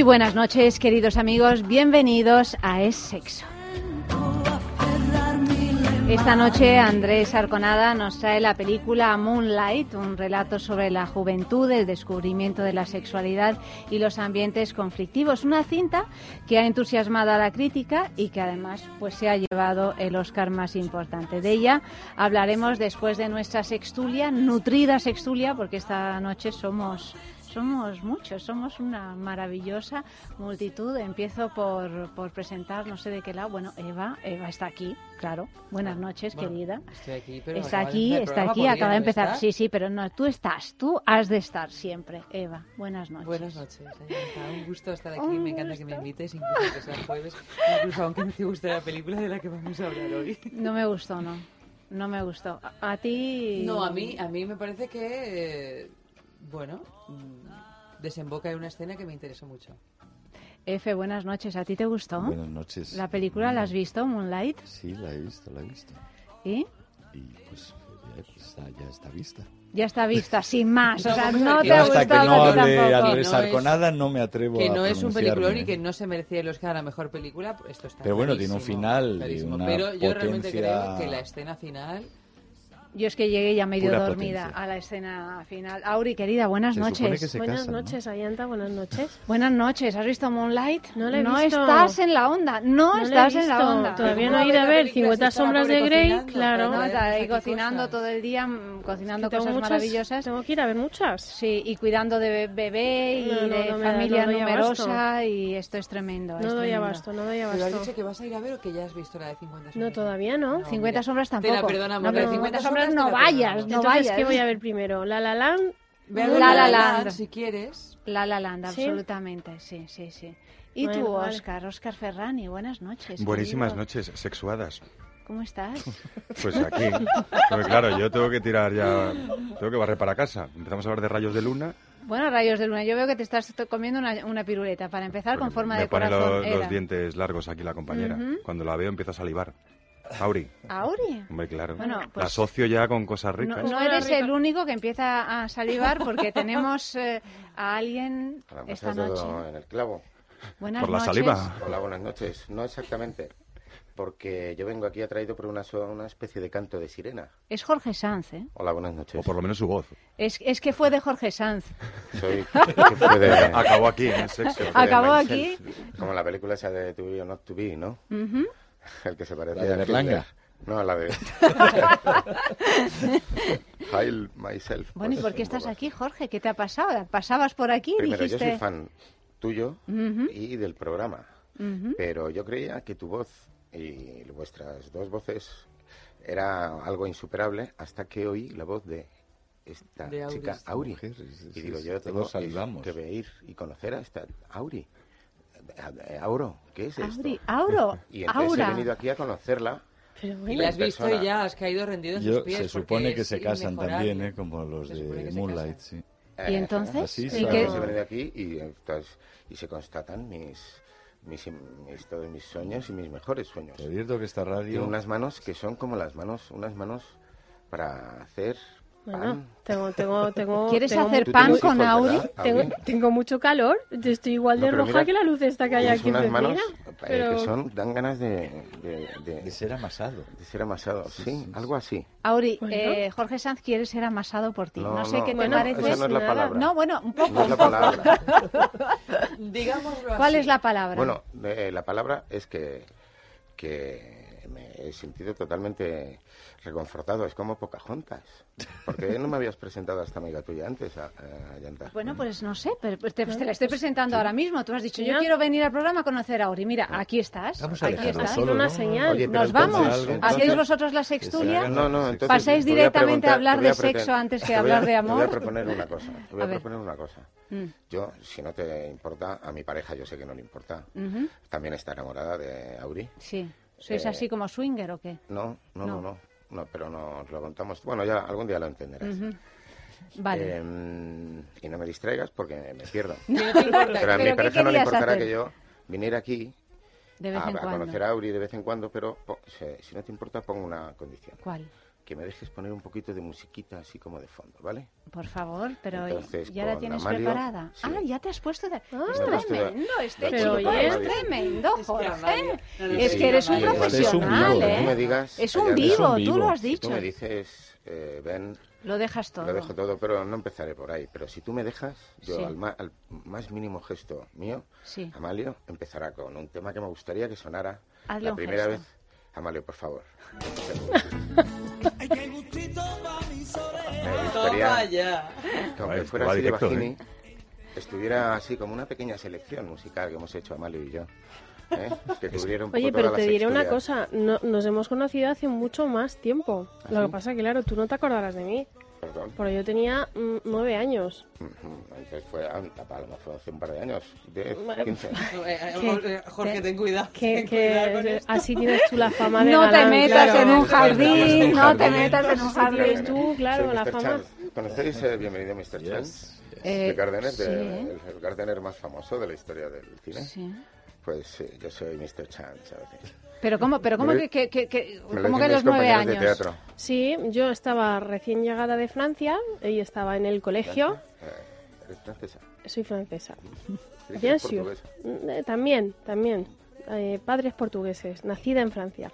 Muy buenas noches, queridos amigos. Bienvenidos a Es Sexo. Esta noche Andrés Arconada nos trae la película Moonlight, un relato sobre la juventud, el descubrimiento de la sexualidad y los ambientes conflictivos. Una cinta que ha entusiasmado a la crítica y que además pues, se ha llevado el Oscar más importante. De ella hablaremos después de nuestra sextulia, nutrida sextulia, porque esta noche somos somos muchos, somos una maravillosa multitud. Empiezo por, por presentar, no sé de qué lado. Bueno, Eva, Eva está aquí, claro. Buenas noches, Bueno, querida. Estoy aquí, pero Está aquí, está aquí, ¿podría acaba de empezar. estar? Sí, sí, pero no, tú estás, tú has de estar siempre, Eva. Buenas noches. Buenas noches. Un gusto estar aquí. Me encanta que me invites, incluso que sea jueves, incluso aunque no te guste la película de la que vamos a hablar hoy. No me gustó, no. No me gustó. A, a ti. No, a mí, a mí me parece que, eh, bueno, desemboca en una escena que me interesó mucho. F, buenas noches. ¿A ti te gustó? Buenas noches. ¿La película la has visto, Moonlight? Sí, la he visto, la he visto. ¿Y? Y pues ya está, ya está vista. Ya está vista, sin más. O sea, no te que ha hasta que gustado no hable. Andrés Que no Arconada no me atrevo Que a no es un peliculón y que no se merecía el Oscar a la mejor película, pues esto está Pero bueno, tiene un final una Pero yo realmente potencia- creo que la escena final... Yo es que llegué ya medio Pura dormida potencia. a la escena final. Auri, querida, buenas Se noches. que se Buenas casan, ¿no? noches, Ayanta, buenas noches. Buenas noches. ¿Has visto Moonlight? No la he visto. estás en la onda. No, No estás en la onda. Todavía ¿Cómo no he ido a ver película 50 si está la sombras de Grey, claro. No, está ahí cocinando cosas. todo el día, mm, cocinando cosas muchas- maravillosas. Tengo que ir a ver muchas. Sí, y cuidando de be- bebé y No, no, de no da- familia no numerosa y esto es tremendo. No es doy tremendo. abasto, no doy ¿Pero has abasto. dicho que vas a ir a ver o que ya has visto la de 50 sombras? No, todavía no. 50 mira. sombras Te la tampoco. perdonamos, No, pero la de 50 50 sombras sombras no la vayas, no Entonces, vayas. ¿qué voy a ver primero? La La Land. La ver La La Land. Land si quieres. La La Land, ¿Sí? absolutamente, sí, sí, sí. Y Bueno, tú, vale. Oscar, Oscar Ferrani, buenas noches. Buenísimas querido. noches, sexuadas. ¿Cómo estás? Pues aquí. Porque claro, yo tengo que tirar ya. Tengo que barrer para casa. Empezamos a hablar de rayos de luna. Bueno, rayos de luna, yo veo que te estás comiendo una, una piruleta para empezar con porque forma me de pone corazón. los, los dientes largos aquí la compañera. Ujú. Cuando la veo empiezo a salivar. Auri. Auri. Hombre, claro. Bueno, la pues- asocio ya con cosas No, ricas. no eres el único que empieza a salivar porque tenemos eh, a alguien me esta noche. en el clavo. Buenas Por la noches. saliva. Hola, buenas noches. No exactamente, porque yo vengo aquí atraído por una, so- una especie de canto de sirena. Es Jorge Sanz, ¿eh? Hola, buenas noches. O por lo menos su voz. Es, es que fue de Jorge Sanz. Soy que fue de, Acabó aquí en el sexo. Acabó Myself, Como la película esa de To Be or Not To Be, ¿no? Ujú. El que se parecía ¿La de a Berlanga? Hitler. No, la de... Hail Myself. Bueno, ¿y Pues, por qué estás aquí, Jorge? ¿Qué te ha pasado? ¿Pasabas por aquí y Primero, yo soy fan tuyo y del programa. Pero yo creía que tu voz y vuestras dos voces era algo insuperable hasta que oí la voz de esta De Auri, chica Auri. mujer, y digo, yo todos tengo que ir y conocer a esta Auri. Eh, Auro, ¿qué es esto? Auri, Auro, Y entonces he Aura. venido aquí a conocerla. Pero Y bueno, la has visto persona. y ya has caído rendido en Yo, sus pies. se supone que se casan también, ¿eh? Como los de Moonlight, sí. ¿Y entonces? Así ¿Y se qué-. Entonces he venido aquí y, estas- y se constatan mis, mis, mis- todos mis sueños y mis mejores sueños. Te advierto que esta radio... Tiene unas manos que son como las manos, unas manos para hacer bueno, tengo, tengo, tengo. ¿Quieres tengo hacer pan con Auri? ¿verdad, Tengo, mucho calor, estoy igual No, de pero roja mira, que la luz esta que hay aquí unas manos eh, pero que son, dan ganas de, de, de- De ser amasado. de ser amasados, sí, sí, sí. algo así. Auri, Bueno. eh, Jorge Sanz quiere ser amasado por ti. No, No, sé no, qué te Bueno, parece. esa no es la nada. palabra. No, bueno, un poco. No es la palabra. Digámoslo ¿Cuál así. es la palabra? bueno, eh, la palabra es que, que me he sentido totalmente reconfortado. Es como Pocahontas. ¿Por qué no me habías presentado a esta amiga tuya antes, a, a Yanta? Bueno, pues no sé, pero te, te la estoy presentando ahora mismo. Tú has dicho, yo quiero venir al programa a conocer a Auri. Mira, aquí estás. Vamos a aquí estás. solo, una ¿no? señal. Oye, Nos entonces- vamos. entonces- ¿Hacéis vosotros la sextulia? No, no, entonces ¿Pasáis a directamente a hablar de sexo antes que a- hablar de Te voy amor? a proponer una cosa. Te voy A proponer una cosa. Mm. Yo, si no te importa, a mi pareja yo sé que no le importa. También está enamorada de Auri. Sí. ¿Sois Eh, así como swinger o qué? No, no, No. no, no. No, pero nos lo contamos. Bueno, ya algún día lo entenderás. Ujú. Vale. Eh, y no me distraigas porque me pierdo. No importa. Pero a mi ¿Pero pareja no le importará hacer? que yo viniera aquí de vez a, en a conocer a Auri de vez en cuando, pero po- si, si no te importa, pongo una condición. ¿Cuál? Que me dejes poner un poquito de musiquita así como de fondo, ¿vale? Por favor, pero Entonces, ya la tienes Amalio, preparada. sí. Ah, ya te has puesto de... es puesto de- tremendo, este Pero chico oye. es tremendo, Es que Jorge. Es que eres un es profesional, vivo, ¿eh? Tú me digas, Es un vivo, es tú lo has Si tú dicho. me dices, eh, ven, Lo dejas todo. lo dejo todo, pero no empezaré por ahí. Pero si tú me dejas, yo Sí. al, ma- al más mínimo gesto mío, Sí. Amalio empezará con un tema que me gustaría que sonara Hazle la primera gesto. vez. Amalio, por favor. me gustaría que aunque fuera así de bajini, ¿eh? estuviera así como una pequeña selección musical que hemos hecho Amalio y yo. ¿eh? Que cubriera un poco Oye, pero te diré una cosa, no, nos hemos conocido hace mucho más tiempo. ¿Ah, Lo que pasa que, claro, tú no te acordarás de mí. Perdón. Porque yo tenía mm, nueve años. Entonces fue, ah, Palma, fue hace un par de años, 10, Bueno, 15. Eh, eh, ¿Qué? eh, Jorge, ¿Qué? ten cuidado. Que, ten cuidado con que esto. así tienes tú la fama de No te galán, metas claro. en un Claro, jardín, no te metas en un jardín. tú, claro, Soy la Mr. fama. ¿Conocéis eh, Bienvenido Mr. Chance? Eh, de Gardener, sí, de- ¿eh? el, el Gardener más famoso de la historia del cine. Sí. Pues sí, yo soy Mr. Chance a veces. Pero cómo, pero cómo que, que, que, que- Me lo cómo que los nueve de años. teatro. Sí, yo estaba recién llegada de Francia y estaba en el colegio. Eh, ¿Eres francesa? Soy francesa. ¿Eres Bien portuguesa? Mm, eh, También, también. Eh, padres portugueses, nacida en Francia.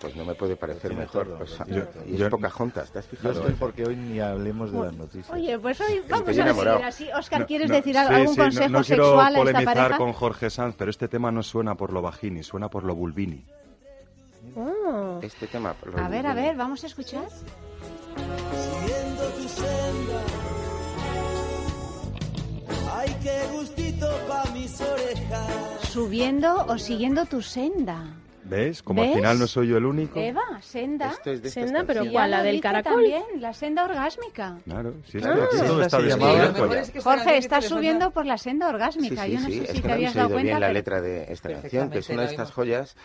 Pues no me puede parecer Tiene mejor. todo, Pues, lo tiene y es Pocahontas, ¿te has Yo fijado? estoy porque hoy ni hablemos de las noticias. Oye, pues hoy vamos a seguir así. Oscar, No, ¿quieres no, decir sí, algún sí, no- consejo no, quiero sexual a esta polemizar pareja? con Jorge Sanz, pero este tema no suena por lo bajini, suena por lo bulbini. Ah, Este tema... lo- A ver, a ver, vamos a escuchar. Siguiendo tu senda. Ay, qué gustito pa' mis orejas. Subiendo o siguiendo tu senda. ¿Ves? Como ¿Ves? al final no soy yo el único. Eva, senda. Esto es de Senda, pero Sí. ¿cuál? ¿La del caracol? También, la senda orgásmica. Claro, si es Ah. que aquí todo está mejor mejor es que Jorge, estás subiendo por la senda Sí, orgásmica. sí, Yo no sí, sé es si que te no habías dado oído cuenta. bien la letra de esta canción, que es una de estas joyas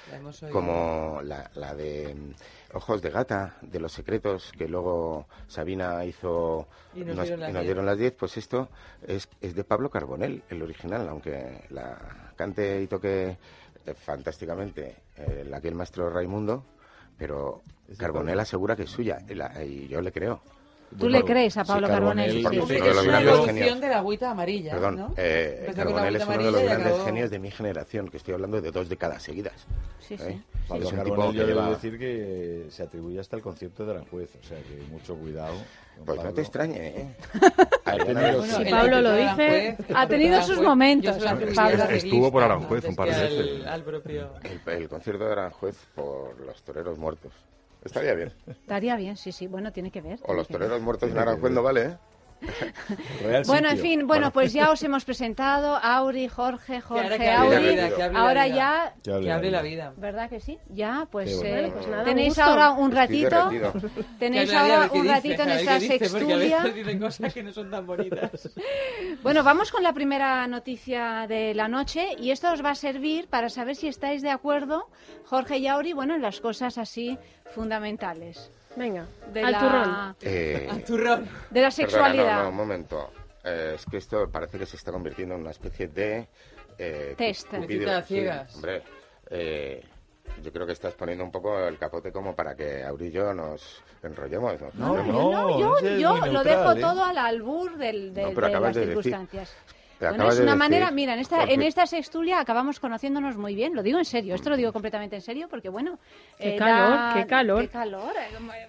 como la, la de mm, Ojos de Gata, de Los Secretos, que luego Sabina hizo Y nos nos- dieron las y nos diez. dieron las 10, pues esto es, es de Pablo Carbonell, el original, aunque la cante y toque fantásticamente eh, la que el maestro Raimundo, pero Carbonell asegura que es suya, y, la- y yo le creo. Tú le crees a Pablo Sí, Carbonell. Carbonell, sí. es una evolución genios. de la agüita amarilla, Perdón, ¿no? eh, Carbonell es uno de los grandes acabó- genios de mi generación, que estoy hablando de dos décadas seguidas. Sí, sí. ¿eh? Pablo Es un Carbonell, tipo yo que debo lleva- decir que se atribuye hasta el concierto de Aranjuez, o sea que mucho cuidado. Pues no Pablo. te extrañe, ¿eh? Tenido- Bueno, Si Pablo lo dice, ha tenido sus momentos, yo Estuvo por Aranjuez un par de veces. El concierto de Aranjuez por los toreros muertos. Estaría bien. Estaría bien, sí, sí. Bueno, tiene que ver. O los toreros muertos en Aranjuez no vale, ¿eh? Bueno, en fin, bueno, pues ya os hemos presentado, Auri, Jorge, Jorge, Auri. Ahora ya, Que Que la vida. ¿verdad que sí? Ya, pues, bueno. eh, Pues nada, tenéis ahora un ratito, tenéis ahora un ratito en esta sextulia. veces dicen cosas que no son tan bonitas. Bueno, vamos con la primera noticia de la noche y esto os va a servir para saber si estáis de acuerdo, Jorge y Auri, bueno, en las cosas así fundamentales venga, de al la, turrón. Eh, Al turrón. de la perdona, sexualidad. no, no, un momento. Eh, es que esto parece que se está convirtiendo en una especie de... Eh, Test. a sí, ciegas. hombre, eh, yo creo que estás poniendo un poco el capote como para que Auri y yo nos enrollemos. nos No, No, no, yo, yo muy lo neutral, dejo ¿eh? todo al albur del, de, No, pero de acabas las de decir- circunstancias. Te Bueno, es de una decir, manera, mira, en esta, en esta sextulia acabamos conociéndonos muy bien, lo digo en serio, esto lo digo completamente en serio porque, bueno... Qué eh, calor, da- qué calor. Qué calor. eh,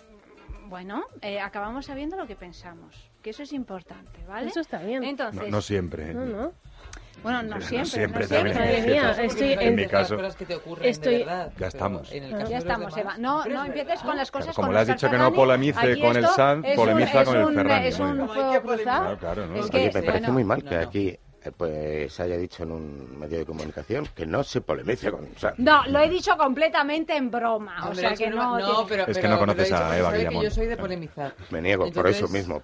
Bueno, eh, acabamos sabiendo lo que pensamos. que eso es importante, ¿vale? Eso está bien. Entonces, No, no siempre. ¿eh? No, no. Bueno, no No siempre, siempre no siempre. Madre mía, estoy en mi caso- cosas que te ocurren Estoy- de verdad, Ya estamos. en el caso Ya estamos, demás, Eva. No, no es empieces con las cosas Claro, como le has dicho que no polemice con el un- polemiza con el Ferrani, Es un que cruzado. Claro, claro, ¿no? Es Oye, que, Oye, me parece muy mal que aquí pues se haya dicho en un medio de comunicación que no se polemice con... o sea, No, lo he dicho completamente en broma. O sea que no. no, tiene- pero, Es que pero- no conoces pero a Eva Guillamón. yo soy de polemizar. me niego, por eso mismo.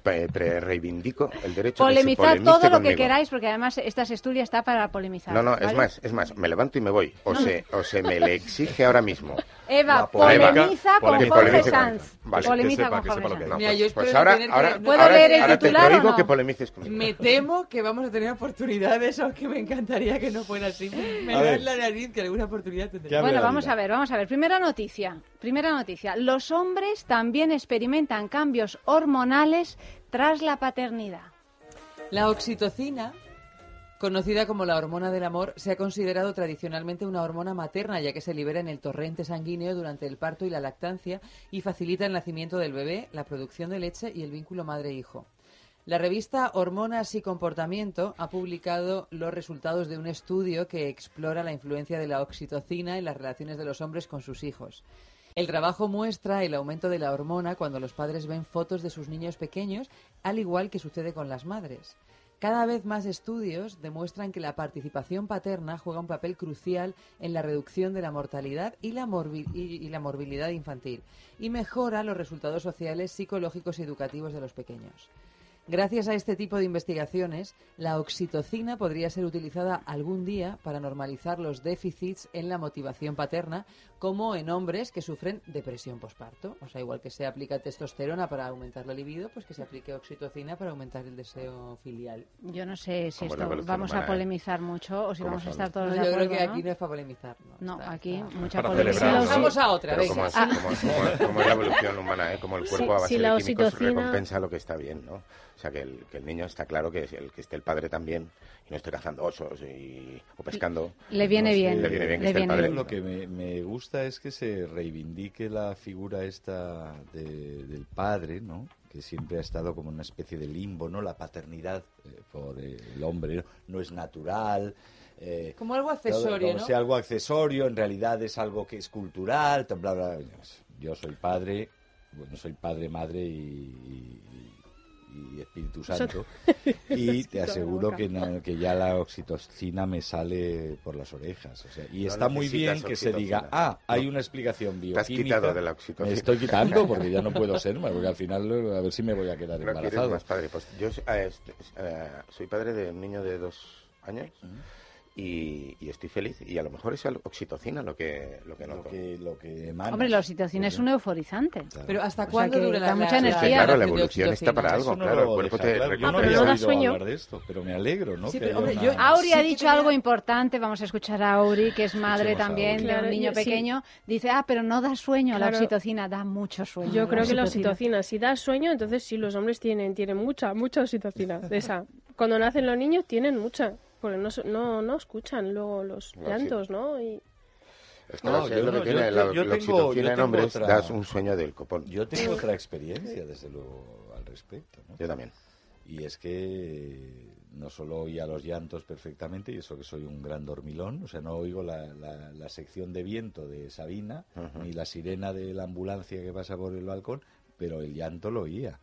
Reivindico el derecho a que se Polemizar todo lo que queráis, porque además esta estudia está para polemizar. No, no, es más, es más, me levanto y me voy. O, se, o se me le exige ahora mismo. Eva, polemiza con Jorge Sanz. Polemiza con Jorge Sanz. Mira, pues, yo espero pues no ahora, tener que- ahora, ¿Puedo ahora- leer el ahora titular te o prohíbo no? que polemices conmigo. Me temo que vamos a tener oportunidades, aunque me encantaría que no fuera así. Me da la nariz que alguna oportunidad ¿Qué tendré. habla Bueno, vamos a ver, vamos a ver. Primera noticia. Primera noticia. Los hombres también experimentan cambios hormonales tras la paternidad. La oxitocina, conocida como la hormona del amor, se ha considerado tradicionalmente una hormona materna, ya que se libera en el torrente sanguíneo durante el parto y la lactancia y facilita el nacimiento del bebé, la producción de leche y el vínculo madre-hijo. La revista Hormonas y Comportamiento ha publicado los resultados de un estudio que explora la influencia de la oxitocina en las relaciones de los hombres con sus hijos. El trabajo muestra el aumento de la hormona cuando los padres ven fotos de sus niños pequeños, al igual que sucede con las madres. Cada vez más estudios demuestran que la participación paterna juega un papel crucial en la reducción de la mortalidad y la, morbilidad infantil y mejora los resultados sociales, psicológicos y educativos de los pequeños. Gracias a este tipo de investigaciones, la oxitocina podría ser utilizada algún día para normalizar los déficits en la motivación paterna, como en hombres que sufren depresión posparto. O sea, igual que se aplica testosterona para aumentar la libido, pues que se aplique oxitocina para aumentar el deseo filial. Yo no sé si esto vamos humana, a ¿eh? polemizar mucho o si ¿Cómo vamos a estar todos No, de yo acuerdo. creo que ¿no? aquí no es para polemizar. No, No, Está- aquí está- mucha polémica. Vamos a otra, Pero venga. como es, Ah. como es- como es- como es la evolución humana, ¿eh? como el cuerpo Sí, a base sí, de químicos oxitocina- recompensa lo que está bien, ¿no? O sea, que el, que el niño está claro que, es el, que esté el padre también y no esté cazando osos y, o pescando. Le viene No bien. le viene bien que le esté el padre. bien. Lo que me, me gusta es que se reivindique la figura esta de- del padre, ¿no? Que siempre ha estado como una especie de limbo, ¿no? La paternidad eh, por el hombre ¿no? no es natural. eh, Como algo todo- accesorio, como ¿no? sea algo accesorio, en realidad es algo que es cultural, bla, bla, bla. Yo soy padre, bueno, soy padre, madre y, y- y Espíritu Santo. Y te aseguro que, no- que ya la oxitocina me sale por las orejas. O sea, y No está muy bien que se diga, ah, hay una explicación Te has bioquímica. quitado de la oxitocina. Me estoy quitando porque ya no puedo ser, porque al final a ver si me voy a quedar embarazado. más padre. Pues yo eh, est- eh, soy padre de un niño de dos años y, y estoy feliz. Y a lo mejor es la oxitocina lo que, lo que Lo noto. que, lo que emana. Hombre, la oxitocina es un euforizante. Claro. Pero ¿hasta cuándo dura da la, mucha energía. Sí, claro, la evolución está para algo. No claro, lo el cuerpo deja te claro. Yo recuerda no pero había no sueño. hablar de esto, pero me alegro, ¿no? Sí, pero, hombre, una- yo- Auri Sí ha dicho tenía- algo importante, vamos a escuchar a Auri, que es madre también Auri. de un niño pequeño. Dice, ah, pero no da sueño la oxitocina, da mucho sueño. Yo creo que la oxitocina, si da sueño, entonces sí, los hombres tienen, tienen mucha, mucha oxitocina. De esa. Cuando nacen los niños tienen mucha, porque no, no, no escuchan luego los No, sí. llantos, ¿no? Y Es que No, yo lo no, que tiene yo- la, yo la tengo- yo oxitocina en tengo hombres, otra- das un sueño del copón. Yo tengo otra experiencia, desde luego, al respecto. ¿no? Yo también. Y es que no solo oía los llantos perfectamente, y eso que soy un gran dormilón, o sea, no oigo la, la- la sección de viento de Sabina, ni la sirena de la ambulancia que pasa por el balcón, pero el llanto lo oía.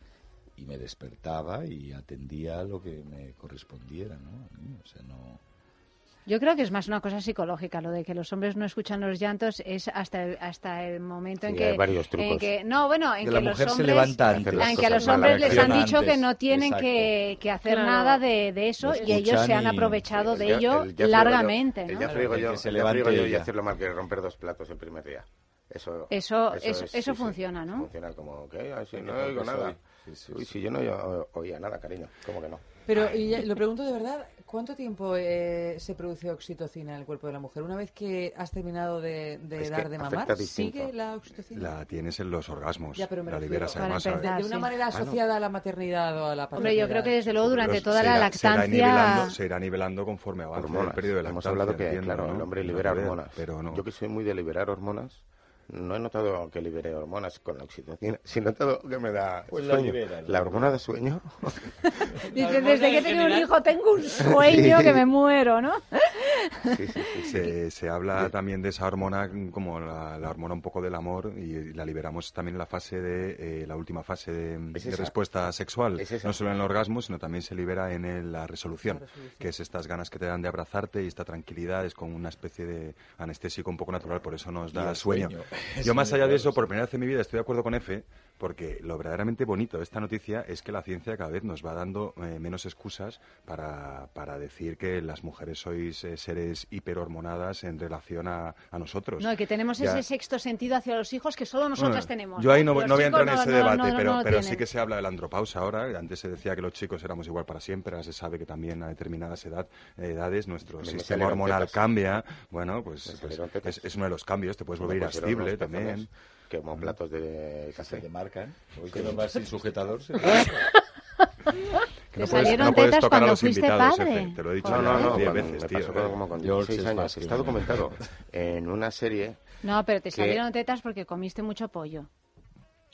Y me despertaba y atendía lo que me correspondiera, ¿no? A mí, O sea, no... Yo creo que es más una cosa psicológica, lo de que los hombres no escuchan los llantos es hasta el, hasta el momento en que... hay varios en trucos. que no, bueno, en Que que, la los mujer se hombres... En que a los hombres les han dicho que no tienen que, que hacer Claro. nada de, de eso y ellos se han y- aprovechado de ello el largamente, El ¿no? El yo, que se el ya levante friego yo y hacerlo mal que romper dos platos el primer día. Eso, Eso- eso- es- eso sí, sí. funciona, ¿no? Funciona como que así Qué no oigo nada. Sí, sí, Uy, sí. si yo no o- oía nada, cariño. ¿Cómo que no? Pero y ya- lo pregunto de verdad, ¿cuánto tiempo eh, se produce oxitocina en el cuerpo de la mujer? Una vez que has terminado de, de dar de mamar. ¿sigue la oxitocina? La tienes en los orgasmos. Ya, pero me la liberas además. empezar. ¿sabes? de, de una sí. manera asociada a la maternidad o a la Hombre, yo creo que desde luego durante Pero toda se la irá- se irá lactancia... nivelando- se irá nivelando conforme Hormonas. el periodo de Hemos lactancia. hablado que, entiendo, claro, ¿no? el hombre No libera hormonas. Pero no. Yo que soy muy de liberar hormonas, no he notado que libere hormonas con la oxitocina, sí he notado que me da Pues la sueño. libera, la hormona de sueño. Dice, desde que he tenido un hijo tengo un sueño Sí. que me muero, ¿no? Sí, sí, sí. Se, se habla también de esa hormona como la, la hormona un poco del amor y la liberamos también en la fase de eh, la última fase de, Es de esa. respuesta sexual, Es no solo en el orgasmo, sino también se libera en el- la resolución, que es estas ganas que te dan de abrazarte y esta tranquilidad es con una especie de anestésico un poco natural, por eso nos da sueño. Yo más allá de eso, por primera vez en mi vida estoy de acuerdo con Efe, porque lo verdaderamente bonito de esta noticia es que la ciencia cada vez nos va dando eh, menos excusas para, para decir que las mujeres sois eh, seres hiperhormonadas en relación a, a nosotros. No, y que tenemos Ya- ese sexto sentido hacia los hijos que solo nosotras Bueno, tenemos. Yo ahí no, Los no voy a entrar en no- ese no- debate, no- no pero, pero sí que se habla de la andropausa ahora. Antes se decía que los chicos éramos igual para siempre, ahora se sabe que también a determinadas edad, edades nuestro Me- sistema hormonal tetas. cambia. Bueno, pues, pues es, es uno de los cambios, te puedes volver irascible pezones también. Que como platos de Que se café. te marcan. Hoy que no vas sin sujetador. se- Que ¿Te no puedes, salieron no puedes tetas tocar a cuando los fuiste invitados, padre? Efe, te lo he dicho No, no, no, diez veces, tío. pasó eh. como con George 16 es años. Está documentado en una serie. No, pero te que- salieron tetas porque comiste mucho pollo.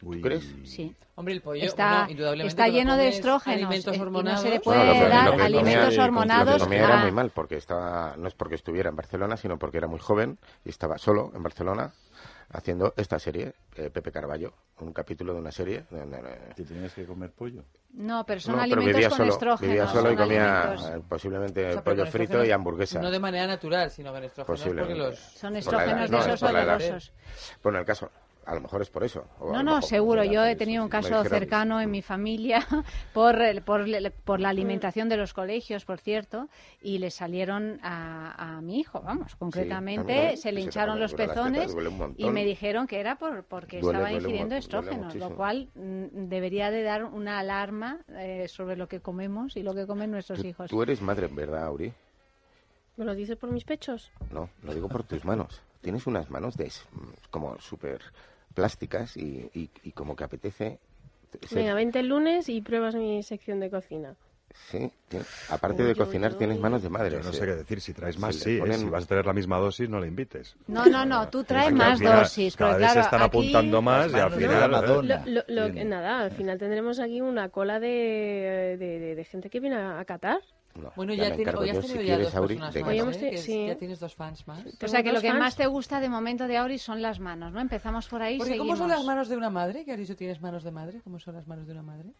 Uy. crees? Sí. Hombre, el pollo, Está, bueno, indudablemente está lleno de estrógenos alimentos eh, y no hormonados, se le puede lo que- lo dar comía- alimentos Lo que hormonados comía era a- muy mal porque estaba, no es porque estuviera en Barcelona, sino porque era muy joven y estaba solo en Barcelona haciendo esta serie, eh, Pepe Carballo, un capítulo de una serie. donde, Que tenías que comer pollo. No, pero son no, pero alimentos vivía con solo, estrógenos. vivía solo y comía alimentos- eh, posiblemente O sea, pero pollo frito estrógenos y hamburguesa. No de manera natural, sino con estrógenos porque Posiblemente. los... Son Por la estrógenos edad, de no, esos por la edad. horrorosos. Bueno, el caso, a lo mejor es por eso. No, no, mejor seguro. Yo he eso, tenido un caso cercano en mi familia por, el- por, por la alimentación de los colegios, por cierto, y le salieron a, a mi hijo, vamos, concretamente, se le hincharon los tetas, pezones y me dijeron que era por, porque Duele, estaba duele ingiriendo estrógenos, lo cual mm, debería de dar una alarma eh, sobre lo que comemos y lo que comen nuestros Tú, hijos. tú eres madre, ¿verdad, Auri? ¿Me lo dices por mis pechos? No, lo digo por tus manos. Tienes unas manos de como súper plásticas y, y, y como que apetece. ser- Venga, vente el lunes y pruebas mi sección de cocina. Sí, aparte de cocinar, tienes manos de madre. Yo no sé qué decir, si traes más, sí. ¿eh? Si vas a tener la misma dosis, no le invites. No, no, no, tú traes más final dosis. Cada vez se están aquí- apuntando más y al final... la ¿eh? Lo- lo- nada, al final tendremos aquí una cola de, de, de- de gente que viene a, a catar. No, Bueno, ya ya, has si dos Auri, personas más, hemos ¿eh? te- Que es- sí. Ya tienes dos fans más. O sea que lo que fans. más te gusta de momento de Auri son las manos, ¿no? Empezamos por ahí Porque ¿cómo son las manos de una madre? ¿Que has dicho tienes manos de madre? ¿Cómo son las manos de una madre?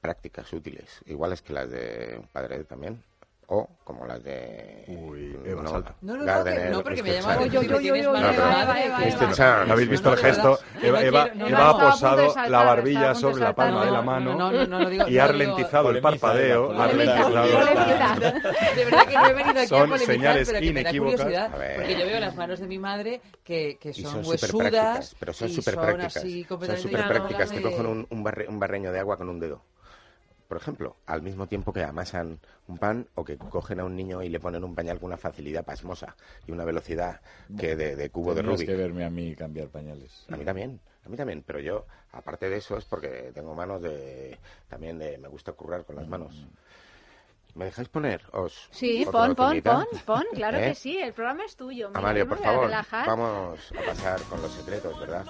prácticas útiles, iguales que las de un padre también, o como las de... Uy, Eva, salta. No, no, no, Gardener, que- no, porque me Mr. llama la Chan. Oye, oye, oye, oye, Eva, Eva, Eva, Eva, Mr. Eva. Chan. ¿No habéis visto el gesto? Eva, ha posado la barbilla sobre la palma de la No, mano y ha ralentizado el parpadeo. Eva, Ha polemiza. ralentizado. Polemiza. De verdad que no he venido aquí Son señales inequívocas. porque yo veo las manos de mi madre que, son, huesudas pero son y súper son prácticas. así Son completamente súper prácticas. Te cogen de- un, un, barre- un barreño de agua con un dedo. Por ejemplo, al mismo tiempo que amasan un pan o que cogen a un niño y le ponen un pañal con una facilidad pasmosa y una velocidad que de, de cubo de Rubik. que verme a mí cambiar pañales. A mí también, a mí también, pero yo, aparte de eso, es porque tengo manos de... También de... Me gusta currar con las manos. ¿Me dejáis poner? Os, Sí, pon, pon, pon, pon, claro ¿Eh? que sí, el programa es tuyo. mira, por favor, relajar. vamos a pasar con los secretos, ¿verdad?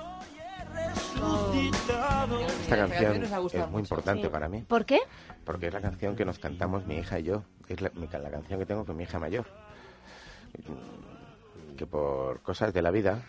Resucitado. Esta canción es muy importante Sí. para mí, ¿Por qué? porque es la canción que nos cantamos mi hija y yo. Es la, la canción que tengo con mi hija mayor. Que por cosas de la vida...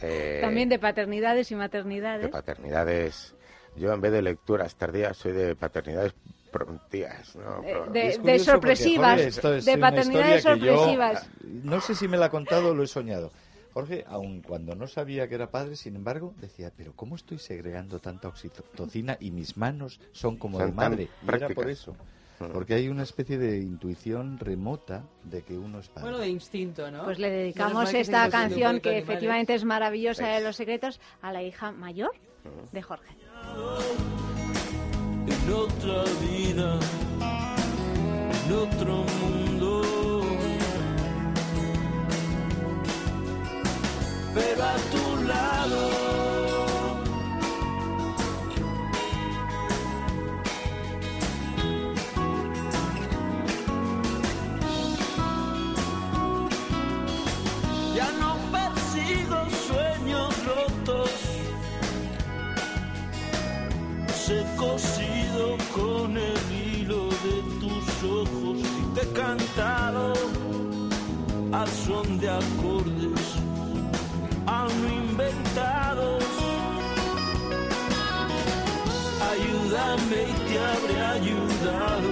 eh, También de paternidades y de maternidades. paternidades. Yo en vez de lecturas tardías soy de paternidades prontías. ¿no? Eh, de- Es curioso sorpresivas, porque, esto es de paternidades yo, sorpresivas. ah, no sé si me la ha contado o lo he soñado. Jorge, aun cuando no sabía que era padre, sin embargo, decía, pero ¿cómo estoy segregando tanta oxitocina y mis manos son como Son de madre? Y era por eso. Mm. Porque hay una especie de intuición remota de que uno es padre. Bueno, de instinto, ¿no? Pues le dedicamos esta canción que efectivamente es maravillosa de los secretos a la hija mayor de Jorge. en otra vida, en otro mundo. pero a tu lado. Ya no persigo sueños rotos, he cosido con el hilo de tus ojos y te he cantado al son de acordes inventados. Ayúdame y te habré ayudado,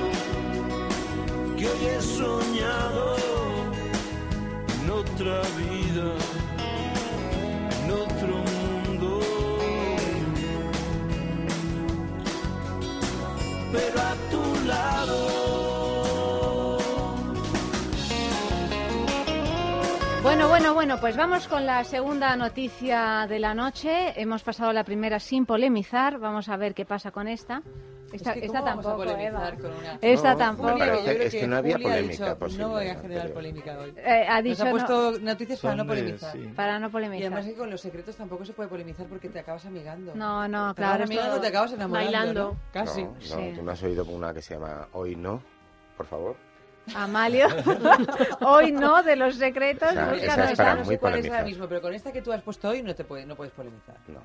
que hoy he soñado en otra vida, en otro mundo. Pero Bueno, bueno, bueno, pues vamos con la segunda noticia de la noche. Hemos pasado la primera sin polemizar. Vamos a ver qué pasa con esta. Esta, Es que esta ¿cómo vamos a tampoco, polemizar Eva. con una- Esta No, tampoco. parece- es que no había Juli ha polémica dicho, posible No voy a en generar polémica hoy. Eh, ha Nos dicho ha no- puesto noticias para no de- polemizar. sí. para no Y polemizar. además que con los secretos tampoco se puede polemizar porque te acabas amigando. No, no, Te claro, acabas amigando, te acabas enamorando. Bailando. ¿no? Casi. No, no, Sí. tú no has oído una que se llama Hoy no, por favor. Amalio, hoy no, de los secretos. O sea, busca esa los es para no muy sé cuál es ahora mismo, pero con esta que tú has puesto hoy no te puede, no puedes polemizar. No.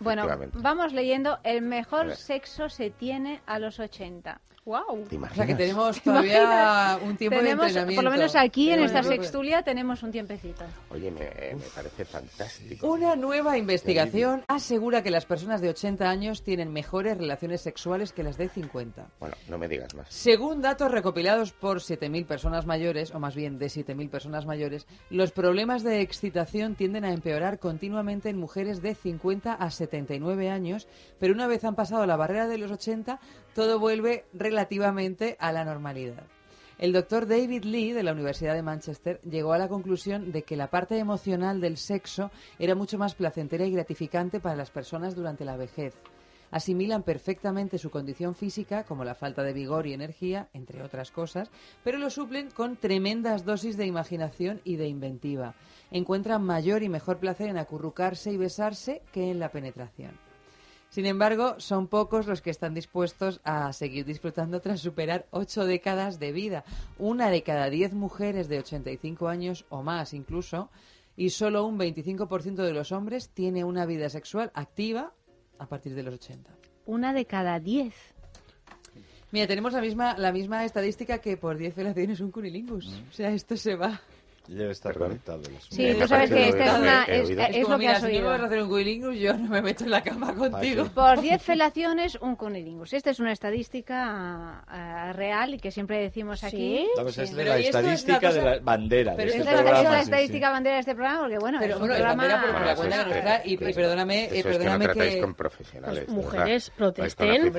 Bueno, vamos leyendo. El mejor sexo se tiene a los 80. ¡Wow! ¿Te O sea que tenemos todavía un tiempo Tenemos, de entrenamiento. por lo menos aquí en esta sextulia tenemos un tiempecito. Oye, me, me parece fantástico. Una nueva investigación asegura que las personas de 80 años tienen mejores relaciones sexuales que las de 50. Bueno, no me digas más. Según datos recopilados por 7.000 personas mayores, o más bien de 7.000 personas mayores, los problemas de excitación tienden a empeorar continuamente en mujeres de 50 a 79 años, pero una vez han pasado la barrera de los 80, todo vuelve relativamente a la normalidad. El doctor David Lee de la Universidad de Manchester llegó a la conclusión de que la parte emocional del sexo era mucho más placentera y gratificante para las personas durante la vejez asimilan perfectamente su condición física, como la falta de vigor y energía, entre otras cosas, pero lo suplen con tremendas dosis de imaginación y de inventiva. Encuentran mayor y mejor placer en acurrucarse y besarse que en la penetración. Sin embargo, son pocos los que están dispuestos a seguir disfrutando tras superar ocho décadas de vida. Una de cada diez mujeres de 85 años o más incluso, y solo un 25% de los hombres tiene una vida sexual activa a partir de los 80. Una de cada diez. Mira, tenemos la misma, la misma estadística que por 10 felaciones un cunilingus. O sea, esto se va. Debe estar Perdón. conectado. Sí, Me tú sabes que esta es, una, es, es Es lo que mira, has si oído. vas a hacer un cunilingus, yo no me meto en la cama contigo. Por 10 felaciones, un cunilingus. Esta es una estadística ah, real y que siempre decimos aquí. ¿Sí? No, pues es Sí. de Pero la ¿y esto es una estadística de cosa- la bandera de Pero este Esta es la- programa. es la sí, sí. estadística bandera de este programa porque, bueno, Pero es un bueno, es programa... bandera porque la Bueno, cuenta que nos. Y, y perdóname, eh, Eso es que no perdóname tratáis que... con profesionales. Pues, de mujeres, protesten.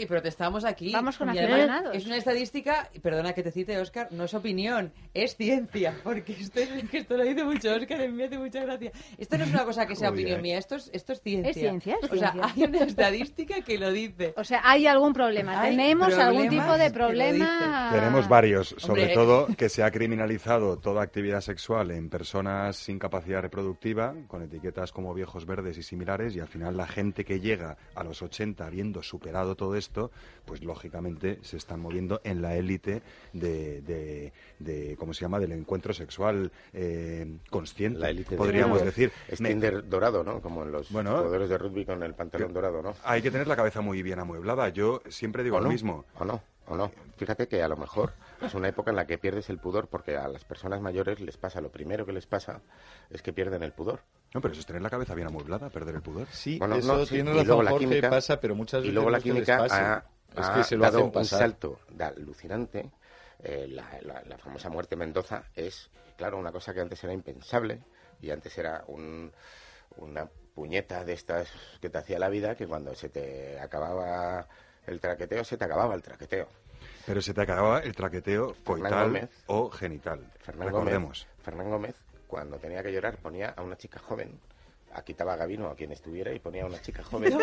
Y protestamos aquí. Vamos con aficionados. Es una estadística, y perdona que te cite, Oscar, no es opinión, es ciencia, porque esto, es, que esto lo dice mucho Oscar, a mí me hace mucha gracia. Esto no es una cosa que sea opinión mía, esto es, esto es ciencia. Es ciencia, es O sea, ciencia. hay una estadística que lo dice. O sea, hay algún problema. Hay Tenemos algún tipo de problema. Tenemos varios, sobre Hombre. todo que se ha criminalizado toda actividad sexual en personas sin capacidad reproductiva, con etiquetas como viejos verdes y similares, y al final la gente que llega a los 80 habiendo superado todo esto, pues lógicamente se están moviendo en la élite de, de, de, ¿cómo se llama?, del encuentro sexual eh, consciente, La élite podríamos decir. Es Me- Tinder dorado, ¿no? Como en los Bueno. jugadores de rugby con el pantalón dorado, ¿no? Hay que tener la cabeza muy bien amueblada. Yo siempre digo ¿O lo no? mismo. ¿O no? ¿O no? Fíjate que a lo mejor es una época en la que pierdes el pudor porque a las personas mayores les pasa, lo primero que les pasa es que pierden el pudor. No, pero eso es tener la cabeza bien amueblada, perder el pudor. Sí, Bueno, eso no, sí, tiene y razón luego la Jorge, química- pasa, pero muchas Y veces luego no la es que les química ha, es que se lo dado hacen un salto de alucinante. Eh, la, la- la famosa muerte Mendoza es, claro, una cosa que antes era impensable y antes era un- una puñeta de estas que te hacía la vida que cuando se te acababa el traqueteo, se te acababa el traqueteo. Pero se te acababa el traqueteo coital Gómez. o genital. Fernán Recordemos. Gómez, Fernán Gómez, cuando tenía que llorar, ponía a una chica joven, quitaba a Gavino, a quien estuviera, y ponía a una chica joven.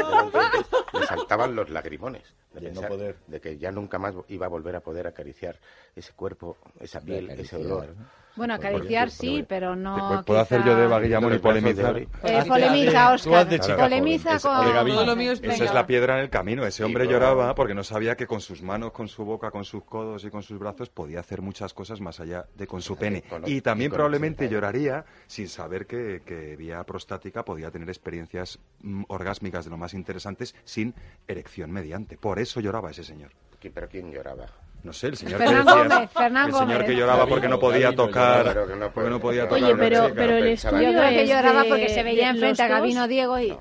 Le saltaban los lagrimones de, De no pensar poder. de que ya nunca más iba a volver a poder acariciar ese cuerpo, esa piel, ese olor. ¿no? Bueno, Pues, acariciar pues, sí, pues, pero no. ¿Puedo hacer yo de quizá- Eva Guillamón y polemizar? Eh, polemiza, Oscar. haz de chica Polemiza con. Gavino. Todo lo mío es Esa es la piedra en el camino. Ese hombre pero- lloraba porque no sabía que con sus manos, con su boca, con sus codos y con sus brazos podía hacer muchas cosas más allá de con su pene. Y también probablemente 80 años. lloraría sin saber que, que vía prostática podía tener experiencias mm, orgásmicas de lo más interesantes si sin erección mediante. Por eso lloraba ese señor. ¿Qui- ¿Pero quién lloraba? No sé, el señor Fernán que decía, Gómez, Fernán el señor Gómez. que lloraba porque no podía Gabino tocar, lloraba, pero que no porque no podía tocar Oye, pero, chica. pero el estudio Yo creo que lloraba de- porque se veía de enfrente a Gabino Diego y...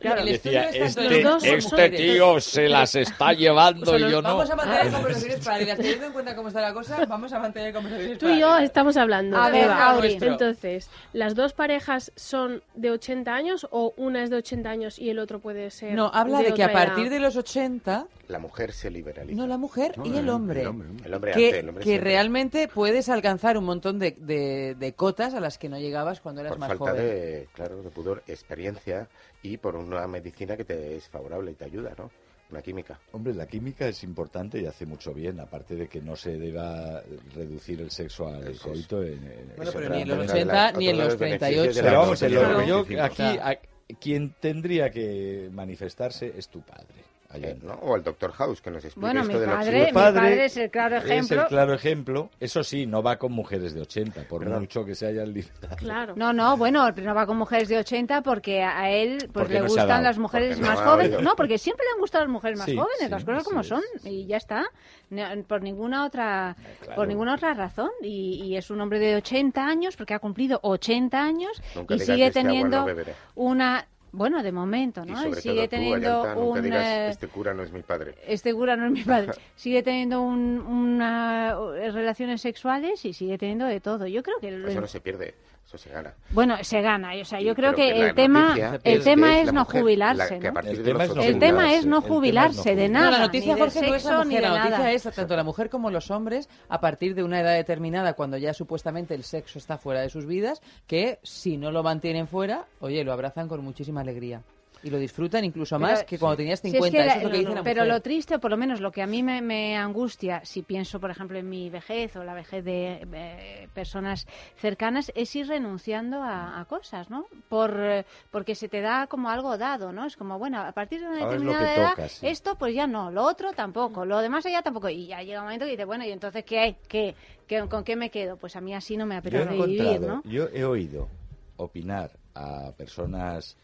Claro, el estudio Decía, este, de los dos este mujeres. tío se las está llevando y yo no. Vamos a mantener conversaciones paralelas. Teniendo en cuenta cómo está la cosa, vamos a mantener conversaciones Tú y yo estamos hablando. A ver. Auri. Entonces, ¿las dos parejas son de 80 años o una es de 80 años y el otro puede ser No, habla de, que a partir de los 80, La mujer se liberaliza. no la mujer No, y el hombre. el hombre. El hombre Que, antes, el hombre que realmente puedes alcanzar un montón de, de- de cotas a las que no llegabas cuando eras por más falta joven. de, claro, de pudor, experiencia y por una medicina que te es favorable y te ayuda, ¿no? Una química. Hombre, la química es importante y hace mucho bien, aparte de que no se deba reducir el sexo al Eso es. coito. En, en- Bueno, pero ni en los realmente- Otra de 80 las- ni en los los beneficios 38. de Pero vamos, en lo- autonomía. yo 25. aquí, a- quien tendría que manifestarse es tu padre. Allende. ¿no? O el doctor House, que nos explica Bueno, mi esto de padre, mi padre es el claro ejemplo. Es el claro ejemplo. Eso sí, no va con mujeres de 80, por Perdón. mucho que se hayan liberado. Claro. No, no, bueno, no va con mujeres de 80 porque a él pues Porque le no gustan las mujeres porque no más ha jóvenes. No, porque siempre le han gustado las mujeres más Sí, jóvenes, sí, las cosas como es. son y ya está. No, por ninguna otra claro. por ninguna otra razón y, y es un hombre de 80 años porque ha cumplido 80 años Nunca y sigue este teniendo no una bueno, de momento, ¿no? sigue todo teniendo un digas, este cura no es mi padre. este cura no es mi padre. Sigue teniendo un- una eh, relaciones sexuales y sigue teniendo de todo. Yo creo que lo- Eso no se pierde, eso se gana. bueno, se gana. O sea, yo creo que, el tema el es tema es no jubilarse, El de tema es no 80 El tema es no jubilarse, de nada. No, la noticia, ni de Jorge, no es la sexo, ni mujer. de La noticia es tanto la mujer como los hombres, a partir de una edad determinada, cuando ya supuestamente el sexo está fuera de sus vidas, que si no lo mantienen fuera, oye, lo abrazan con muchísima alegría. Y lo disfrutan incluso Pero- más que cuando tenías Si es 50. que Eso la- es lo que dice la pero mujer. lo triste, o por lo menos lo que a mí me, me angustia, si pienso, por ejemplo, en mi vejez o la vejez de eh, personas cercanas, es ir renunciando a, a cosas, ¿no? Por, eh, porque se te da como algo dado, ¿no? Es como, bueno, a partir de una Ahora determinada edad, toca, sí. esto pues ya no, lo otro tampoco, lo demás ya tampoco. Y ya llega un momento que dices, bueno, ¿y entonces qué hay? ¿Qué, qué- ¿Con qué me quedo? Pues a mí así no me apetece vivir, ¿no? yo he oído opinar a personas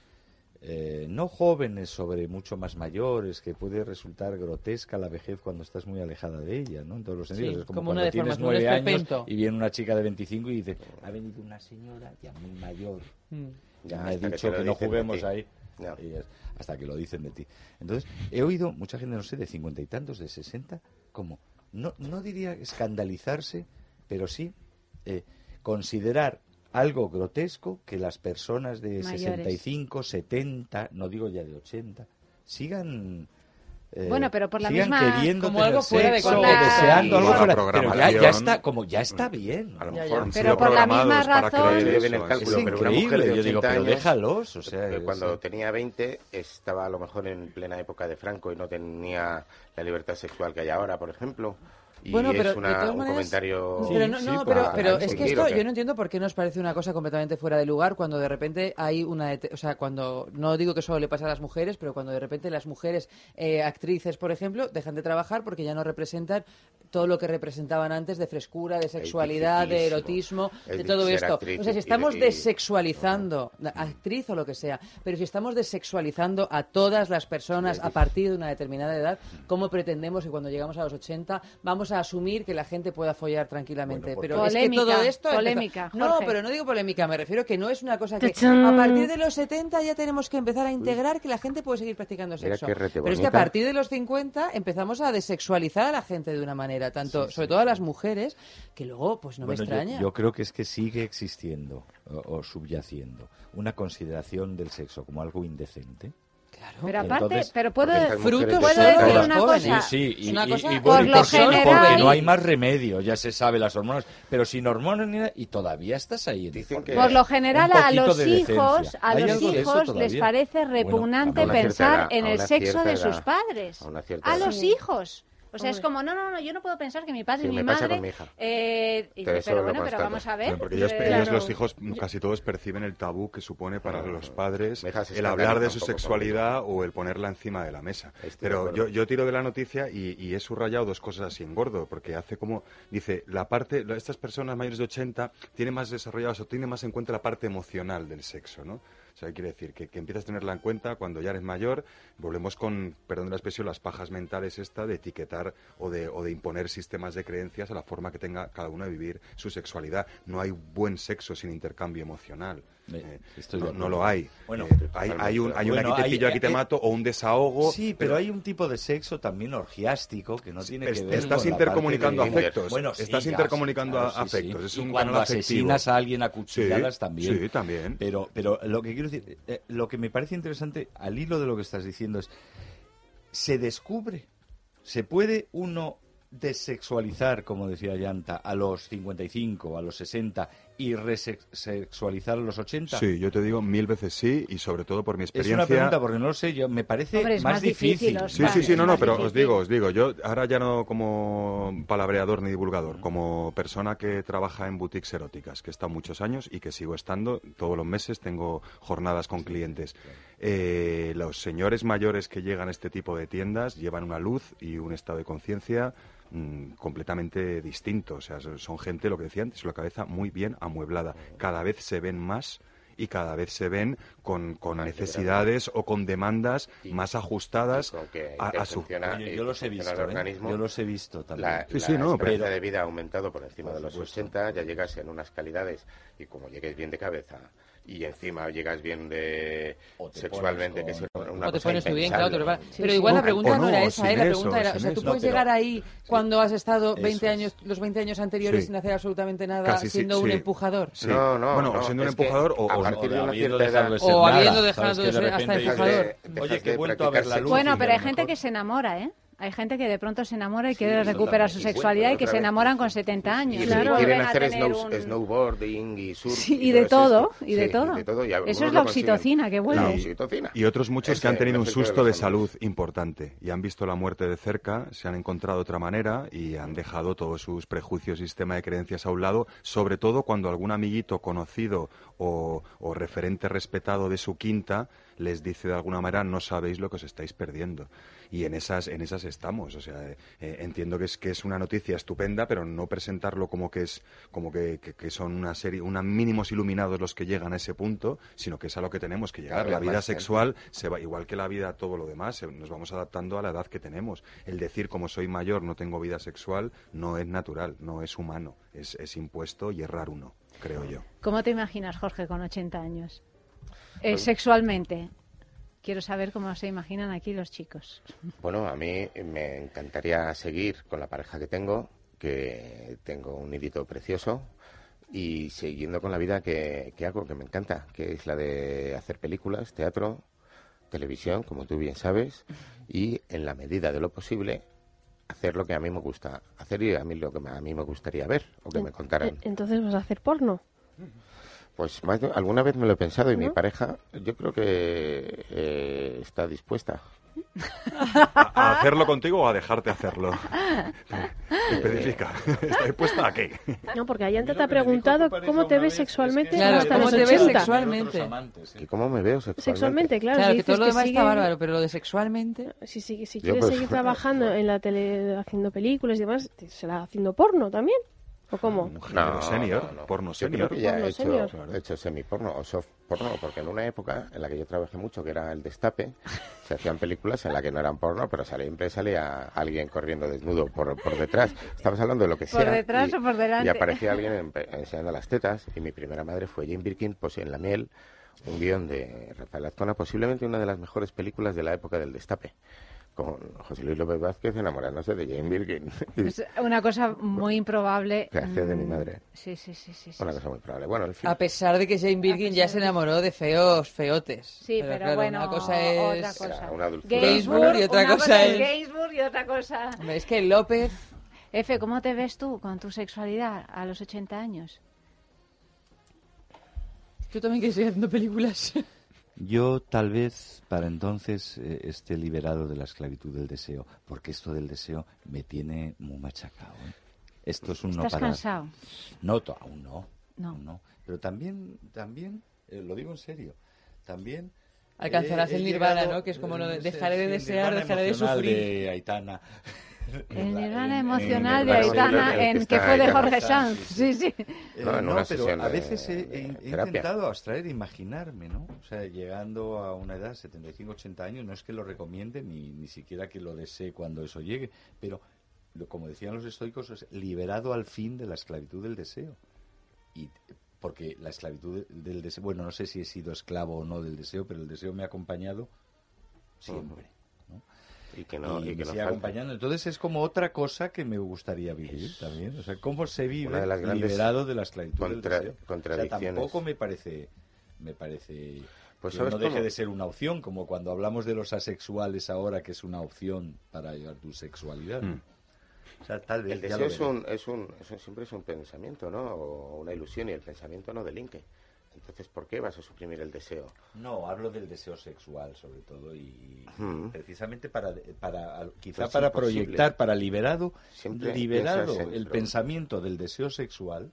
eh, no jóvenes sobre mucho más mayores, que puede resultar grotesca la vejez cuando estás muy alejada de ella, ¿no? En todos los Sí, sentidos. es como, como una cuando tienes nueve años esperpento. y viene una chica de 25 y dice, ha venido una señora ya muy mayor Mm. Ya me que dicho que, no juguemos ahí. Ya. Y es- hasta que lo dicen de ti. Entonces, he oído mucha gente, no sé, de cincuenta y tantos, de sesenta, como, no, no diría escandalizarse, pero sí eh, considerar algo grotesco que las personas de Mayores. 65, 70, no digo ya de 80, sigan... eh, Bueno, pero por la sigan misma- queriendo Como tener algo fuera de sexo, contexto. deseando algo fuera, pero ya, ya está como ya está bien A lo Ya, mejor ya. Han Pero por la misma programados para razón- deben eso, el cálculo, es pero una mujer de yo digo, 80 pero años, déjalos, o sea, que es- cuando tenía 20 estaba a lo mejor en plena época de Franco y no tenía la libertad sexual que hay ahora, por ejemplo. Y Bueno, pero es de un comentario... Pero no, Sí, no, pero, para pero es que esto yo no entiendo por qué nos parece una cosa completamente fuera de lugar cuando de repente hay una, o sea, cuando no digo que solo le pasa a las mujeres, pero cuando de repente las mujeres eh, actrices, por ejemplo, dejan de trabajar porque ya no representan todo lo que representaban antes de frescura, de sexualidad, de erotismo, de todo esto. O sea, si estamos desexualizando, actriz o lo que sea, pero si estamos desexualizando a todas las personas a partir de una determinada edad, ¿cómo pretendemos que cuando llegamos a los 80 vamos a asumir que la gente pueda follar tranquilamente? Bueno, pero porque- es que todo Polémica, esto... empezó- polémica, No, pero no digo polémica, me refiero que no es una cosa que ¡Tachán! a partir de los 70 ya tenemos que empezar a integrar que la gente puede seguir practicando sexo. Pero es que a partir de los 50 empezamos a desexualizar a la gente de una manera, tanto sobre todo a las mujeres, que luego pues no Bueno, me yo- extraña. Yo, creo que es que sigue existiendo o, o subyaciendo una consideración del sexo como algo indecente. Claro. Pero aparte, Entonces, pero puedo, fruto puedo decir una cosa. Sí, sí, es y, una y- cosa- y Por y lo por suerte, general- porque no hay más remedio, ya se sabe las hormonas, pero sin hormonas ni nada, y todavía estás ahí. Dicen que- Por lo general a los de hijos, a ¿Hay los hijos les parece repugnante pensar edad, en el sexo de sus padres. a los Sí. hijos. O sea, es como, no, no, no, yo no puedo pensar que mi padre Sí, y mi me pasa madre... con mi hija. eh, y Pero bueno, pero vamos a ver. Porque ellos, eh, ellos, Claro. los hijos, casi todos perciben el tabú que supone para los padres el hablar de su sexualidad o el ponerla encima de la mesa. Estoy Pero yo, yo tiro de la noticia y, y he subrayado dos cosas así en gordo, porque hace como, dice, la parte, estas personas mayores de 80 tienen más desarrollados o tienen más en cuenta la parte emocional del sexo, ¿no? O sea, quiere decir que, que empiezas a tenerla en cuenta cuando ya eres mayor. Volvemos con, perdón la expresión, las pajas mentales esta de etiquetar o de, o de imponer sistemas de creencias a la forma que tenga cada uno de vivir su sexualidad. No hay buen sexo sin intercambio emocional. Eh, de no, lo hay. Bueno, Eh, hay, hay un, hay un aquí te hay- pillo, aquí te eh, mato, o un desahogo. Sí, pero hay un tipo de sexo también orgiástico que no tiene que ver estás con la intercomunicando parte de- afectos. Bueno, sí, Estás ya, intercomunicando sí, a- claro, sí, sí. afectos. Es un cuando afectivo. asesinas a alguien a cuchilladas Sí, también. sí, también. Pero, pero lo que quiero decir, eh, lo que me parece interesante al hilo de lo que estás diciendo es, se descubre, se puede uno desexualizar, como decía Llanta, a los 55, a los 60 y resexualizar a los 80. Sí, yo te digo mil veces sí y sobre todo por mi Es experiencia. una pregunta porque no lo sé, yo me parece Hombre, es más, más difícil. Sí, sí, sí, es no, no, pero os digo, os digo, yo ahora ya no como palabreador ni divulgador, como persona que trabaja en boutiques eróticas, que he estado muchos años y que sigo estando, todos los meses tengo jornadas con clientes. Eh, los señores mayores que llegan a este tipo de tiendas llevan una luz y un estado de conciencia mm, completamente distinto. O sea, son, gente, lo que decía antes, la cabeza muy bien amueblada. Cada vez se ven más y cada vez se ven con, con necesidades o con demandas más ajustadas que a, a su... Oye, y yo los he visto, ¿eh? yo los he visto también. La, Sí, sí, no, pero- de vida ha aumentado por encima Por de los supuesto. 80, ya llegas en unas calidades y como llegues bien de cabeza y encima llegas bien de sexualmente, que es una o te pones tú bien, claro. impensable. va- Pero igual la pregunta o no, no, era esa, ¿eh? La eso, pregunta era, o sea, tú eso. puedes No, pero- llegar ahí cuando has estado 20 Eso. años, los 20 años anteriores Sí. sin hacer absolutamente nada, Casi sí, siendo un sí. empujador. Sí. No, no, bueno, no, o siendo un empujador o, a partir de o una habiendo cierta dejado edad- de ser O nada, habiendo ¿sabes? dejado Que de de ser hasta empujador. Oye, que he vuelto a ver la luz. Bueno, pero hay gente que se enamora, ¿eh? Hay gente que de pronto se enamora y Sí, quiere recuperar su sexualidad y que se enamoran con 70 años. Y y quieren hacer snow- un- snowboarding y surf. Sí, y de todo, y de todo. y de todo, Eso es la oxitocina que vuelve. La Y- oxitocina. Y otros muchos Ese que han tenido un de susto de hombres. salud importante y han visto la muerte de cerca, se han encontrado otra manera y han dejado todos sus prejuicios y sistema de creencias a un lado, sobre todo cuando algún amiguito conocido o, o referente respetado de su quinta les dice de alguna manera no sabéis lo que os estáis perdiendo. Y en esas, en esas estamos. O sea, eh, entiendo que es, que es una noticia estupenda, pero no presentarlo como que es, como que, que- que son una serie, una mínimos iluminados los que llegan a ese punto, sino que es a lo que tenemos que llegar. La vida gente. sexual se va, igual que la vida, todo lo demás, se- nos vamos adaptando a la edad que tenemos. El decir como soy mayor no tengo vida sexual no es natural, no es humano, es, es impuesto y es raro uno, creo yo. ¿Cómo te imaginas, Jorge, con 80 años? Eh, Pues- sexualmente. Quiero saber cómo se imaginan aquí los chicos. Bueno, a mí me encantaría seguir con la pareja que tengo, que tengo un nidito precioso, y siguiendo con la vida que, que hago, que me encanta, que es la de hacer películas, teatro, televisión, como tú bien sabes, y en la medida de lo posible hacer lo que a mí me gusta hacer y a mí lo que a mí me gustaría ver o que me contaran. Entonces vas a hacer porno. Pues más de- alguna vez me lo he pensado y mi pareja yo creo que eh, está dispuesta. ¿A, a hacerlo contigo o a dejarte hacerlo? Especifica. ¿Está dispuesta a qué? No, porque Ayanta te ha preguntado cómo te ves vez, es que sexualmente Claro, hasta ¿cómo los te ves 80. sexualmente? ¿Y cómo me veo sexualmente? Sexualmente, claro. Claro, si que todo lo demás sigue- está bárbaro, pero lo de sexualmente... Si, si, si quieres pues, seguir trabajando en la tele haciendo películas y demás, ¿te- ¿será haciendo porno también? ¿O cómo? Un género senior, porno Yo senior. creo que ya Porno he hecho, senior. he hecho semiporno o soft porno, porque en una época en la que yo trabajé mucho, que era el destape, se hacían películas en las que no eran porno, pero siempre salía alguien corriendo desnudo por, por detrás. Estamos hablando de lo que ¿Por sea. detrás y, o por delante? Y aparecía alguien en- enseñando las tetas, y mi primera madre fue Jane Birkin, pues en La Miel, un guion de Rafael Azcona, posiblemente una de las mejores películas de la época del destape, con José Luis López Vázquez enamorándose de Jane Birkin. Es una cosa muy improbable. Que hacía de mi Mm, madre. Sí, sí, sí, sí. sí, Una sí. cosa muy probable. Bueno, en fin. A pesar de que Jane Birkin ya se enamoró de feos feotes. Sí, pero, claro, bueno, una cosa es... otra cosa. Una dulzura. Gainsbourg y otra una cosa es es- Gainsbourg y otra cosa... Es que López... Efe, ¿cómo te ves tú con tu sexualidad a los 80 años? Tú también quieres seguir haciendo películas. Yo tal vez para entonces eh, esté liberado de la esclavitud del deseo, porque esto del deseo me tiene muy machacado. ¿eh? Esto es un no ¿Estás parar. cansado? No, aún no. No. aún no. Pero también, también, eh, lo digo en serio, también... Alcanzarás eh, el nirvana, llegado, ¿no? Que es como lo de dejaré de desear, dejaré de sufrir. de Aitana. El nirvana emocional de Aitana, en que fue de Jorge Sanz. sí, Sí. Eh, No, en no, una pero sesión a veces he, he- he intentado abstraer, imaginarme, ¿no? O sea, llegando a una edad, 75, 80 años, no es que lo recomiende ni, ni siquiera que lo desee cuando eso llegue, pero lo- como decían los estoicos, es liberado al fin de la esclavitud del deseo. Y porque la esclavitud del deseo, bueno, no sé si he sido esclavo o no del deseo, pero el deseo me ha acompañado siempre. ¿no? Y que no, y, y que me no sigue falte. acompañando. Entonces es como otra cosa que me gustaría vivir Es también. O sea, cómo se vive de las liberado de la esclavitud contra- del deseo. O sea, contradicciones. tampoco me parece, me parece Pues que ¿sabes no deje cómo? de ser una opción, como cuando hablamos de los asexuales ahora, que es una opción para llevar tu sexualidad. Mm. O sea, tal vez El deseo es un, es un, es un- siempre es un pensamiento, ¿no? O una ilusión y el pensamiento no delinque. Entonces, ¿por qué vas a suprimir el deseo? No, hablo del deseo sexual sobre todo y, precisamente para, para quizá Pues para imposible. proyectar, para liberado, Siempre liberado el pensamiento del deseo sexual,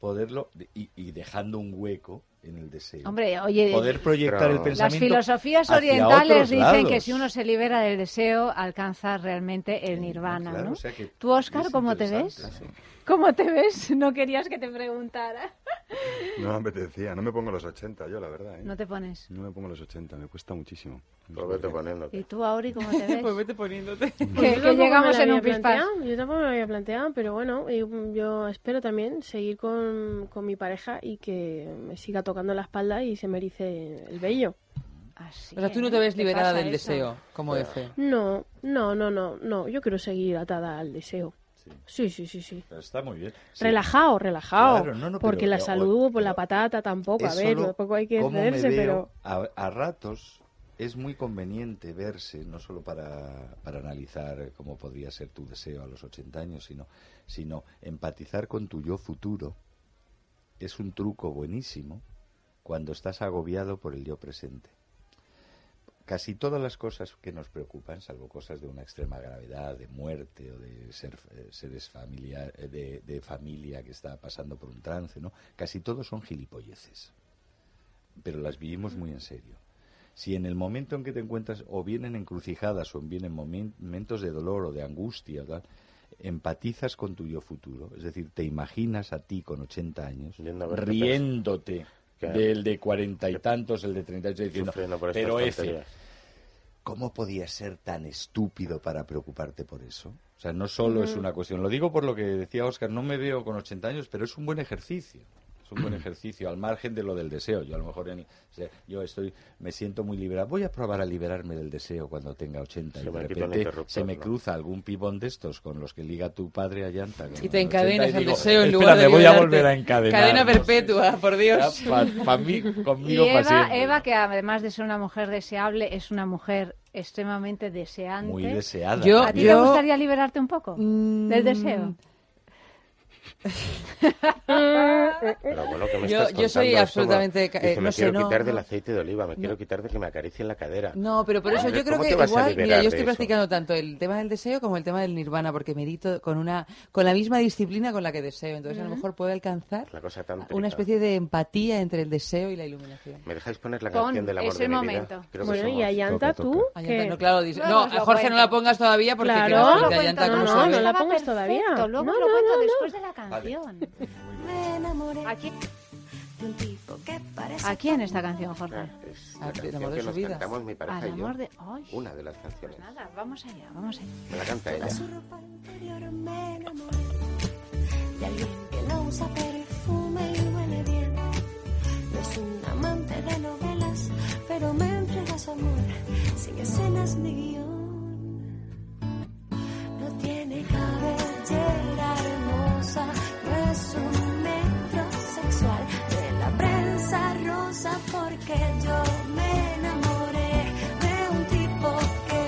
poderlo y, y dejando un hueco en el deseo. Hombre, oye, poder proyectar Pero- el las pensamiento. filosofías hacia orientales otros dicen lados. que si uno se libera del deseo, alcanza realmente el Eh, nirvana, claro, ¿no? o sea que ¿Tú, Oscar, cómo te ves? ¿Cómo te ves? No querías que te preguntara. No me apetecía, no me pongo los 80 yo, la verdad. ¿eh? No te pones. No me pongo los 80, me cuesta muchísimo. Pues vete poniéndote. ¿Y tú, Auri, cómo te ves? Pues vete poniéndote. que, Pues que llegamos en un pispás. Yo tampoco me lo había planteado, pero bueno, yo espero también seguir con, con mi pareja y que me siga tocando la espalda y se me erice el vello. Así, O sea, tú no te ves liberada del eso? deseo, como F. No, no, no, no, no, yo quiero seguir atada al deseo. Sí, Sí, sí, sí, pero está muy bien. Sí. Relajado, relajado. Claro, no, no, porque pero- la salud, pues la patata tampoco. A ver, tampoco hay que veo pero. a, a ratos es muy conveniente verse, no solo para, para analizar cómo podría ser tu deseo a los 80 años, sino, sino empatizar con tu yo futuro. Es un truco buenísimo cuando estás agobiado por el yo presente. Casi todas las cosas que nos preocupan, salvo cosas de una extrema gravedad, de muerte o de ser, eh, seres familiar, eh, de, de familia que está pasando por un trance, ¿no? Casi todos son gilipolleces pero las vivimos muy en serio. Si en el momento en que te encuentras, o bien en encrucijadas, o bien en momen- momentos de dolor o de angustia, empatizas con tu yo futuro, es decir, te imaginas a ti con 80 años, riéndote Claro. del de cuarenta y tantos, el de treinta y ocho, diciendo, pero F. ¿cómo podías ser tan estúpido para preocuparte por eso? O sea, no solo es una cuestión, lo digo por lo que decía Oscar, no me veo con 80 años, pero es un buen ejercicio. Es un buen ejercicio, al margen de lo del deseo. Yo a lo mejor, en- o sea, yo estoy, me siento muy liberado. Voy a probar a liberarme del deseo cuando tenga 80 Se y de repente se me cruza algún pibón de estos con los que liga tu padre a llanta. Y te 80 encadenas y al deseo en "Espera, lugar de voy a liberarte". volver a encadenar. Cadena no sé. perpetua, por Dios. Pa- mí, Y conmigo pa' Eva. Eva, que además de ser una mujer deseable, es una mujer extremadamente deseante. Muy deseada. Yo- ¿A ti yo- te gustaría liberarte un poco Mm, del deseo? Pero bueno, ¿qué me Yo- estás yo soy absolutamente eh, no me sé, quiero no, quitar no. del aceite de oliva, me quiero quitar de que me acaricien la cadera. No, pero por eso yo creo ¿cómo que igual, mira, yo estoy eso? practicando tanto el tema del deseo como el tema del nirvana, porque medito con una con la misma disciplina con la que deseo. Entonces, a lo mejor puedo alcanzar La cosa tan una especie de empatía entre el deseo y la iluminación. ¿Me dejáis poner la Pon, canción del amor es de mi momento. vida? Creo que Bueno, y Ayanta, tú. no, claro, dice- Luego no, lo Jorge no la pongas todavía porque Claro. no, Luego de lo Ayanta, cuento, ¿cómo no, no la Estaba pongas todavía. perfecto, Luego No, lo no, cuento no, no. después de la canción. Me enamoré Aquí, de un tipo que parece ¿A quién esta canción, Jorge? Ah, es Ah, la el canción amor de que su nos vida. cantamos mi pareja Al y yo. amor de... Ay, Una de las canciones. nada, vamos allá, vamos allá. Me la canta ella. su ropa interior me enamoré de alguien que no usa perfume y huele bien. No es un amante de novelas, pero me entrega su amor sin escenas ni guion. No tiene cabellera es un metrosexual de la prensa rosa porque yo me enamoré de un tipo que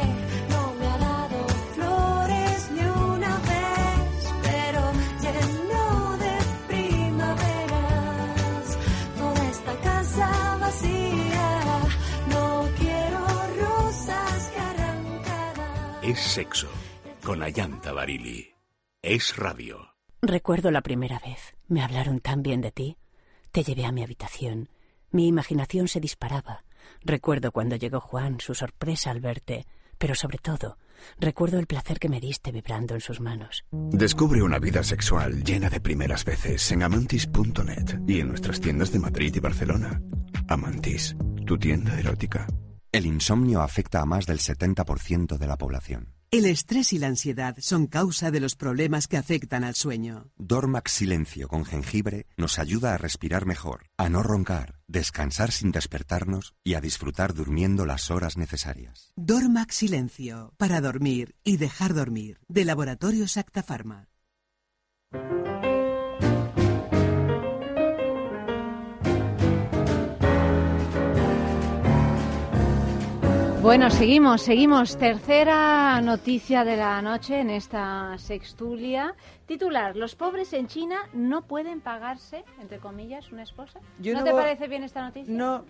no me ha dado flores ni una vez, pero lleno de primaveras. Toda esta casa vacía, no quiero rosas que arrancadas. Es sexo con Ayanta Barili. Es radio. Recuerdo la primera vez. Me hablaron tan bien de ti. Te llevé a mi habitación. Mi imaginación se disparaba. Recuerdo cuando llegó Juan, su sorpresa al verte, pero sobre todo, Recuerdo el placer que me diste vibrando en sus manos. Descubre una vida sexual llena de primeras veces en amantis.net y en nuestras tiendas de Madrid y Barcelona. Amantis, tu tienda erótica. El insomnio afecta a más del 70% de la población. El estrés y la ansiedad son causa de los problemas que afectan al sueño. Dormax Silencio con jengibre nos ayuda a respirar mejor, a no roncar, descansar sin despertarnos y a disfrutar durmiendo las horas necesarias. Dormax Silencio, para dormir y dejar dormir, de Laboratorios Acta Pharma. Bueno, seguimos, seguimos. Tercera noticia de la noche en esta sextulia. Titular, los pobres en China no pueden pagarse, entre comillas, una esposa. Yo ¿No, no te voy- parece bien esta noticia? No,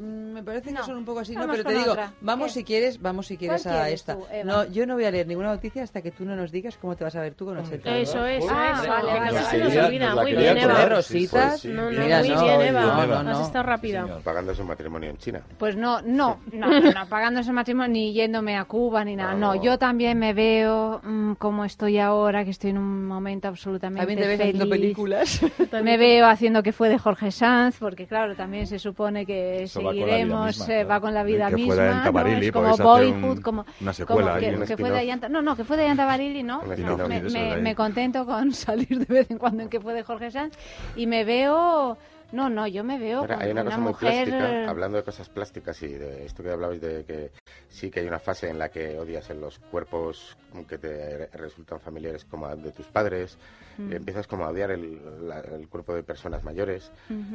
me parece que son un poco así, no, pero te digo, otra. vamos ¿Qué? si quieres, vamos si quieres ¿Cuál a esta. tú, no, yo no voy a leer ninguna noticia hasta que tú no nos digas cómo te vas a ver tú con 80 Eso, euros. eso, Ah, eso. vale, nos Quería- nos la Muy bien, Eva. colar, Rositas. sí, No, no, Mira, muy no, bien, Eva. no, no. Has estado rápida. Pagando su matrimonio en China. Pues no, no, no, no, no, pagando ese matrimonio ni yéndome a Cuba ni nada. No, yo también me veo mm, como estoy ahora, que estoy en un momento absolutamente También te ves feliz. haciendo películas. Me veo haciendo que fue de Jorge Sanz, porque claro, también se supone que Eso va con la vida seguiremos, misma, eh, claro. va con la vida misma, es como Boyhood, un- como, una secuela como que, un que fue de. Ayanta, no, no, que fue de Ayanta Barili, no, me, me contento con salir de vez en cuando en que fue de Jorge Sanz y me veo, no, no, yo me veo Mira, como hay una cosa muy mujer plástica, hablando de cosas plásticas y de esto que hablabais de que sí que hay una fase en la que odias en los cuerpos que te resultan familiares como de tus padres, Mm. empiezas como a odiar el, la- el cuerpo de personas mayores,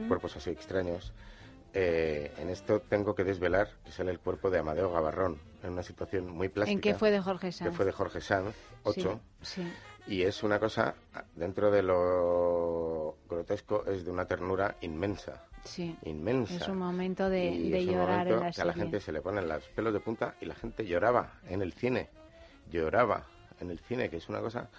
cuerpos así extraños. Eh, en esto tengo que desvelar que sale el cuerpo de Amadeo Gavarrón, en una situación muy plástica. en que fue de Jorge que Sanz. fue de Jorge Sanz, 8, Sí, sí. Y es una cosa, dentro de lo grotesco, es de una ternura inmensa. Sí. Inmensa. Es un momento de, Y de es un llorar momento en la que a la serie. gente se le ponen los pelos de punta y la gente lloraba en el cine. Lloraba en el cine, que es una cosa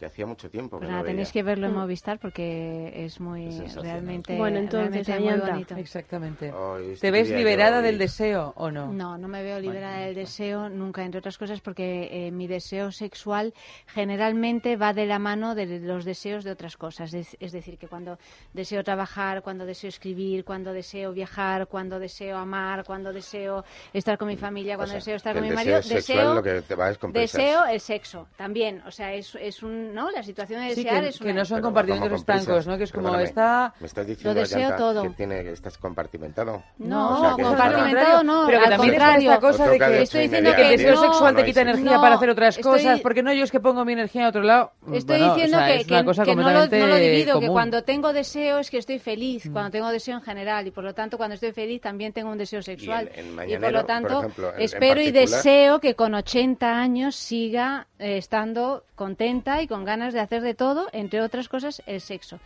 que hacía mucho tiempo que Pues no nada, veía. tenéis que verlo en Mm. Movistar porque es muy Es realmente, Bueno, entonces, realmente muy bonito. Exactamente. Hoy ¿Te ves liberada del deseo o no? No, no me veo liberada del deseo nunca, entre otras cosas porque eh, mi deseo sexual generalmente va de la mano de los deseos de otras cosas. Es, es decir, que cuando deseo trabajar, cuando deseo escribir, cuando deseo viajar, cuando deseo amar, cuando deseo estar con mi familia, O cuando sea, deseo estar con mi deseo marido, sexual deseo, lo que te va es deseo el sexo también. O sea, es, es un, ¿no? La situación de Sí, desear que, es que una... no son Pero compartimentos estancos, ¿no? Que es como está... Me estás diciendo, deseo todo. que tiene que estás compartimentado. No, O sea, que es compartimentado no, pero que al también contrario. esta cosa de que estoy diciendo que que el deseo no, sexual te quita energía No, para hacer otras estoy- cosas, porque no yo es que pongo mi energía en otro lado. Estoy Bueno, diciendo o sea, que, es una que- cosa que no, lo, no lo divido, que cuando tengo deseo es que estoy feliz, cuando tengo deseo en general, y por lo tanto cuando estoy feliz también tengo un deseo sexual. en Y, por lo por tanto, ejemplo, en- en espero y deseo que con 80 años siga eh, estando contenta y con ganas de hacer de todo, entre otras cosas, el sexo.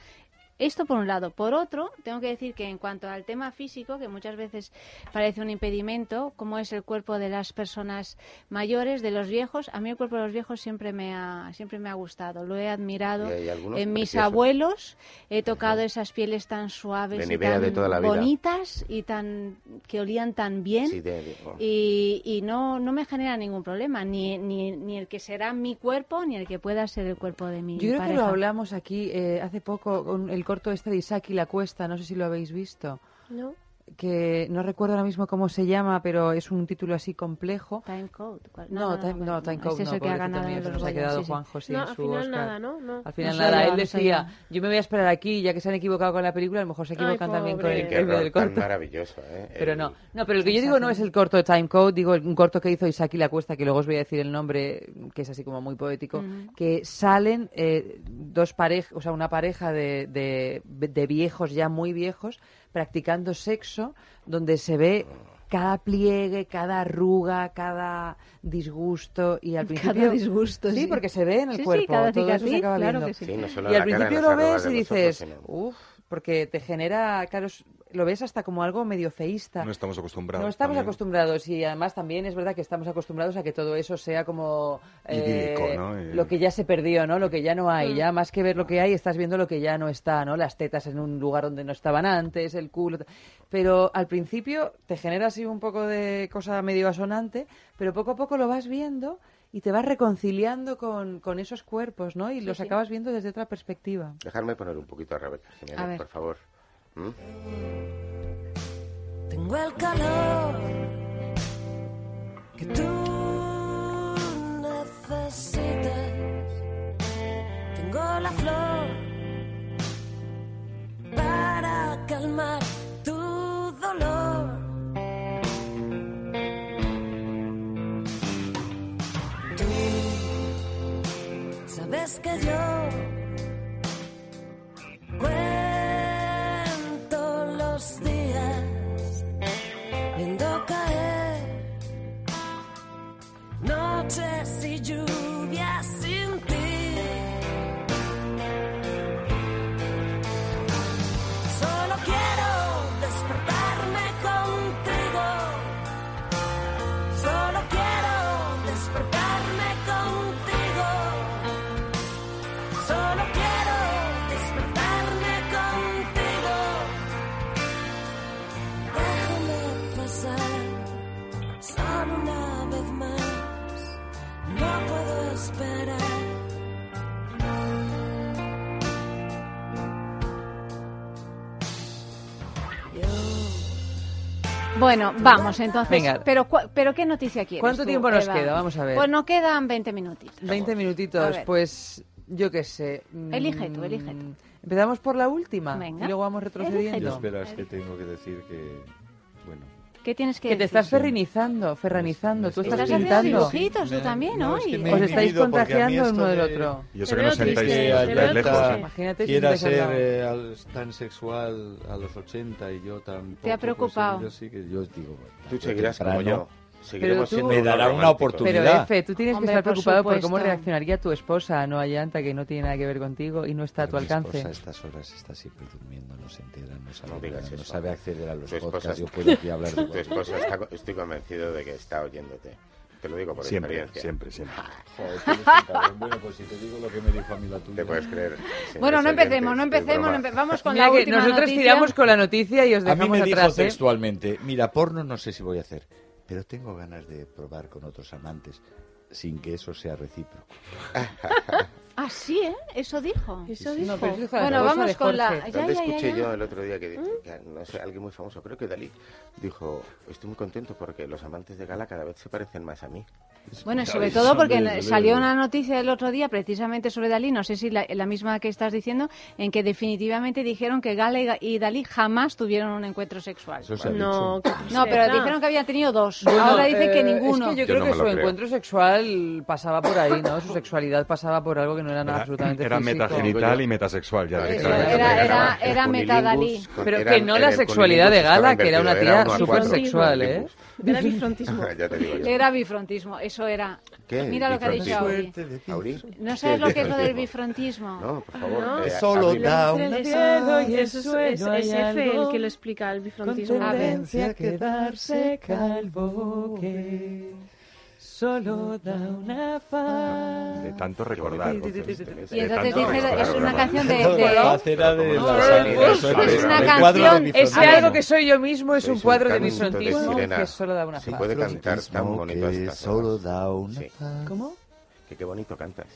Esto por un lado. Por otro, tengo que decir que en cuanto al tema físico, que muchas veces parece un impedimento, como es el cuerpo de las personas mayores, de los viejos, a mí el cuerpo de los viejos siempre me ha, siempre me ha gustado. Lo he admirado Y hay algunos en mis preciosos. abuelos. He tocado esas pieles tan suaves De y tan de toda la vida. bonitas y tan que olían tan bien Sí, de- de- oh. y, y no, no me genera ningún problema, ni, ni, ni el que será mi cuerpo, ni el que pueda ser el cuerpo de mi Yo creo que pareja. lo hablamos aquí eh, hace poco, con el corto este de Isaac y la Cuesta, no sé si lo habéis visto, ¿No? Que no recuerdo ahora mismo cómo se llama, pero es un título así complejo. Time Code. ¿cuál? No, Time, no, Time Code es no, el que ha ganado mío, en se nos ha quedado sí, sí. Juanjo sin No, al final Oscar. nada, ¿no? No. Al final No nada, sabía, él no decía, yo me voy a esperar aquí, ya que se han equivocado con la película, a lo mejor se equivocan también con el premio del tan corto. maravilloso, ¿eh? Pero El- no, no, pero el que yo digo no es el corto de Time Code, digo un corto que hizo Isaac y la Cuesta, que luego os voy a decir el nombre, que es así como muy poético, que salen eh, dos parejas, o sea, una pareja de, de, de viejos, ya muy viejos, practicando sexo, donde se ve cada pliegue, cada arruga, cada disgusto y al principio Cada disgusto, sí, sí. porque se ve en el Sí, sí, cuerpo cada todo eso se cicatriz, acaba claro viendo. que sí. Sí, no solo y al principio lo ves y dices, sino- uff, porque te genera, claro, lo ves hasta como algo medio feísta. No estamos acostumbrados. No estamos también. acostumbrados y además también es verdad que estamos acostumbrados a que todo eso sea como eh, Idílico, ¿no? Y- lo que ya se perdió, ¿no? Lo que ya no hay. Mm. Ya más que ver lo que hay, estás viendo lo que ya no está, ¿no? Las tetas en un lugar donde no estaban antes, el culo. Pero al principio te genera así un poco de cosa medio asonante, pero poco a poco lo vas viendo y te vas reconciliando con, con esos cuerpos, ¿no? Y los sí. acabas viendo desde otra perspectiva. Dejarme poner un poquito a Rebeca A Jiménez, ver. por favor. ¿Mm? Tengo el calor que tú necesitas. Tengo la flor para calmar tu dolor. Que yo. Cuento los días viendo caer noches y lluvias Bueno, vamos entonces. Venga. Pero, pero ¿qué noticia quieres? ¿Cuánto tú, tiempo nos Eva? queda? Vamos a ver. Pues nos quedan 20 minutitos. 20 A minutitos, pues yo qué sé. mm, Elige tú, elige tú. Empezamos por la última Venga. y luego vamos Yo retrocediendo. espera, es que tengo que decir que, bueno, ¿Qué tienes que Que te decir? estás ferrinizando, ferranizando. Tú estás Estás haciendo pintando. dibujitos tú también no, es hoy. que me Os estáis contagiando uno del de- otro. Y eso Te que nos sentáis que te veo lejos. Imagínate si quiera ser eh, al- tan sexual a los 80 y yo tan Te ha poco, preocupado. Pues, yo sí que yo digo, bueno, Tú o seguirás como yo. Seguiremos tú- siendo Me dará una oportunidad. Pero Efe, tú tienes Hombre, que estar por preocupado por cómo supuesto. reaccionaría tu esposa, no a Yanta, que no tiene nada que ver contigo y no está a tu Pero mi alcance. esposa a estas horas está siempre durmiendo, no se entera, no sabe, No no eso. sabe acceder a los Tu esposa podcasts. Yo puedo aquí hablar de Tu esposa está, estoy convencido de que está oyéndote. Te lo digo por Siempre, experiencia. siempre, siempre. Un cabrón. Bueno, pues si te digo lo que me dijo a mí la tuya. Te puedes creer. Bueno, no empecemos, no empecemos, no broma. empe- vamos con Mira la que última nosotros noticia. tiramos con la noticia y os A mí dejamos me dijo atrás, ¿eh? textualmente, mira, porno no sé si voy a hacer, pero tengo ganas de probar con otros amantes sin que eso sea recíproco. Ah, sí, ¿eh? Eso dijo. Eso No, dijo. pero eso dijo la Bueno, vamos con la... Ya, ¿Dónde ya, ya, escuché ya. yo el otro día que, que, no sé, alguien muy famoso, creo que Dalí, dijo, estoy muy contento porque los amantes de Gala cada vez se parecen más a mí. Bueno, sobre todo porque salió una noticia el otro día precisamente sobre Dalí, no sé si la, la misma que estás diciendo, en que definitivamente dijeron que Gala y Ga- y Dalí jamás tuvieron un encuentro sexual. Eso se ha No, dicho. que No, pero dijeron que habían tenido dos. Bueno, Ahora dice que eh, ninguno. Es que yo, Yo creo no que su creo. encuentro sexual pasaba por ahí, ¿no? Su sexualidad pasaba por algo que no era nada Era, absolutamente era físico. metagenital y metasexual, ya era- era- era cunilingus metadalí. con- Pero era- que no era la sexualidad de Gala, que era una tía súper sexual, ¿eh? Era bifrontismo. ya te digo yo. Era bifrontismo, eso era. ¿Qué? Mira lo que ha dicho. Auri. ¿Auri? ¿No ¿Qué sabes lo que es lo del bifrontismo? No, por favor. No. eh, Solo da Eso, un cielo y el eso es, es, suelo es hay Efe el que lo explica, el bifrontismo. Ver. tendencia a quedarse calvo que solo da una faz. De tanto recordar. Y entonces dice, es una canción de... Es una canción, Ese algo que soy yo mismo es un cuadro de sirena. que solo da una Sí, faz. puede cantar tan bonito solo da una faz. ¿Cómo? Que qué bonito cantas.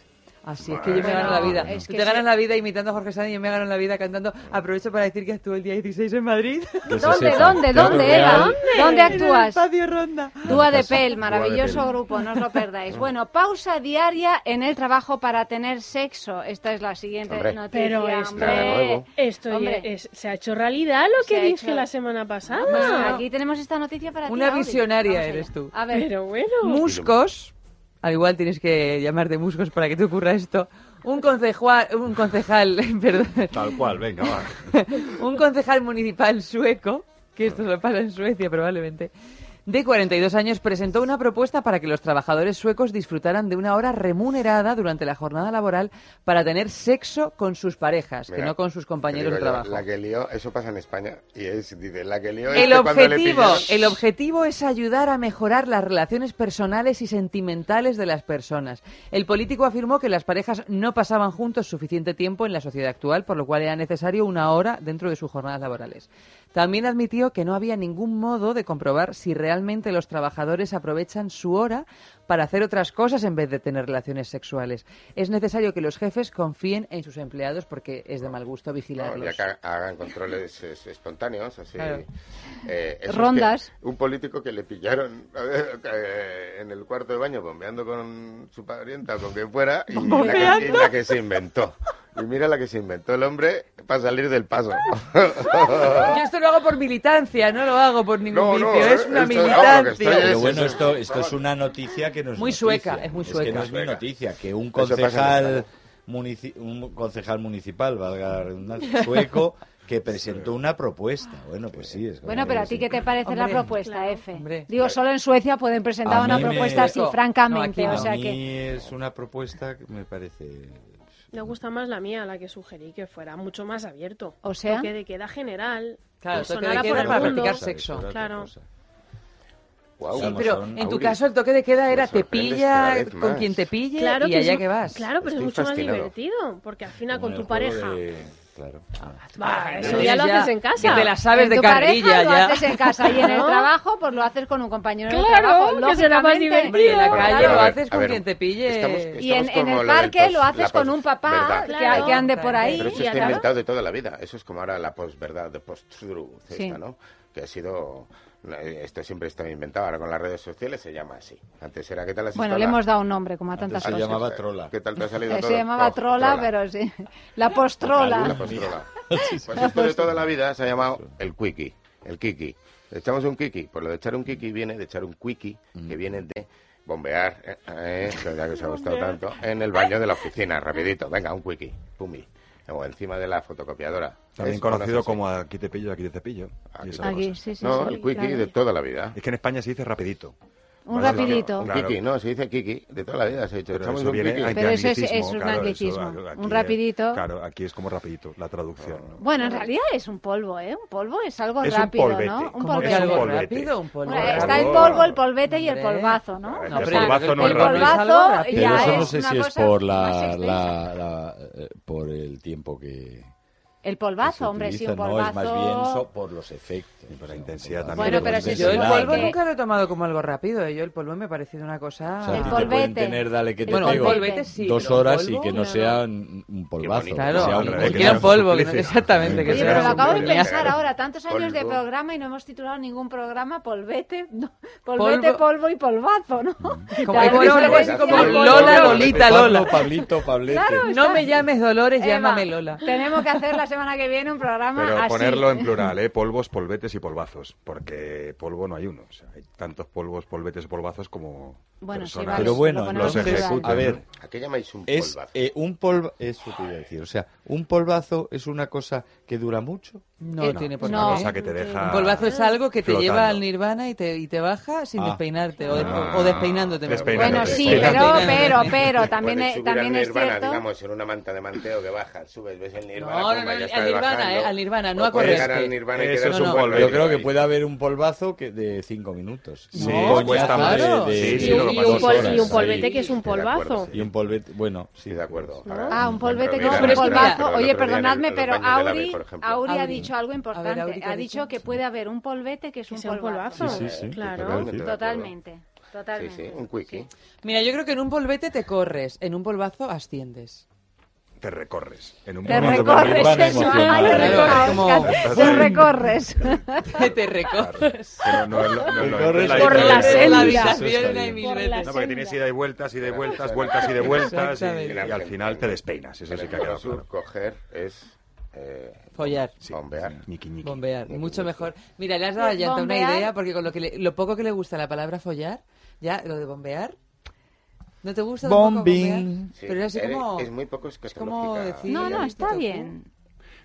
Así es que yo me gano la vida. es Tú que te sí. ganas la vida imitando a Jorge Sanz y yo me gano la vida cantando. Aprovecho para decir que actúo el día 16 en Madrid. ¿Dónde, dónde, dónde. Eva? ¿Dónde En el actúas? espacio Ronda. Dúa de. Pel, maravilloso Pel. grupo, no os lo perdáis. Bueno, pausa diaria en el trabajo para tener sexo. Esta es la siguiente Hombre. noticia. Pero esto, hombre. Esto Hombre. es- se ha hecho realidad lo que dije hecho. la semana pasada. Pues aquí tenemos esta noticia para ti. Una visionaria eres tú. A ver, Pero bueno. Muscos, al igual tienes que llamar de muscos para que te ocurra esto. Un concejal, un concejal, perdón, Tal cual, venga, va. un concejal municipal sueco, que esto se lo pasa en Suecia probablemente, de 42 años presentó una propuesta para que los trabajadores suecos disfrutaran de una hora remunerada durante la jornada laboral para tener sexo con sus parejas, que no con sus compañeros de yo, trabajo. La que lió, eso pasa en España. Y es, dice, la que lió El le objetivo, el objetivo es ayudar a mejorar las relaciones personales y sentimentales de las personas. El político afirmó que las parejas no pasaban juntos suficiente tiempo en la sociedad actual, por lo cual era necesario una hora dentro de sus jornadas laborales. También admitió que no había ningún modo de comprobar si realmente los trabajadores aprovechan su hora para hacer otras cosas en vez de tener relaciones sexuales. Es necesario que los jefes confíen en sus empleados porque es de mal gusto vigilarlos. No, ya que hagan controles es, espontáneos, así. Claro. Eh, eso Rondas. Es que un político que le pillaron eh, en el cuarto de baño bombeando con su parienta o con quien fuera y la, que, y la que se inventó. Y mira la que se inventó el hombre para salir del paso. Yo esto lo hago por militancia, no lo hago por ningún no, vicio. No, es una militancia. Lo bueno, esto, esto es una noticia que es Muy sueca, es muy sueca. Es que no es mi noticia, que un concejal, un concejal municipal, valga la redundancia, sueco, que presentó una propuesta. Bueno, pues sí. Es bueno, pero a ti qué te parece la propuesta, claro, F. Digo, solo en Suecia pueden presentar una propuesta así, francamente. O sea a mí que... es una propuesta que me parece me gusta más la mía, la que sugerí que fuera mucho más abierto. O sea. Toque de queda general. Claro, toque de queda para mundo. practicar sexo. Claro. Wow, sí, pero en tu caso el toque de queda era te pilla con quien te pille claro y allá que vas. Claro, pero Estoy es mucho fascinado. más divertido, porque al final con tu pareja... De... Claro. Ah, ah, ah eso ya lo haces en casa. Que te la sabes de carrilla ya. Lo haces en casa y en el trabajo, pues lo haces con un compañero claro, de trabajo. Que será más divertido. En la calle claro. lo haces con ver, quien te pille. Estamos, estamos y en, en el parque lo haces con un papá claro, que, ande por ahí. Pero eso está inventado de toda la vida. Eso es como ahora la post-verdad, de post-truth, ¿no? Que ha sido eh, esto siempre está inventado. Ahora con las redes sociales se llama así. Antes era ¿qué tal has Bueno, le hemos dado un nombre, como a tantas se cosas. llamaba trola. ¿Qué tal te ha salido Se llamaba trola, pero sí. La postrola. La. Pues esto de toda la vida se ha llamado el quickie, el kiki. Echamos un kiki. Por pues lo de echar un kiki viene de echar un quickie, que mm. viene de bombear, eh, eh, eh ya que os ha gustado tanto, en el baño de la oficina, rapidito. Venga, un quickie. Pumi o encima de la fotocopiadora. También conocido como aquí te pillo, aquí te pillo. Aquí. Sí, sí, no, el quickie de toda la vida. Es que en España se dice rapidito. Un rapidito. Un. Kiki, no, se dice Kiki. De toda la vida se ha dicho. Pero eso, viene, ¿eh? kiki. Pero eso es, es, un claro, anglicismo. Eso, aquí, un rapidito. Eh, claro, aquí es como rapidito la traducción. ¿no? Bueno, en realidad es un polvo, ¿eh? Un polvo es algo es rápido, un ¿no? Un polvete. Es un polvete. rápido, un polvo. Bueno, está el polvo, el polvete y el polvazo, ¿no? No, el polvazo no es rápido. El polvazo ya es no sé si es por la... Eh, por el tiempo que el polvazo, hombre, sí, un polvazo. Más bien por los efectos. Y por la intensidad también. Bueno, pero si yo el polvo nunca lo he tomado como algo rápido. ¿eh? Yo el polvo me ha parecido una cosa... El polvete. Tener, dale que polvete, sí, dos horas y que no, sea un polvazo. Claro, que sea un, polvo. Exactamente. Que sea pero lo acabo de pensar ahora. Tantos años de programa y no hemos titulado ningún programa polvete. Polvete, polvo y polvazo, ¿no? Como Lola, Lolita, Lola. Pablito, Pablete. No me llames Dolores, llámame Lola. Tenemos que hacer la que viene un programa Pero ponerlo en plural, ¿eh? Polvos, polvetes y polvazos, porque polvo no hay uno. O sea, hay tantos polvos, polvetes y polvazos como, bueno, sí, vale, pero bueno, lo los ejecutan. A ver, ¿a qué llamáis un es, polvazo? Eh, un polva, eso te iba a decir. O sea, un polvazo es una cosa que dura mucho. No, eh, tiene por qué. No, cosa que te deja. Un polvazo es algo que te lleva al nirvana y te, y te baja sin ah. despeinarte o, ah. o despeinándote. Bueno, sí, pero, pero, pero, también, subir también nirvana, es cierto. digamos, en una manta de manteo que baja, subes, ves el nirvana. No, no, no, al nirvana, eh, al nirvana, no a correr. Eso es un polvo. Yo creo que puede haber un polvazo que de 5 minutos. Sí, pues cuesta más. Sí, y, un polvete que es un polvazo. Y un polvete, bueno, sí, de acuerdo. Ah, un polvete que es un polvazo. Oye, perdonadme, pero Auri, Auri ha dicho algo importante. Ha dicho que puede haber un polvete que es un polvazo. Sí, sí, Claro, totalmente. Totalmente. un quickie. Mira, yo creo que en un polvete te corres, en un polvazo asciendes te recorres. En un te momento recorres, eso. Te recorres. Te recorres. Pero no, lo, es por la, no, porque tienes ida y vueltas, ida y vueltas, vueltas y de vueltas, y, al final te despeinas. Eso sí que ha quedado claro. Coger es... Eh, follar. Bombear. Bombear. Mucho mejor. Mira, le has dado a Yanta una idea porque con lo, que le, lo poco que le gusta la palabra follar, ya lo de bombear ¿No te gusta? Bombing. Sí, pero es, así como, es muy poco es No, no, está bien.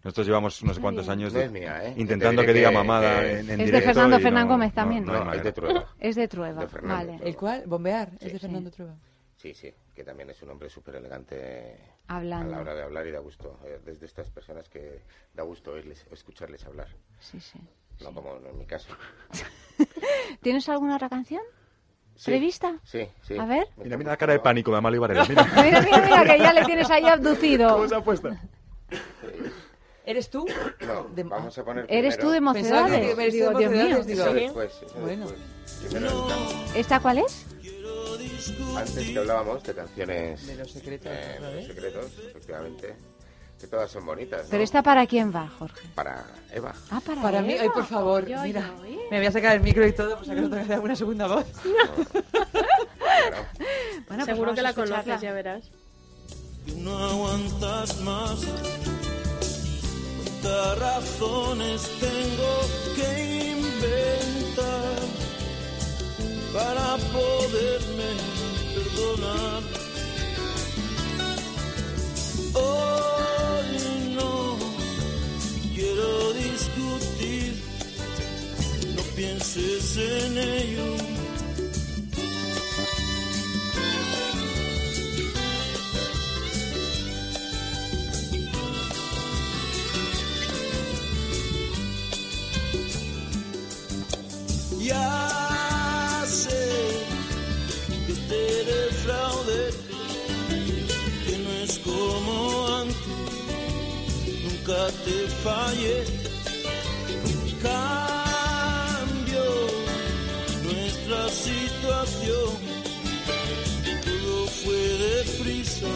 Nosotros llevamos no sé cuántos años no mía, ¿eh? intentando que, que, diga mamada en, en, Es directo de Fernando Fernández no, Gómez también. No, es de Trueba. Es de Trueba, de vale. Trueba. ¿El cual? ¿Bombear? Sí, es de Fernando sí. Trueba. Sí, sí, que también es un hombre súper elegante Hablando. a la hora de hablar y da gusto. Eh, desde estas personas que da gusto oírles, escucharles hablar. Sí, sí. No como en mi caso. ¿Tienes alguna otra canción? Sí, ¿Prevista? Sí, sí. A ver. Mira, mira la cara de pánico de Amalio Varela. Mira. mira, mira, mira, que ya le tienes ahí abducido. ¿Cómo se ha puesto? ¿Eres tú? No, de... vamos a poner ¿Eres tú de Mocedades? No, Dios mío. Digo, ¿eh? después, bueno. ¿Esta cuál es? Antes que hablábamos de canciones... De los secretos. Eh, de los secretos, efectivamente que todas son bonitas. ¿no? ¿Pero esta para quién va, Jorge? Para Eva. Ah, para, Para mí, ay, por favor, Yo, mira, yo, ¿eh? me voy a sacar el micro y todo, pues acaso tengo que dar una segunda voz. Bueno, pues Seguro vamos que la conoces, ya verás. no aguantas más. Cuántas razones tengo que inventar para poderme perdonar. Hoy no quiero discutir, no pienses en ello. Te fallé. Cambio nuestra situación, todo fue deprisa,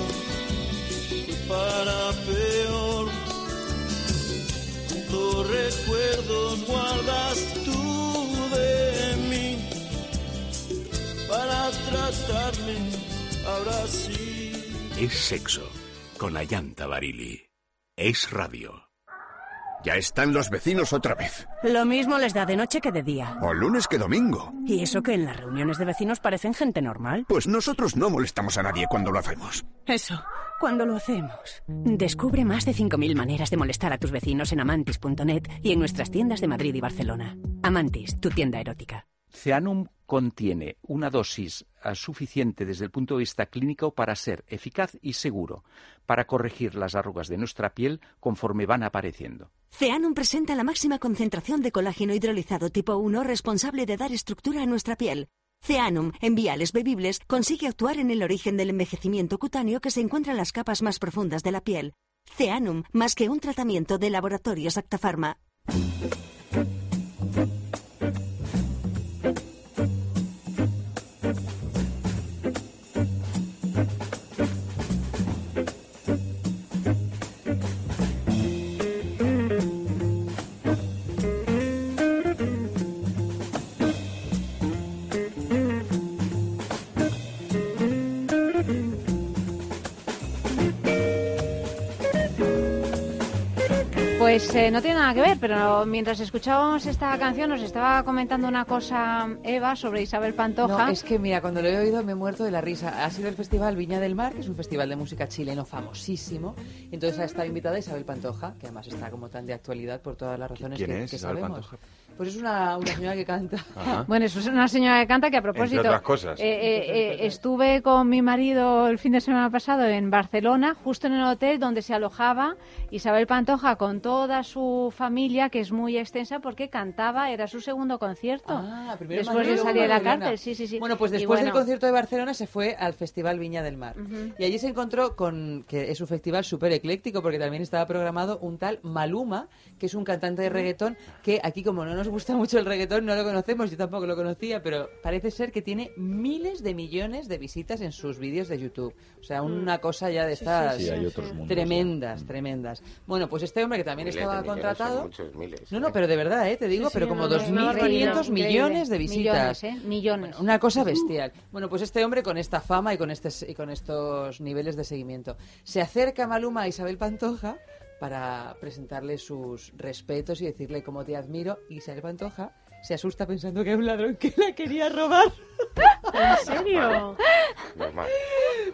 fue para peor. ¿Cuántos recuerdos guardas tú de mí para tratarme ahora sí? Es sexo con Ayanta Barili. Es radio. Ya están los vecinos otra vez. Lo mismo les da de noche que de día. O lunes que domingo. Y eso que en las reuniones de vecinos parecen gente normal. Pues nosotros no molestamos a nadie cuando lo hacemos. Eso, cuando lo hacemos. Descubre más de 5.000 maneras de molestar a tus vecinos en amantis.net y en nuestras tiendas de Madrid y Barcelona. Amantis, tu tienda erótica. Ceanum contiene una dosis ah, suficiente desde el punto de vista clínico para ser eficaz y seguro para corregir las arrugas de nuestra piel conforme van apareciendo. Ceanum presenta la máxima concentración de colágeno hidrolizado tipo 1 responsable de dar estructura a nuestra piel. Ceanum, en viales bebibles, consigue actuar en el origen del envejecimiento cutáneo que se encuentra en las capas más profundas de la piel. Ceanum, más que un tratamiento de laboratorios Actafarma. Pues eh, no tiene nada que ver, pero mientras escuchábamos esta canción nos estaba comentando una cosa Eva sobre Isabel Pantoja. No, es que mira, cuando lo he oído me he muerto de la risa. Ha sido el Festival Viña del Mar, que es un festival de música chileno famosísimo. Entonces ha estado invitada Isabel Pantoja, que además está como tan de actualidad por todas las razones ¿Quién que, es que Isabel sabemos. Pantoja? Pues es una, una señora que canta. Ajá. Bueno, eso es una señora que canta que a propósito... otras cosas. eh, eh, eh, estuve con mi marido el fin de semana pasado en Barcelona, justo en el hotel donde se alojaba Isabel Pantoja con toda su familia, que es muy extensa porque cantaba, era su segundo concierto. Ah, primero después Madrid, de salir de la cárcel, sí, sí, sí. Bueno, pues después del concierto de Barcelona se fue al Festival Viña del Mar. Y allí se encontró con, que es un festival súper ecléctico, porque también estaba programado un tal Maluma, que es un cantante de reggaetón, que aquí como no nos gusta mucho el reggaetón, no lo conocemos, yo tampoco lo conocía, pero parece ser que tiene miles de millones de visitas en sus vídeos de YouTube. O sea, una cosa ya de estas sí, sí, hay otros mundos, tremendas, tremendas. Bueno, pues este hombre que también Miles estaba contratado... son muchos miles, no, no, ¿eh? pero de verdad, ¿eh? te digo, Sí, sí, pero como no, es una 2.500 barbaridad, millones de visitas. Millones, ¿eh? Millones. Una cosa bestial. Bueno, pues este hombre con esta fama y con, este, y con estos niveles de seguimiento se acerca Maluma a Isabel Pantoja para presentarle sus respetos y decirle cómo te admiro. Y Isabel Pantoja se asusta pensando que es un ladrón que la quería robar. ¿En serio? Normal.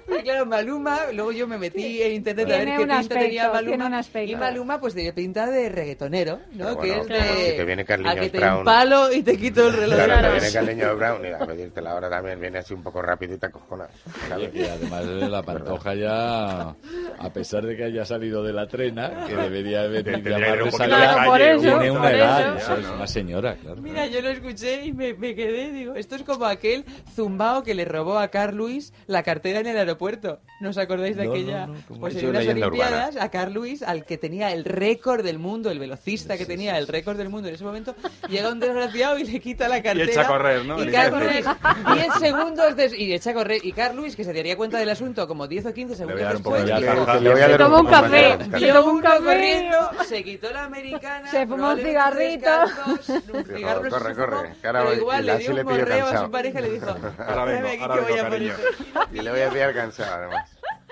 Porque claro, Maluma, luego yo me metí en internet a ver qué pinta aspecto, tenía Maluma. tiene un aspecto. Y Maluma pues tiene pinta de reggaetonero, ¿no? Pero que bueno, es claro, de... si te viene a Carliños que te Brown. empalo y te quito el reloj. Claro, te Claro. viene Carliño Brown y a pedirte la hora también viene así un poco rápido y te acojonas. ¿sabes? Y además la Pantoja ya, a pesar de que haya salido de la trena, que debería haber calle, por eso, tiene una edad, eso es una señora, claro. Mira, yo lo escuché y me, me quedé, digo, esto es como aquel zumbao que le robó a Carl Lewis la cartera en el aeropuerto. ¿No os acordáis de No, aquella? no, no, ¿cómo pues es? en unas Olimpiadas, urbana. a Carl Lewis, al que tenía el récord del mundo, el velocista que tenía el récord del mundo en ese momento, llega un desgraciado y le quita la cartera. echa a correr, ¿no? Y Carl 10 segundos y echa a correr. Y Carl Lewis, que se daría cuenta del asunto como 10 o 15 segundos después, a Se tomó un café. Se tomó un café. se quitó la americana, Se fumó un cigarrito. un cigarro corre, corre, pero voy- igual le dio un morreo a cansado. su pareja y le dijo, Ahora "Espérame vengo, aquí ahora que voy vengo, a por cariño. eso". Y le voy a pillar cansado, además.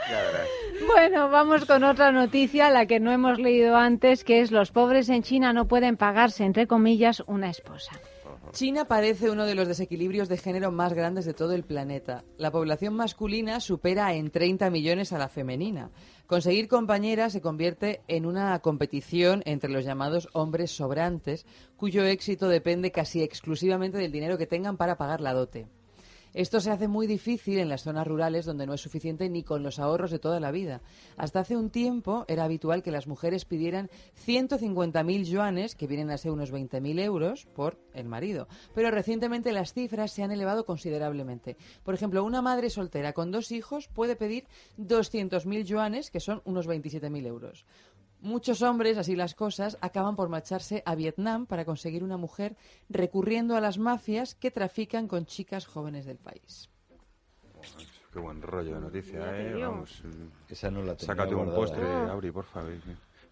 Ya verás. Bueno, vamos con otra noticia, la que no hemos leído antes, que es los pobres en China no pueden pagarse, entre comillas, una esposa. China padece uno de los desequilibrios de género más grandes de todo el planeta. La población masculina supera en 30 millones a la femenina. Conseguir compañeras se convierte en una competición entre los llamados hombres sobrantes, cuyo éxito depende casi exclusivamente del dinero que tengan para pagar la dote. Esto se hace muy difícil en las zonas rurales donde no es suficiente ni con los ahorros de toda la vida. Hasta hace un tiempo era habitual que las mujeres pidieran 150.000 yuanes, que vienen a ser unos 20.000 euros, por el marido. Pero recientemente las cifras se han elevado considerablemente. Por ejemplo, una madre soltera con dos hijos puede pedir 200.000 yuanes, que son unos 27.000 euros. Muchos hombres, así las cosas, acaban por marcharse a Vietnam para conseguir una mujer recurriendo a las mafias que trafican con chicas jóvenes del país. Qué buen rollo de noticia, ¿eh? Vamos, Esa no la tenía sácate un postre, Ah. Auri, por favor.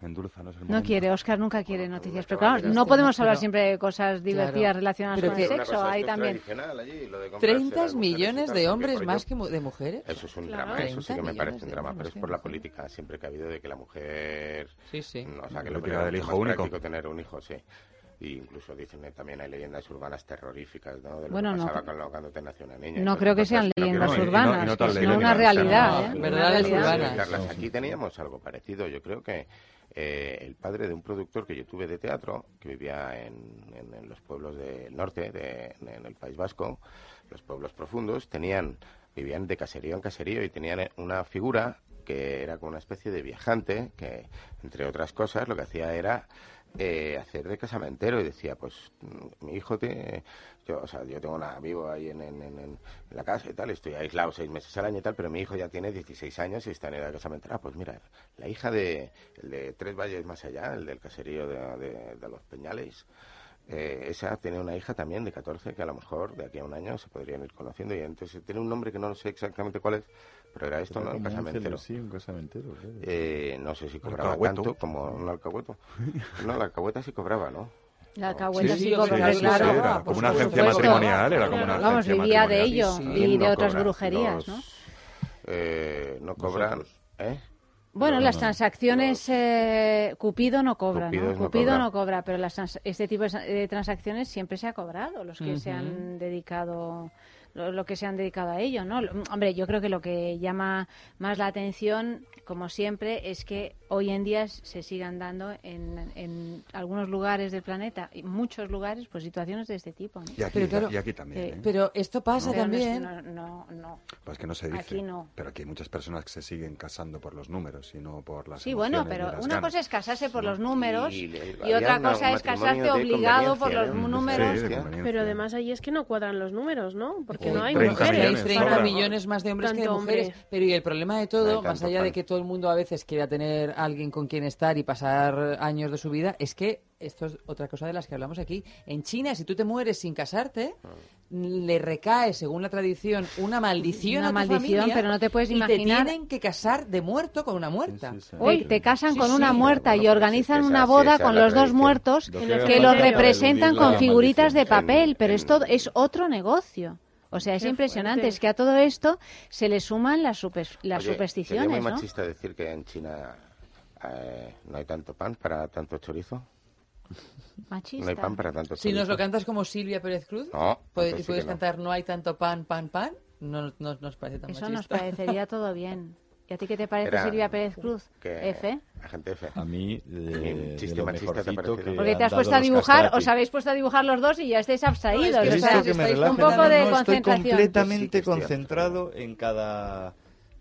Endulzanos el No quiere, Oscar nunca quiere noticias. Pero acaban claro, no podemos hablar pero- siempre de cosas divertidas Claro. relacionadas Pero con que- el sexo. es también. allí, lo de comprarse 30 las mujeres y millones de hombres más que de mujeres. Eso es un Claro. drama, eso sí que 30 me parece un drama, pero es por la política siempre que ha habido de que la mujer... Sí, sí. no, o sea, que lo primero del es hijo único. tener un hijo, sí. Y incluso dicen que también hay leyendas urbanas terroríficas, ¿no? De lo Bueno, que no. pasaba con lo- cuando te nació una niña. No creo que sean no leyendas no, no- urbanas, no es una realidad. no, ¿eh? Verdades urbanas. Aquí teníamos algo parecido. Yo creo que eh, el padre de un productor que yo tuve de teatro, que vivía en, en- los pueblos del norte, de- en el País Vasco, los pueblos profundos, tenían vivían de caserío en caserío y tenían una figura que era como una especie de viajante que, entre otras cosas, lo que hacía era eh, hacer de casamentero y decía, pues mm, mi hijo te, yo, o sea, yo tengo una vivo ahí en, en, en- la casa y tal, estoy aislado seis meses al año y tal, pero mi hijo ya tiene 16 años y está en edad de casamentera. Ah, pues mira, la hija de, el de Tres Valles más allá, el del caserío de, de- de los Peñales, eh, esa tiene una hija también de 14 que a lo mejor de aquí a un año se podrían ir conociendo y entonces tiene un nombre que no sé exactamente cuál es, pero era esto, Era ¿no? Un casamentero. Sí, un casamentero. claro. Eh, no sé si cobraba Alcahueto. tanto como un alcahueto. No, la alcahueta sí cobraba, ¿no? La alcahueta Sí, sí, sí, cobra, claro, era como una supuesto. agencia matrimonial, era como una Vamos, agencia vivía de ello Sí, y ¿Quién de no otras brujerías, Los, ¿no? eh, no cobran, ¿eh? Bueno, No, las no. transacciones eh, Cupido no cobra, Cupido ¿no? no Cupido cobra. no cobra, pero las trans- este tipo de de transacciones siempre se ha cobrado, los que se han dedicado lo, lo que se han dedicado a ello, ¿no? Hombre, yo creo que lo que llama más la atención, como siempre, es que hoy en día se sigan dando en, en algunos lugares del planeta, y muchos lugares, pues situaciones de este tipo. ¿no? Y aquí, Pero claro, y aquí también. eh, ¿eh? Pero esto pasa Pero también. No, no, no. Pues que no se dice. Aquí no. Pero aquí hay muchas personas que se siguen casando por los números y no por las Sí, bueno, pero las una ganas. cosa es casarse por los números Y otra una- cosa es casarte de obligado por los números. Sí. Pero además ahí es que no cuadran los números, ¿no? Porque Uy, no hay 30 mujeres. millones, Hay 30 ahora. millones más de hombres que de mujeres. hombre. Pero y el problema de todo, más allá de que todo el mundo a veces quiera tener alguien con quien estar y pasar años de su vida, es que esto es otra cosa de las que hablamos aquí. En China, si tú te mueres sin casarte, le recae, según la tradición, una maldición Una a tu maldición, familia pero no te puedes y imaginar- te tienen que casar de muerto con una muerta. Sí, sí, sí. Hoy te casan Sí, con sí, una muerta bueno, y organizan una boda con los dos muertos Lo que que hacen los para representan con figuritas de papel, En- pero es en- todo es otro negocio. O sea, es Qué impresionante. fuerte. Es que a todo esto se le suman las, super- las Oye, supersticiones, Sería muy ¿no? machista decir que en China eh, no hay tanto pan para tanto chorizo. Machista. No hay pan para tanto Si chorizo. nos lo cantas como Silvia Pérez Cruz, No, puedes, sí puedes no. cantar No hay tanto pan, pan, pan, no, no nos parece tan Eso nos machista. parecería todo bien. ¿Y a ti qué te parece Era- Silvia Pérez Cruz? Que- F. Agente F. A mí, de, Un de chiste lo machista te que Porque te has puesto a dibujar, os habéis puesto a dibujar los dos y ya estáis abstraídos. No, es que o sea, que me un poco no, de no, estoy concentración. completamente Sí concentrado en cada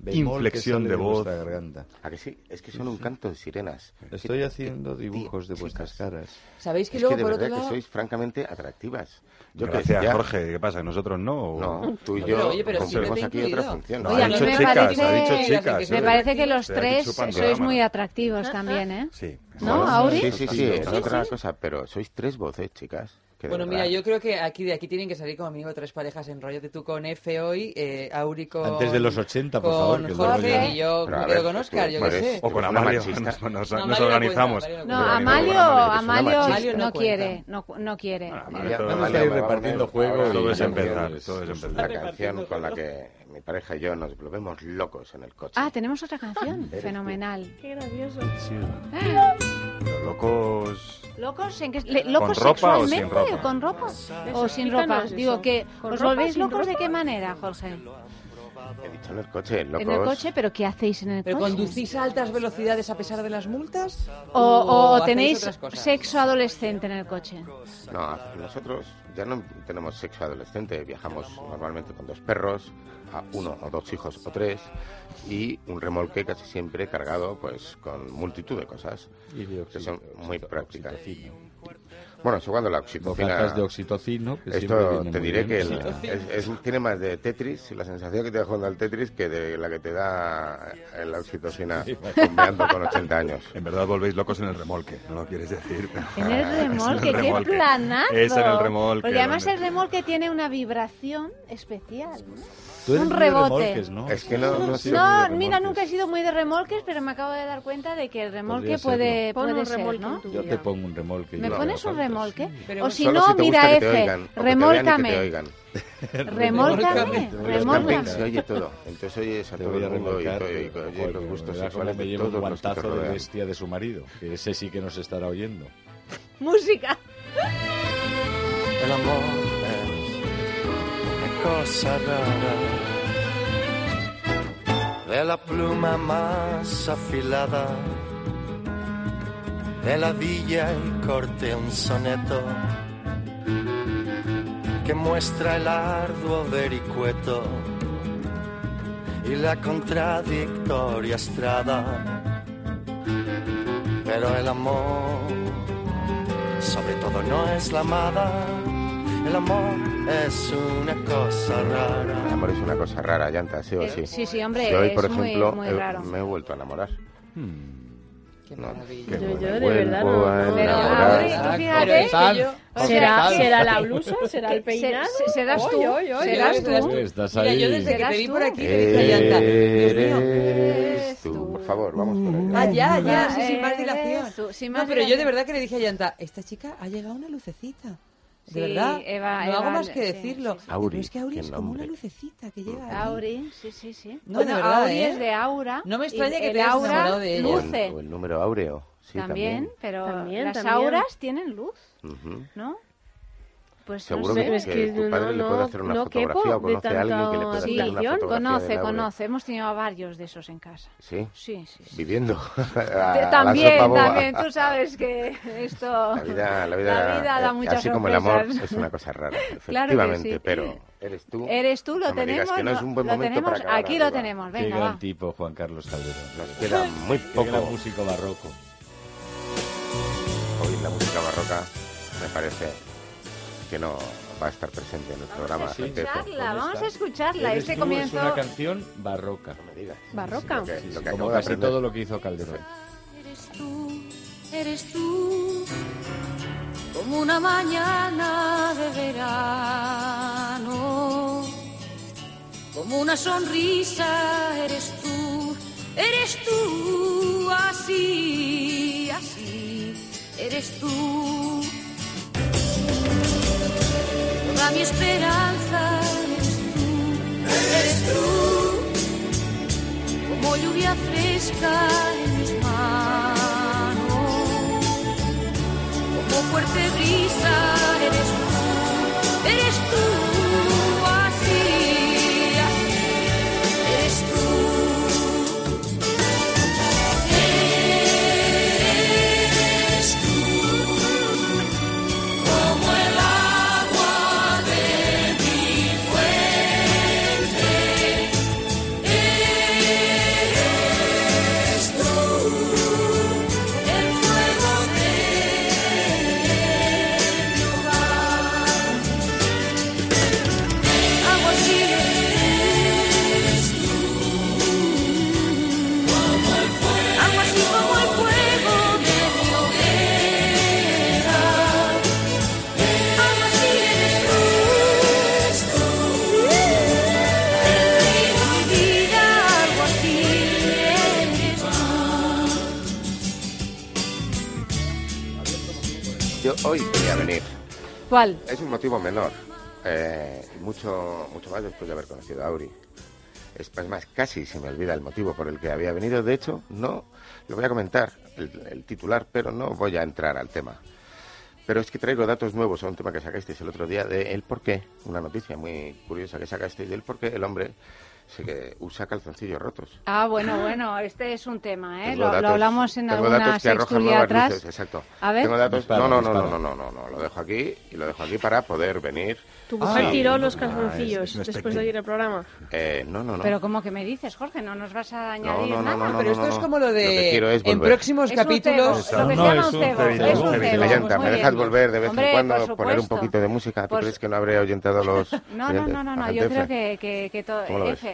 que inflexión sale de de voz. vuestra garganta. ¿A que sí? Es que son un canto de sirenas. Estoy Que- haciendo que- dibujos de chicas, vuestras caras. ¿Sabéis que es luego, que de por verdad otro lado... que sois francamente atractivas. Yo que Gracias, ya- Jorge. ¿Qué pasa? ¿Nosotros no? o- No, tú y No, yo pero, oye, pero cumplimos siempre te aquí otra función. No, Oye, ha dicho me chicas, parece- ha dicho Me chicas. Me ¿eh? parece que los tres sois muy atractivos también, ¿eh? Sí. ¿No, Auri? Sí, sí, sí, es otra cosa, pero sois tres voces, chicas. Bueno, mira, yo creo que aquí de aquí tienen que salir como mínimo tres parejas en rollo de tú con F hoy, eh, Auri con... Antes de los 80, por con favor, luego Jorge y yo Pero ver, con tú Oscar, yo qué sé. O con Amalio. Nos, nos- No, nos Amalio no organizamos. No, Amalio, Amalio no quiere, no, no quiere. Vamos a ir repartiendo poner juego ahora y todo es empezar, todo es empezar. Una canción con la que mi pareja y yo nos volvemos locos en el coche. Ah, tenemos otra canción. Fenomenal. Qué gracioso. Los locos. ¿Locos? ¿En qué, le- ¿Locos ropa o sin sexualmente ropa? o con ropa? ¿O sin ropa? Digo que ¿Con os volvéis locos de qué manera, Jorge? He dicho en el coche, locos. En el coche, pero ¿qué hacéis en el ¿Pero coche? conducís a altas velocidades a pesar de las multas? ¿O, o hacéis tenéis sexo adolescente en el coche? No, nosotros ya no tenemos sexo adolescente, viajamos normalmente con dos perros, a uno o dos hijos o tres, y un remolque casi siempre cargado pues con multitud de cosas que son muy prácticas. Bueno, eso cuando la oxitocina... Bocatas de oxitocino, que Esto te diré que el- es- es- tiene más de Tetris, la sensación que te da jugando al Tetris, que de la que te da la oxitocina bombeando con 80 años. En verdad volvéis locos en el remolque, no lo quieres decir. En el en remolque, el qué remolque. planazo. Es en el remolque. Porque además el remolque tiene una vibración especial. ¿no? Tú eres un muy de rebote. remolques, ¿no? Es que no, no. No, mira, nunca he sido muy de remolques, pero me acabo de dar cuenta de que el remolque Podría puede, Pon puede un ser, remolque ¿no? Yo te pongo un remolque. ¿Me pones un falta, remolque? sí. O si Solo no, si mira F, oigan, y remólcame. Remólcame, remólcame. se oye todo. Entonces oyes a Te todo voy a el mundo y, remolcar. todo- y que, oyes joder, los gustos sexuales me llevo un guantazo de bestia de su marido, que ese sí que nos estará oyendo. Música. El amor es una cosa rara, de la pluma más afilada, de la villa y corte un soneto que muestra el arduo vericueto y la contradictoria estrada. Pero el amor sobre todo no es la amada, el amor es una cosa El rara. amor es una cosa rara, llanta, sí o Eh, sí. sí, sí, hombre, Yo hoy, es por muy- ejemplo, muy raro. me he vuelto a enamorar. Qué No, maravilla. Yo- yo de verdad no- no- tú fíjate ¿Será, ¿Será la blusa? ¿Será el peinado? se- serás tú, serás oy. tú. Estás Mira, ahí. yo desde que ¿Serás te vi por aquí te dije, Llanta, Dios mío. Eres tú. Por favor, vamos por ahí. Ah, ya, ya, sin más dilación. No, pero yo de verdad que le dije a Llanta, esta chica ha llegado una lucecita. De Sí, verdad, Eva- no hago más que sí, decirlo. sí, sí. Auri, pero es que Auri es como una lucecita que llega ahí. Auri, sí, sí, sí. No, de verdad, Auri ¿eh? es de aura. No me extraña que te hayas aura enamorado de ella. O el, luce. o el número áureo. Sí, también, también. pero También, las también. auras tienen luz. ¿no? Pues Seguro no que, sé. es que que tu padre no- le puede no- hacer una no fotografía quepo o conoce de a alguien que le pueda Sí, hacer una fotografía conoce, conoce. Hemos tenido a varios de esos en casa. Sí, Sí, sí, sí. viviendo. A- también, también, tú sabes que esto... La vida, la vida, La vida da eh, muchas así como el amor, sorpresas. es una cosa rara, Claro que efectivamente, sí. pero eres tú. Eres tú, lo tenemos, que no es un buen lo momento tenemos, para aquí lo tenemos, Qué venga, gran va. tipo, Juan Carlos Calderón. Nos queda muy Qué gran poco. músico barroco. Hoy la música barroca me parece que no va a estar presente en el programa. Vamos a escucharla, vamos a escucharla. Este comienzo... Es una canción barroca. No me digas. Barroca. Lo que, lo que Como casi todo lo que hizo Calderón. Eres tú, eres tú, como una mañana de verano, como una sonrisa, eres tú, eres tú, así, así, eres tú. Toda mi esperanza, eres tú, eres tú. Como lluvia fresca en mis manos, como fuerte brisa eres tú, eres tú, Es un motivo menor. eh, mucho, mucho más después de haber conocido a Auri. Es es más, casi se me olvida el motivo por el que había venido. De hecho, no lo voy a comentar, el, el titular, pero no voy a entrar al tema. Pero es que traigo datos nuevos a un tema que sacasteis el otro día de el por qué, una noticia muy curiosa que sacasteis del por qué el hombre se que usa calzoncillos rotos. Ah, bueno, bueno, este es un tema, ¿eh? Tengo Lo, lo datos- hablamos en tengo alguna datos que arrojan sextulia atrás. luces, exacto. A ver. Tengo datos. No, no, no, no, no, no, no, lo dejo aquí y lo dejo aquí para poder venir. Tu mujer Ah, tiró los calzoncillos es- es un después de oír el programa. Eh, no, no, no. Pero como que me dices, Jorge, no nos vas a añadir no, no, nada. no, no, Pero esto no, es no. como lo de Lo que quiero es en próximos Es un capítulos. lo que se llama un cebo, es un cebo, pues ¿me dejas volver de vez en cuando poner un poquito de música? ¿Tú Pues- crees que no habré ahuyentado los No, no, no, no, yo creo que todo...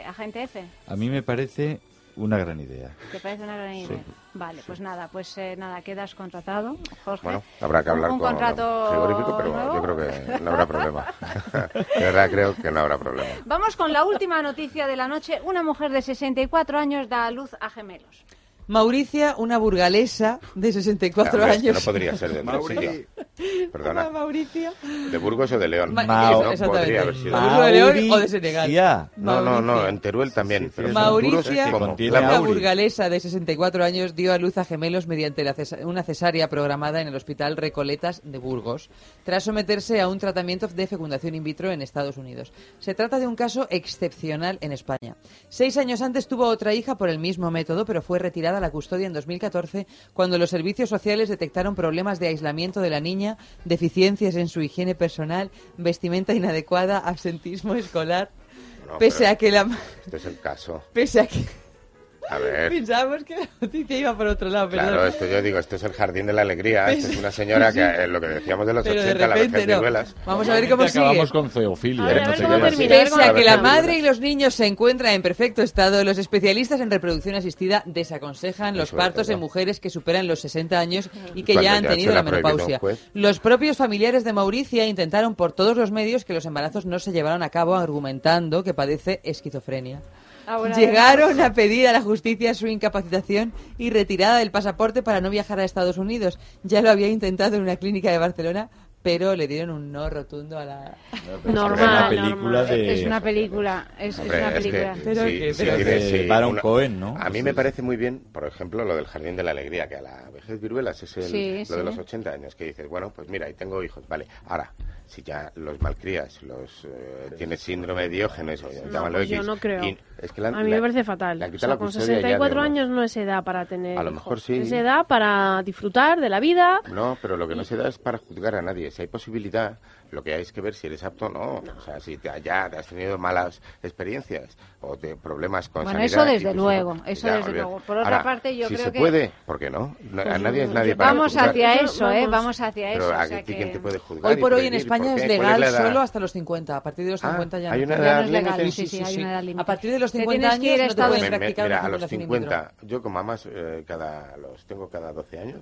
Agente F, A mí me parece una gran idea. ¿te parece una gran idea? Vale, pues nada, pues eh, nada, quedas contratado, Jorge. Bueno, habrá que Un- hablar un con contrato frigorífico, pero nuevo. yo creo que no habrá problema. de verdad creo que no habrá problema. Vamos con la última noticia de la noche. Una mujer de 64 años da a luz a gemelos. Mauricia, una burgalesa de 64 Hombre, es que años. no podría ser de Mauri. Perdona. Mauricia. ¿De Burgos o de León? Ma- no exactamente. podría haber sido. ¿De Burgos de León o de Senegal? No, no, no, Mauricia. en Teruel también. Mauricia, como una la Mauri. burgalesa de 64 años, dio a luz a gemelos mediante la cesa- una cesárea programada en el Hospital Recoletas de Burgos, tras someterse a un tratamiento de fecundación in vitro en Estados Unidos. Se trata de un caso excepcional en España. Seis años antes tuvo otra hija por el mismo método, pero fue retirada a la custodia en 2014 cuando los servicios sociales detectaron problemas de aislamiento de la niña, deficiencias en su higiene personal, vestimenta inadecuada, absentismo escolar. No, pese a que la Este es el caso. pese a que A ver. pensábamos que la noticia iba por otro lado, perdón. Claro, esto yo digo, esto es el jardín de la alegría. Esto es una señora que, eh, lo que decíamos de los Pero de 80, la repente vejez no. viruelas. Vamos a ver cómo sigue. Acabamos con zoofilia. A ver, a no ver sé cómo qué. Pese a que la madre y los niños se encuentran en perfecto estado, los especialistas en reproducción asistida desaconsejan los partos en mujeres que superan los 60 años y que Cuando ya han ya tenido la la menopausia. Los propios familiares de Mauricia intentaron por todos los medios que los embarazos no se llevaron a cabo argumentando que padece esquizofrenia. Ahora, Llegaron a pedir a la justicia su incapacitación y retirada del pasaporte para no viajar a Estados Unidos. Ya lo había intentado en una clínica de Barcelona, pero le dieron un no rotundo a la... Normal, Es una normal. de... Es una película, es, es una es que película. Pero sí, que- sí, pero tiene- sí, Baron una- Cohen, ¿no? A mí Sí, me parece muy bien, por ejemplo, lo del jardín de la alegría, que a la vejez viruelas es el, Sí, lo sí. de los 80 años, que dices, bueno, pues mira, y tengo hijos, vale, ahora, si ya los malcrías, los eh, tienes síndrome de Diógenes, o No, llámalo pues yo X, no creo. y es que la- A mí la- me parece fatal. han O sea, la con custodia ya de 64 uno. años no es edad para tener A lo hijos. mejor sí. Es edad para disfrutar de la vida. No, pero lo que no se da es para juzgar a nadie. Si hay posibilidad, lo que hay es que ver si eres apto o no. O sea, si te, ya te has tenido malas experiencias o te, problemas con Bueno, sanidad eso desde pues, luego, no, eso ya, desde olvídate. luego. Por otra Ahora, parte, yo si creo se que- puede, ¿por qué no? No, a Pues nadie es nadie para Vamos juzgar. hacia eso, ¿eh? vamos. Hacia Pero eso. ¿a o sea que- quién te puede juzgar? Hoy por hoy en? España ¿Por es legal solo hasta los 50. A partir de los Ah, 50 ya hay no. una Ya edad no es legal, límite. sí, sí, hay una edad límite. A partir de los Te 50 tienes que ir años a no te pueden practicar mira, a los fecundación in vitro. 50, yo con mamás eh, cada, los tengo cada 12 años.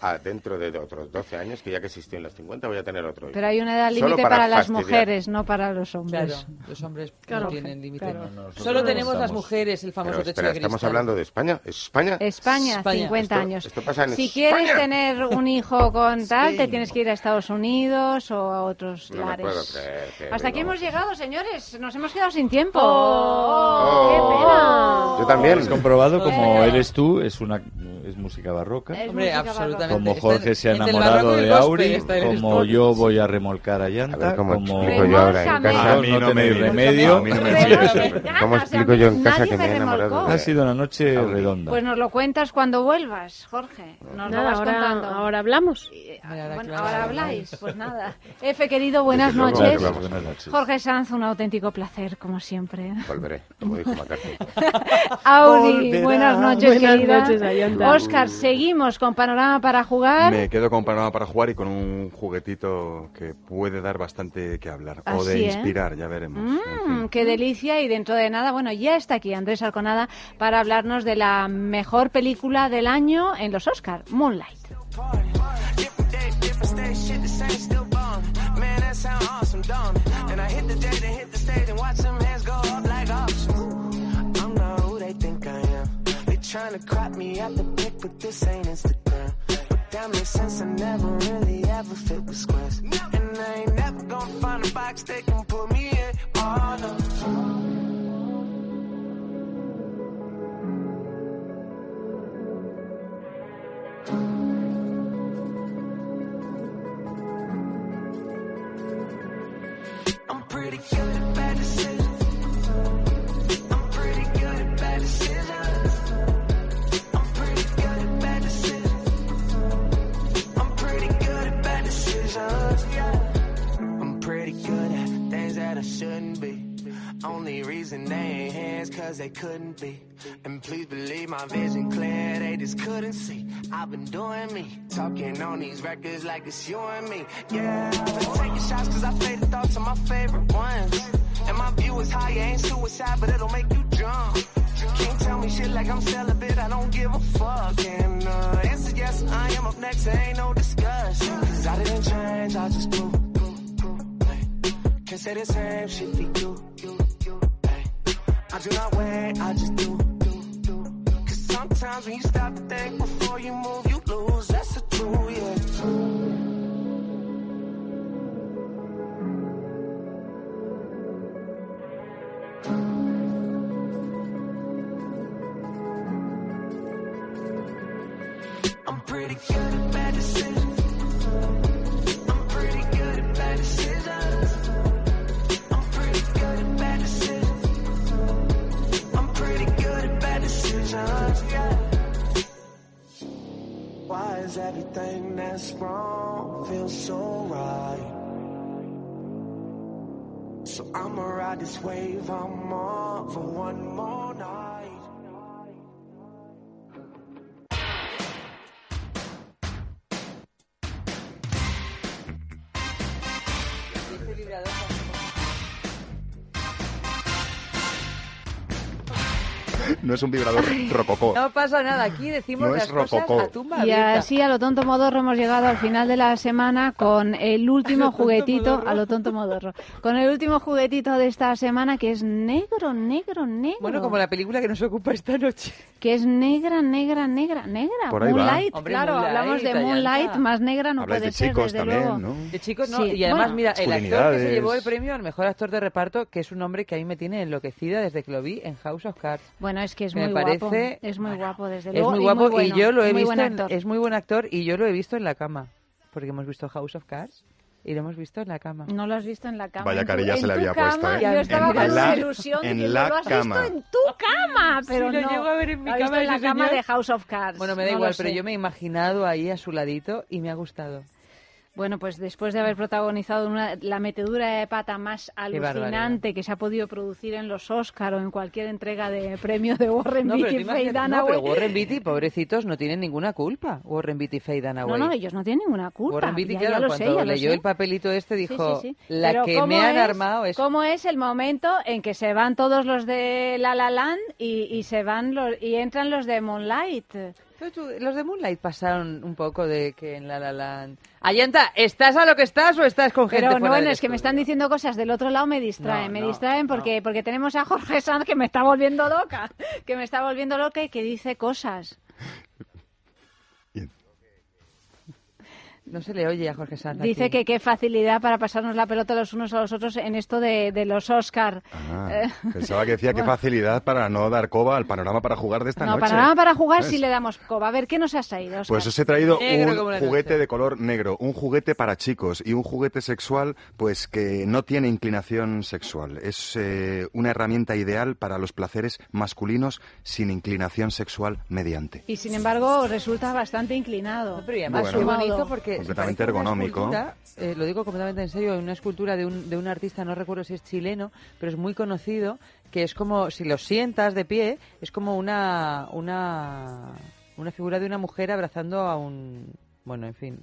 Ah, dentro de otros 12 años, que ya que existió en los 50, voy a tener otro hijo. Pero hay una edad límite para, las fastidiar. mujeres, no para los hombres. Claro, los hombres Claro, no tienen límite. claro. No, Solo no tenemos las estamos. mujeres el famoso Pero techo espera, de ¿estamos hablando de España? ¿Es España? España, España. 50 Esto- años. esto pasa en si España. quieres tener un hijo con tal, Sí. te tienes que ir a Estados Unidos o a otros No me lares. puedo creer que Hasta aquí hemos llegado, señores. Nos hemos quedado sin tiempo. Oh, ¡Qué pena! Yo también. Has comprobado como eres tú, es una es música barroca. Es Hombre, música absolutamente. Como Está Jorge se ha el enamorado de Auri, está el como yo voy a remolcar a A llanta, ver cómo como explico yo ahora en casa. a mí no remedio. A no me encanta, ¿Cómo explico yo en casa nadie que me he enamorado Ha sido una noche Auri. redonda. Pues nos lo cuentas cuando vuelvas, Jorge. Nos lo Nada, vas ahora, contando. ahora hablamos. Mira, bueno, claro. ahora habláis, pues nada. Efe, querido, buenas noches. Buenas. Jorge Sanz, un auténtico placer, como siempre. Volveré, como dijo McCarthy. Auri, buenas noches, Buenas querida. noches, Ayanta. Oscar, seguimos con Panorama para jugar. Me quedo con panorama para jugar y con un juguetito que puede dar bastante que hablar. o Así, de ¿eh? inspirar, ya veremos. En Mm, fin. qué delicia y dentro de nada, bueno, ya está aquí Andrés Arconada para hablarnos de la mejor película del año en los Oscar, Moonlight. Trying to crop me at the but this ain't Instagram. But Got me since I never really ever fit with squares. And I ain't never gonna find a box that can be. And please believe my vision clear, they just couldn't see. I've been doing me, talking on these records like it's you and me. Yeah, I've been taking shots cause I fade the thoughts of my favorite ones. And my view is high, ain't suicide, but it'll make you jump. Can't tell me shit like I'm celibate, I don't give a fuck. And uh, answer yes, I am up next, there ain't no discussion. Cause I didn't change, I just grew. Can't say the same shit we do. I do not wait, I just do. Cause sometimes when you stop to think before you move, you lose. That's the truth, yeah. I'm pretty good everything that's wrong feels so right? So I'ma ride this wave I'm on for one more night. No es un vibrador rococó. No pasa nada, aquí decimos No es las cosas rococó. a tumba Y así a lo tonto modorro hemos llegado al final de la semana con el último juguetito, a lo tonto modorro, con el último juguetito de esta semana que es negro, negro, negro. Bueno, como la película que nos ocupa esta noche. Que es negra, negra, negra, negra. Por ahí va. Moonlight, Hombre, claro, Moonlight, hablamos de. Moonlight, más negra no Habláis puede de ser, chicos desde también, luego. ¿no? De chicos, no. Sí, Y además, bueno. mira, el actor que se llevó el premio al mejor actor de reparto, que es un hombre que a mí me tiene enloquecida desde que lo vi en House of Cards. Bueno, es que es Que muy me guapo. parece- Es muy guapo, desde Es luego. muy guapo y, bueno, yo lo he muy visto. en- actor. es muy buen actor y yo lo he visto en la cama. Porque hemos visto House of Cards y lo hemos visto en la cama. No lo has visto en la cama. Vaya carilla se le había cama, puesto, ¿eh? Yo estaba En con la- ilusión de en que la lo has cama. visto en tu cama, pero Sí, lo no. llego a ver en mi cama en la ese cama señor. de House of Cards. Bueno, me da no igual, pero yo me he imaginado ahí a su ladito y me ha gustado. Bueno, pues después de haber protagonizado una- la metedura de pata más alucinante que se ha podido producir en los Oscar o en cualquier entrega de premio de Warren No, Beatty y Faye imaginas- no, Dunaway. pero Warren Beatty, pobrecitos, no tienen ninguna culpa. Warren Beatty y Faye No, Dunaway. no, ellos no tienen ninguna culpa. Warren Beatty, ya, claro, ya lo cuando sé, ya lo leyó sé. el papelito este dijo, sí, sí. la Pero que ¿cómo me han es- armado es... ¿Cómo es el momento en que se van todos los de La La Land y, y se van los, y entran los de Moonlight? Los de Moonlight pasaron un poco de que en La La Land... ¿estás a lo que estás o estás con gente Pero no, fuera es que me están diciendo cosas del otro lado, me distraen, No, me no, distraen porque, porque tenemos a Jorge Sanz que me está volviendo loca, que me está volviendo loca y que dice cosas. No se le oye a Jorge Sanz Dice aquí. que qué facilidad para pasarnos la pelota los unos a los otros en esto de, de los Oscar. Ah, Eh, pensaba que decía qué bueno. facilidad para no dar coba al panorama para jugar de esta no, noche. para nada para jugar si le damos coba. A ver, ¿qué nos has traído, Óscar? Pues os he traído Negro un juguete noche. de color negro, un juguete para chicos y un juguete sexual pues que no tiene inclinación sexual. Es eh, una herramienta ideal para los placeres masculinos sin inclinación sexual mediante. Y sin embargo resulta bastante inclinado. Pero y además Bueno. muy Modo. bonito porque Completamente una ergonómico. eh, lo digo completamente en serio, una escultura de un, de un artista, no recuerdo si es chileno, pero es muy conocido, que es como, si lo sientas de pie, es como una, una, una figura de una mujer abrazando a un... Bueno, en fin,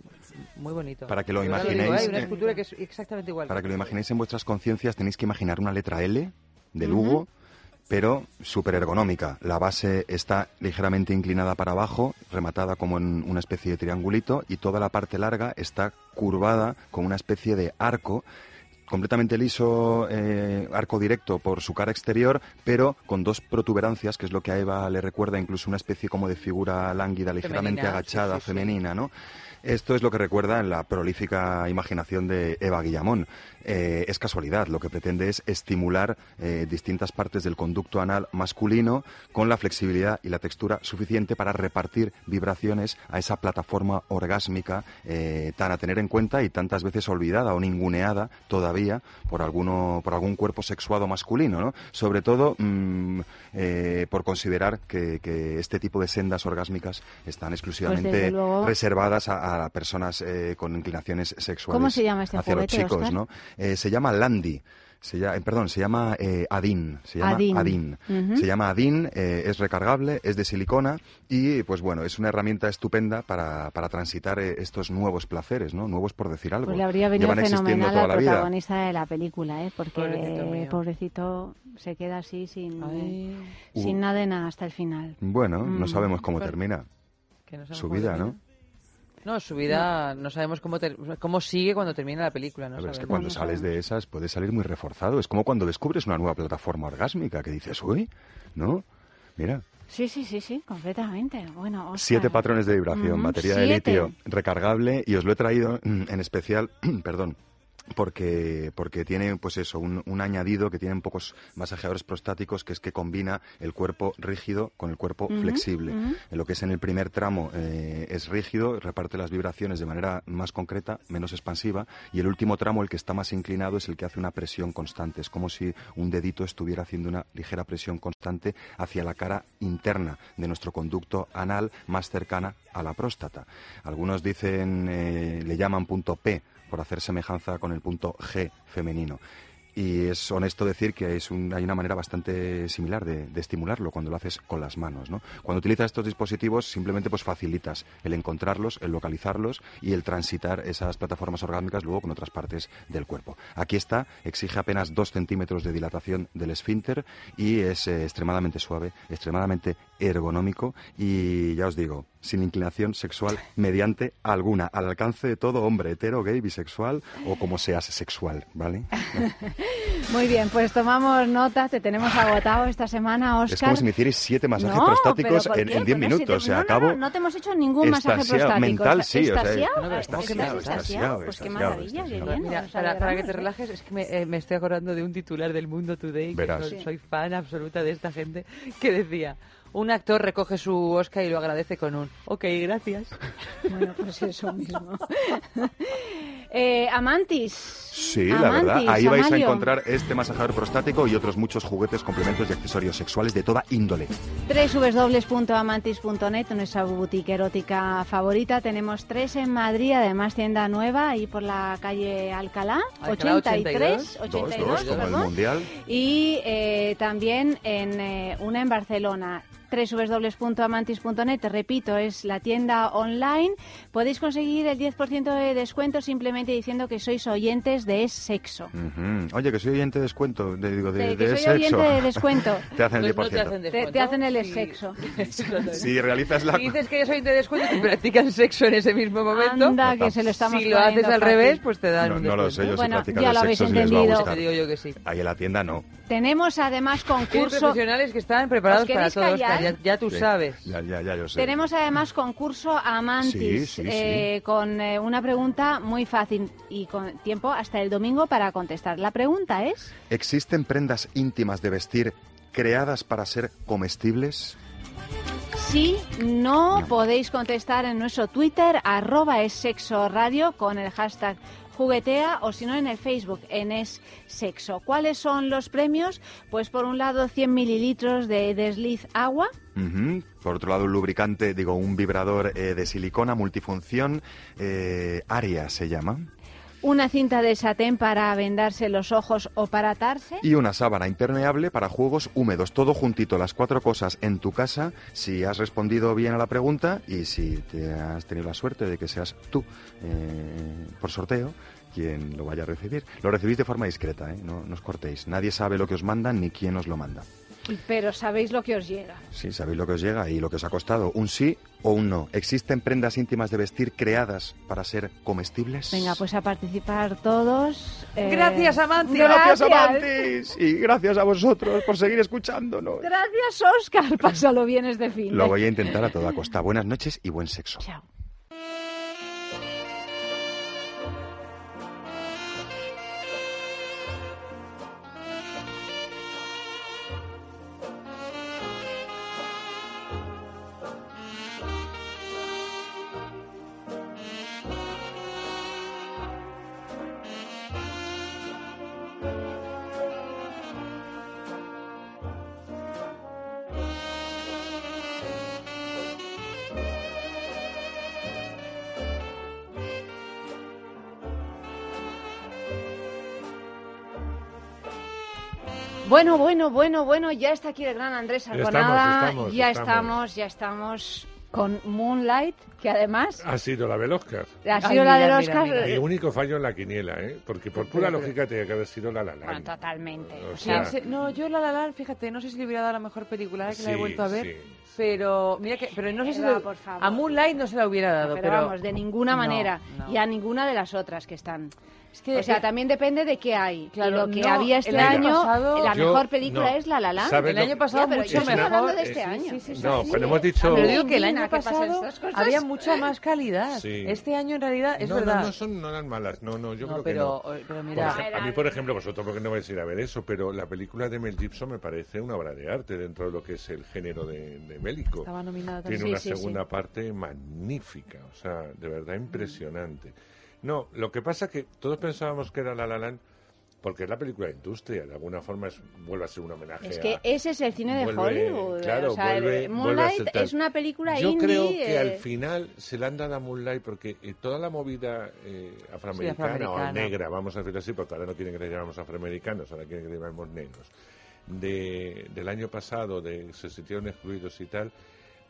muy bonito. Para que lo digo, imaginéis, Hay una eh, escultura que es exactamente igual. Para que lo imaginéis en vuestras conciencias tenéis que imaginar una letra L de. Lugo, pero súper ergonómica. La base está ligeramente inclinada para abajo, rematada como en una especie de triangulito, y toda la parte larga está curvada con una especie de arco completamente liso, eh, arco directo por su cara exterior, pero con dos protuberancias, que es lo que a Eva le recuerda incluso una especie como de figura lánguida, ligeramente Femenina, agachada, sí, sí, sí. femenina, ¿no? Esto es lo que recuerda en la prolífica imaginación de Eva Guillamón. Eh, es casualidad, lo que pretende es estimular eh, distintas partes del conducto anal masculino con la flexibilidad y la textura suficiente para repartir vibraciones a esa plataforma orgásmica eh, tan a tener en cuenta y tantas veces olvidada o ninguneada todavía por alguno por algún cuerpo sexuado masculino, ¿no? Sobre todo mm, por considerar que, que este tipo de sendas orgásmicas están exclusivamente Pues luego- reservadas a, a personas eh, con inclinaciones sexuales ¿Cómo se llama este hacia los chicos? ¿no? Eh, se llama Landy. Se llama, perdón, se llama eh, Adin. Se llama Adin. Adin. Se llama Adin, eh, es recargable, es de silicona y, pues bueno, es una herramienta estupenda para, para transitar eh, estos nuevos placeres, ¿no? Nuevos por decir algo. Pues le habría venido Llevan fenomenal toda al la vida. protagonista de la película, ¿eh? porque Pobrecito pobrecito se queda así sin, sin Uh. nada de nada hasta el final. Bueno, no Mm. sabemos cómo Pero- termina Que no sabemos su cómo vida, termina. ¿no? No, su vida no sabemos cómo, ter- cómo sigue cuando termina la película. No A ver, es que cuando sales de esas puedes salir muy reforzado. Es como cuando descubres una nueva plataforma orgásmica que dices, uy, ¿no? Mira, Sí, sí, sí, sí, completamente. Bueno, siete patrones de vibración, Ujú, batería de litio, recargable y os lo he traído mm, en especial, perdón, porque porque tiene pues eso un, un añadido que tienen pocos masajeadores prostáticos que es que combina el cuerpo rígido con el cuerpo flexible. en lo que es en el primer tramo eh, es rígido reparte las vibraciones de manera más concreta menos expansiva y el último tramo el que está más inclinado es el que hace una presión constante. Es como si un dedito estuviera haciendo una ligera presión constante hacia la cara interna de nuestro conducto anal más cercana a la próstata. Algunos dicen eh, le llaman punto P por hacer semejanza con el punto G femenino. Y es honesto decir que es hay una manera bastante similar de, estimularlo cuando lo haces con las manos. ¿no? Cuando utilizas estos dispositivos simplemente pues facilitas el encontrarlos, el localizarlos y el transitar esas plataformas orgánicas luego con otras partes del cuerpo. Aquí está, exige apenas dos centímetros de dilatación del esfínter y es eh, extremadamente suave, extremadamente ergonómico y ya os digo, sin inclinación sexual mediante alguna, al alcance de todo hombre hetero, gay, bisexual o como seas sexual, ¿vale? Muy bien, pues tomamos nota, te tenemos agotado esta semana, Óscar. Es como si me hicierais siete masajes No, prostáticos ¿pero por en diez Pero si te- minutos. O sea, no, no, acabo no, no te hemos hecho ningún masaje prostático. mental, sí, o sea, ¿Extasiado? no, pero ¿Es que estás extasiado, extasiado? Pues qué maravilla, qué extasiado. bien. Mira, para, para que te relajes, es que me, eh, me estoy acordando de un titular del Mundo Today, que Verás. soy fan absoluta de esta gente, que decía, un actor recoge su Oscar y lo agradece con un, ok, gracias. Bueno, pues eso mismo. eh, Amantis. Sí, la verdad. Ahí vais a encontrar este masajador prostático y otros muchos juguetes, complementos y accesorios sexuales de toda índole. www.amantis.net, nuestra boutique erótica favorita. Tenemos tres en Madrid, además tienda nueva, ahí por la calle Alcalá, Alcalá 83, 82. Dos, 82, dos, como el perdón. mundial. Y eh, también en eh, una en Barcelona www.amantis.net, te repito, es la tienda online. Podéis conseguir el 10% de descuento simplemente diciendo que sois oyentes de Es Sexo. Ujú. Oye, que soy oyente de descuento, de, digo, de, De- que de soy sexo. oyente de descuento. te hacen el Pues no te 10%. hacen Te, descuento. te hacen el Sí. sexo. Si realizas la... Si dices que yo soy de descuento y practican sexo en ese mismo momento, Anda, que se lo estamos si lo haces al revés, pues te dan No, un no lo sé, yo Bueno, si practicas ya lo habéis sexo si entendido. Te digo yo que sí. Ahí en la tienda no. Tenemos además concurso. profesionales que están preparados ¿Os para todo, callar? Ya, ya tú Sí. sabes. Ya, ya, ya, yo sé. Tenemos además concurso Amantis Sí, sí, sí. eh, con eh, una pregunta muy fácil y con tiempo hasta el domingo para contestar. La pregunta es, ¿Existen prendas íntimas de vestir creadas para ser comestibles? si no, podéis contestar en nuestro Twitter, arroba es sexo radio con el hashtag juguetea o si no en el Facebook en es sexo. ¿Cuáles son los premios? Pues por un lado 100 mililitros de desliz agua. Por otro lado, un lubricante, digo, un vibrador eh, de silicona multifunción, eh, Aria se llama, una cinta de satén para vendarse los ojos o para atarse. y una sábana impermeable para juegos húmedos. Todo juntito, las cuatro cosas en tu casa, si has respondido bien a la pregunta y si te has tenido la suerte de que seas tú, eh, por sorteo, quien lo vaya a recibir. Lo recibís de forma discreta, ¿eh? no, no os cortéis. Nadie sabe lo que os mandan ni quién os lo manda. Pero sabéis lo que os llega. Sí, sabéis lo que os llega y lo que os ha costado. Un sí o un no. ¿Existen prendas íntimas de vestir creadas para ser comestibles? Venga, pues a participar todos. eh, Gracias, Amantis. Gracias, Amantis. Y gracias a vosotros por seguir escuchándonos. Gracias, Oscar. Pásalo bien este fin. Lo voy a intentar a toda costa. Buenas noches y buen sexo. Chao. Bueno, bueno, bueno, bueno, ya está aquí el gran Andrés Ya estamos, Arconada. estamos, ya estamos. estamos, ya estamos con Moonlight, que además Ha sido la del Oscar. ha sido la del Oscar. Mi único fallo en la quiniela, ¿eh? Porque por pura Pero- lógica tenía que haber sido La La Bueno, Land. totalmente. O Sí, sea, sea, se- no, yo La La Land, fíjate, no sé si le hubiera dado la mejor película que la he Sí, vuelto a ver, sí. pero mira que, pero no sé si por favor. a Moonlight no se la hubiera dado, pero, vamos, de ninguna No, manera. no. Y a ninguna de las otras que están. que- o sea, eh, también depende de qué hay. Claro, lo que no, había este año pasado- la Yo- mejor película no. es La La Land. ¿Sabes El lo año pasado pero mucho mejor. hablando de este año. sí, sí, sí, No, sí. cuando hemos dicho- Pero digo que el año pasado había mucha más calidad. Sí. Este año en realidad es no, verdad. no, no, son, no eran malas, no, no, yo No, creo pero- que no. pero Por mira- a mí, por ejemplo, vosotros porque no vais a ir a ver eso, pero la película de Mel Gibson me parece una obra de arte dentro de lo que es el género de, de bélico. Estaba nominada Tiene una Sí, segunda parte magnífica, o sea, de verdad impresionante. No, lo que pasa que todos pensábamos que era La La Land porque es la película de industria, de alguna forma es, vuelve a ser un homenaje Es a- que ese es el cine de Vuelve- Hollywood. claro, o sea, vuelve- Moonlight ser es una película Yo indie. creo que eh, al final se le han dado a Moonlight porque eh, toda la movida eh, afroamericana, Sí, o negra, vamos a decirlo así, porque ahora no quieren que le llamemos afroamericanos, ahora quieren que le llamemos negros, de, del año pasado, de se sintieron excluidos y tal,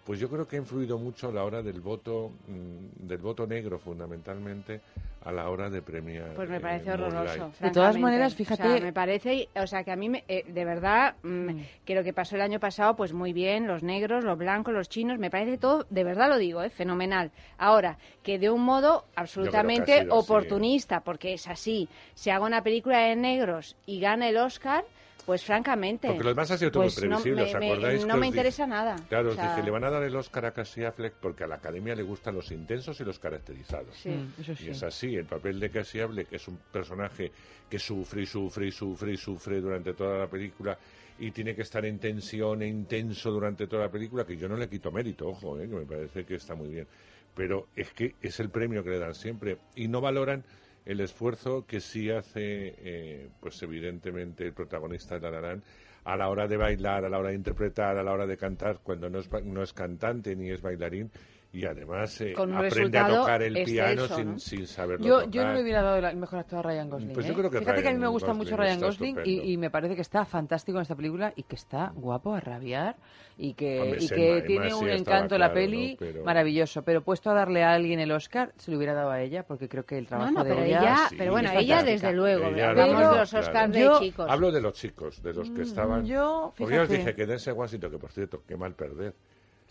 pues yo creo que ha influido mucho a la hora del voto, mm, del voto negro fundamentalmente, a la hora de premiar. Pues me eh, parece horroroso. De todas maneras, O fíjate- sea, me parece, o sea, que a mí, me- eh, de verdad, mm, que lo que pasó el año pasado, pues muy bien, los negros, los blancos, los chinos, me parece todo, de verdad lo digo, eh, fenomenal. Ahora, que de un modo absolutamente así, oportunista, porque es así, se haga una película de negros y gane el Oscar, pues francamente. Porque lo demás ha sido todo pues muy no me- ¿os me- acordáis? No que me interesa nada. Claro, O os dije, le van a dar el Oscar a Casey Affleck porque a la Academia le gustan los intensos y los caracterizados. Sí. Mm, eso sí. Y es así, el papel de Casey Affleck es un personaje que sufre y sufre y sufre y sufre durante toda la película y tiene que estar en tensión e intenso durante toda la película, que yo no le quito mérito, ojo, eh, que me parece que está muy bien. Pero es que es el premio que le dan siempre y no valoran el esfuerzo que sí hace, eh, pues evidentemente, el protagonista de La La a la hora de bailar, a la hora de interpretar, a la hora de cantar, cuando no es, no es cantante ni es bailarín y además eh, Con aprende a resultado tocar el piano excelso, sin, ¿no? sin saberlo Yo, tocar. yo no le hubiera dado la- el mejor actor a Ryan Gosling. Pues yo ¿eh? creo que Fíjate que a mí me Ryan gusta Gosling mucho Ryan Gosling y, y me parece que está fantástico en esta película y que está guapo a rabiar y que, Hombre, y que además, tiene sí, un estaba encanto la claro, peli ¿no? Pero- maravilloso. Pero puesto a darle a alguien el Oscar, se lo hubiera dado a ella porque creo que el trabajo no, de pero ella, ella- sí, pero bueno, ella fantástica. desde luego, Ella hablamos de los claro. Oscars de Yo- chicos. Hablo de los chicos, de los que estaban... yo, Porque ya os fíjate. dije que Denzel Washington, que por cierto, qué mal perder.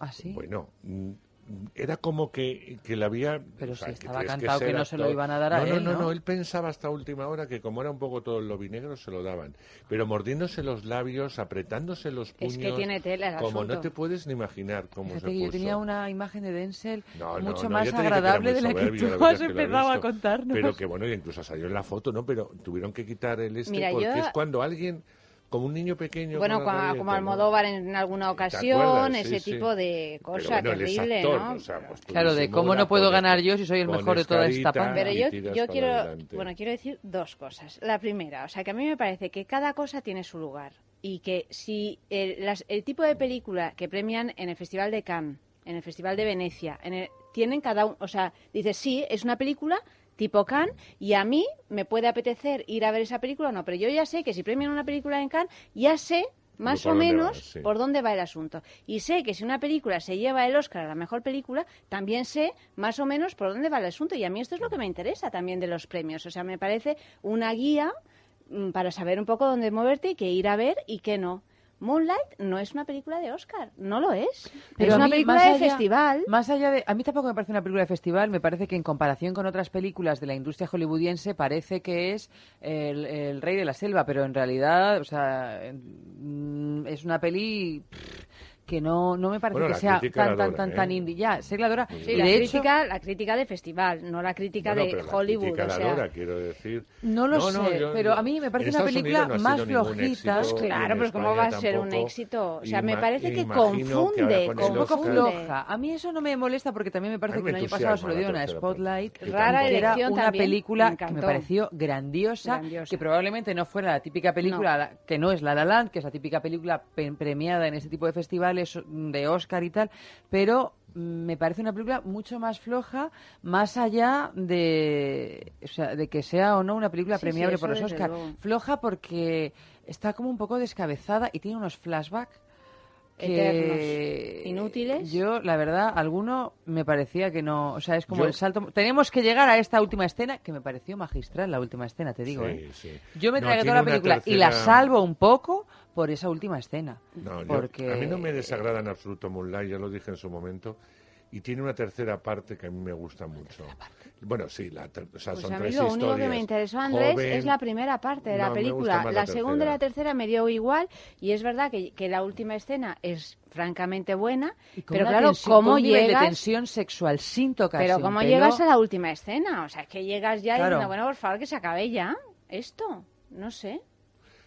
¿Ah, sí? Bueno, mm, era como que, que le había... Pero o sea, si estaba cantado que no se lo iban a dar a no, no, él, no, ¿no? no, él pensaba hasta última hora que como era un poco todo el lobby negro, se lo daban. Pero mordiéndose los labios, apretándose los puños... Es que tiene tela el Como no te puedes ni imaginar cómo Fíjate se que yo tenía una imagen de Denzel No, no, mucho no, más agradable de la que tú la has empezado a contarnos. Pero que bueno, y incluso salió en la foto, ¿no? Pero tuvieron que quitar el este Mira, porque yo- es cuando alguien, como un niño pequeño... Bueno, como, como. Almodóvar en alguna ocasión, ese Sí, sí. tipo de cosa bueno, terrible, actor, ¿no? o sea, pues Claro, de cómo no puedo ganar yo si soy el mejor de toda esta panda. Pero yo, yo quiero, adelante. bueno, quiero decir dos cosas. La primera, o sea, que a mí me parece que cada cosa tiene su lugar y que si el, las- el tipo de película que premian en el Festival de Cannes, en el Festival de Venecia, en el- tienen cada uno, o sea, dices, sí, es una película tipo Cannes y a mí me puede apetecer ir a ver esa película o no, pero yo ya sé que si premian una película en Cannes, ya sé más o menos va, sí. por dónde va el asunto. Y sé que si una película se lleva el Oscar a la mejor película, también sé más o menos por dónde va el asunto. Y a mí esto es lo que me interesa también de los premios. O sea, me parece una guía mm, para saber un poco dónde moverte y qué ir a ver y qué no. Moonlight no es una película de Oscar, no lo es. Pero es una película más de allá- festival. Más allá de. A mí tampoco me parece una película de festival, me parece que en comparación con otras películas de la industria hollywoodiense parece que es el, el rey de la selva, pero en realidad, o sea, es una peli. pff, que no, no me parece Bueno, que sea tan, tan, tan, ¿eh? tan indie. Ya, sé que la adora. Sí, y la de crítica, la crítica de festival, no la crítica Bueno, de pero la Hollywood. crítica o la sea, adora, quiero decir. No lo No, no, sé, yo- pero yo- a mí me parece una película no más flojita. éxito, y Claro, pero ¿cómo va a ser un éxito? O sea, me parece que confunde, con un poco floja. A mí eso no me molesta porque también me parece que el año pasado se lo la dieron a tercera Spotlight. Rara elección una película que me pareció grandiosa, que probablemente no fuera la típica película la- que no es La La Land, que es la típica película pe- premiada en ese tipo de festivales de Oscar y tal, pero me parece una película mucho más floja, más allá de, o sea, de que sea o no una película Sí, premiable por los Oscar. luego. Floja porque está como un poco descabezada y tiene unos flashbacks Eternos. Inútiles. Yo, la verdad, alguno me parecía que no, o sea, es como Yo- el salto. Tenemos que llegar a esta última escena que me pareció magistral la última escena, te digo, Sí, ¿eh? sí. Yo me No, tiene toda la película y la salvo un poco por esa última escena. No, yo- a mí no me desagrada en absoluto Moonlight, ya lo dije en su momento. Y tiene una tercera parte que a mí me gusta mucho. Bueno, sí, la ter- o sea, Pues son a mí tres lo único que me interesó, Andrés, Joven- es la primera parte de la No, película. La, la segunda y la tercera. me dio igual y es verdad que, que la última escena es francamente buena, pero claro, tensión- ¿cómo llegas? de tensión sexual sin tocar Pero ¿cómo llegas a la última escena? O sea, es que llegas ya Claro. diciendo, bueno, por favor, que se acabe ya esto. No sé.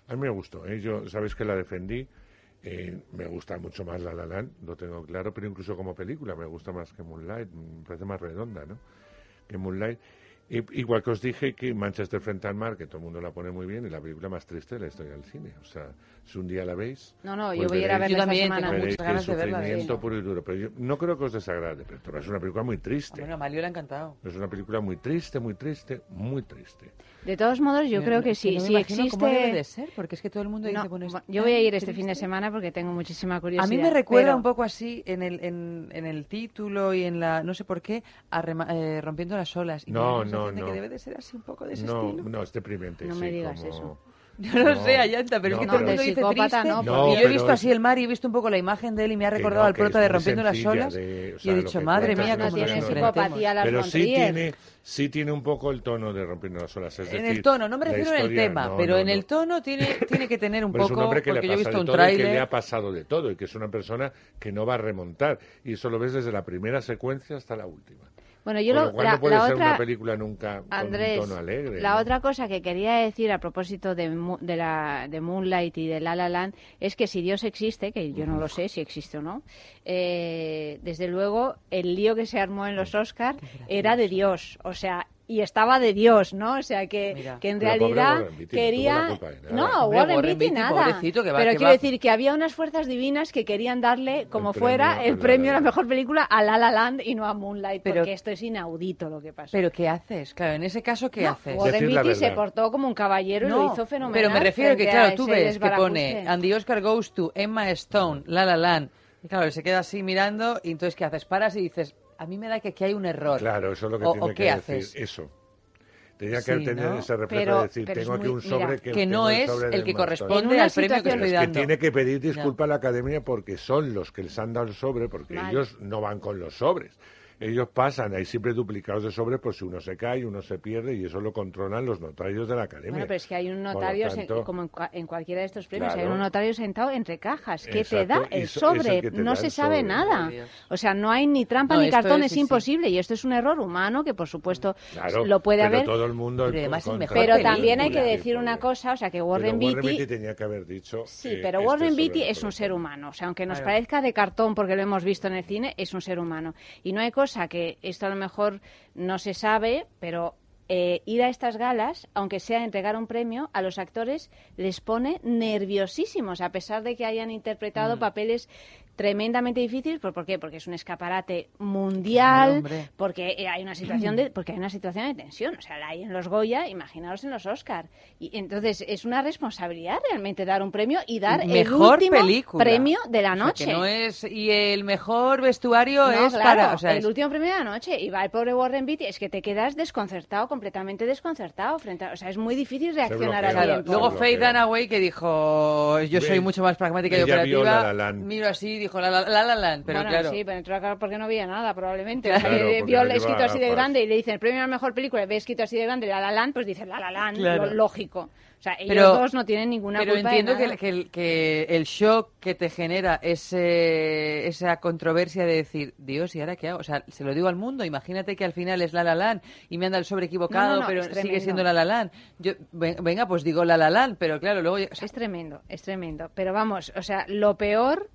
A mí me gustó, ¿eh? yo sabéis que la defendí. eh, me gusta mucho más La La Land, lo tengo claro, pero incluso como película me gusta más que Moonlight, me parece más redonda, ¿no? Que Moonlight. I- igual que os dije que Manchester frente al mar, que todo el mundo la pone muy bien, es la película más triste de la historia del cine. O sea, si un día la veis... No, no, yo pues voy a ir a verla esta semana. veréis que ganas de verla, puro y duro. Pero yo no creo que os desagrade, pero es una película muy triste. Bueno, a Mario le ha encantado. Es una película muy triste, muy triste, muy triste. De todos modos, yo Me- creo que sí. no si existe... cómo debe de ser, porque es que todo el mundo dice, No, bueno, yo voy a ir este fin de semana porque tengo muchísima A curiosidad. mí me recuerda pero- un poco así en el, en, en el título y en la, no sé por qué, a rema- eh, rompiendo las olas. Y No, no, no. que debe de ser así un poco de ese No, estilo. no, es deprimente. No sí, me digas como- eso. Yo no, No, sé, Ayanta, pero es que no, todo el mundo dice triste. no, No, y yo he visto así el mar y he visto un poco la imagen de él y me ha recordado no, al prota de Rompiendo las olas. de- o y he dicho, madre mía, cómo tiene psicopatía las Pero sí tiene, sí tiene un poco el tono de Rompiendo las olas. Es En decir, el tono, no me refiero en el tema, no, pero no, en no. el tono tiene, tiene que tener un Pero es un poco, hombre que le porque yo he pasa visto de un y que le tráiler. ha pasado de todo y que es una persona que no va a remontar. Y eso lo ves desde la primera secuencia hasta la última. Bueno, yo lo, lo cual la, no puede la ser otra, una película nunca Andrés, con un tono alegre. la ¿no? otra cosa que quería decir a propósito de, de, la, de Moonlight y de La La Land es que si Dios existe, que yo no lo sé si existe o no, eh, desde luego el lío que se armó en los Oscars era de Dios, o sea, y estaba de Dios, ¿no? O sea, que, Mira. que en pobre realidad no quería... la. No, Warren, Warren Beatty Beatty, nada. pobrecito, que va- Pero que quiero va- decir que había unas fuerzas divinas que querían darle como premio fuera a el La La premio a la Land. mejor película a La La Land y no a Moonlight, Pero- porque esto es inaudito lo que pasó. Pero ¿qué haces? Claro, en ese caso, ¿qué No, haces? Warren la Beatty se portó como un caballero y lo hizo fenomenal. Pero me refiero que, claro, tú ves que pone Andy Oscar goes to Emma Stone, La La Land. Y claro, él se queda así mirando y entonces, ¿qué haces? Paras y dices, a mí me da que aquí hay un error. Claro, eso es lo que O- tiene o que ¿qué decir. haces? Eso. Tenía Sí, que tener ¿no? ese reflejo Pero- de decir, tengo aquí un sobre mira, que, que no es el que corresponde al premio que estoy Pero es que dando. tiene que pedir disculpas a la academia porque son los que les han dado el sobre, porque ellos no van con los sobres. Ellos pasan, hay siempre duplicados de sobres, por si uno se cae, uno se pierde, y eso lo controlan los notarios de la academia. Bueno, pero es que hay un notario, tanto, como en, en cualquiera de estos premios, Claro. hay un notario sentado entre cajas que te Exacto, da y el so- es el sobre, te no da se el sabe sobre. nada. O sea, no hay ni trampa No, ni cartón, es- es, sí, sí. imposible. Y esto es un error humano que, por supuesto, Claro, lo puede pero haber. todo el mundo... Pero además el contra- mejor Pero también hay que decir una cosa, o sea, que pero Warren Beatty... tenía que haber dicho... Sí, eh, pero este Warren sobre Beatty el es un sobre. ser humano. O sea, aunque nos Claro. parezca de cartón porque lo hemos visto en el cine, es un ser humano. Y no hay cosa que esto a lo mejor no se sabe, pero eh, ir a estas galas, aunque sea entregar un premio, a los actores les pone nerviosísimos, a pesar de que hayan interpretado papeles tremendamente difícil. ¿Por, por qué? Porque es un escaparate mundial, porque eh, hay una situación de, porque hay una situación de tensión. O sea, la hay en los Goya, imaginaos en los Oscar. Y entonces es una responsabilidad realmente dar un premio y dar el mejor último película. premio de la O sea, noche. que no es y el mejor vestuario No, es claro, para, o sea, el es- último premio de la noche y va el pobre Warren Beatty, es que te quedas desconcertado, completamente desconcertado frente a, o sea, es muy difícil reaccionar a Claro, tiempo. Luego Faith Dunaway que dijo, yo soy mucho más pragmática y operativa. La. Miro así, dijo La La, La La Land, pero bueno, claro. sí, pero entró acá porque no veía nada, probablemente. Claro, O sea, vio escrito así de grande y le dicen el premio a la mejor película, y ve escrito así de grande La La Land, pues dice La La Land, Claro. lo lógico. O sea, ellos Pero- dos no tienen ninguna Pero culpa entiendo de que, nada. el- que, el- que el shock que te genera ese, esa controversia de decir, Dios, ¿y ahora qué hago? O sea, se lo digo al mundo, imagínate que al final es La La Land y me anda el sobre equivocado, No, no, no, pero sigue tremendo. siendo La La Land. Yo, ven- venga, pues digo La La Land, pero claro, luego... o sea, Es tremendo, es tremendo. Pero vamos, o sea, lo peor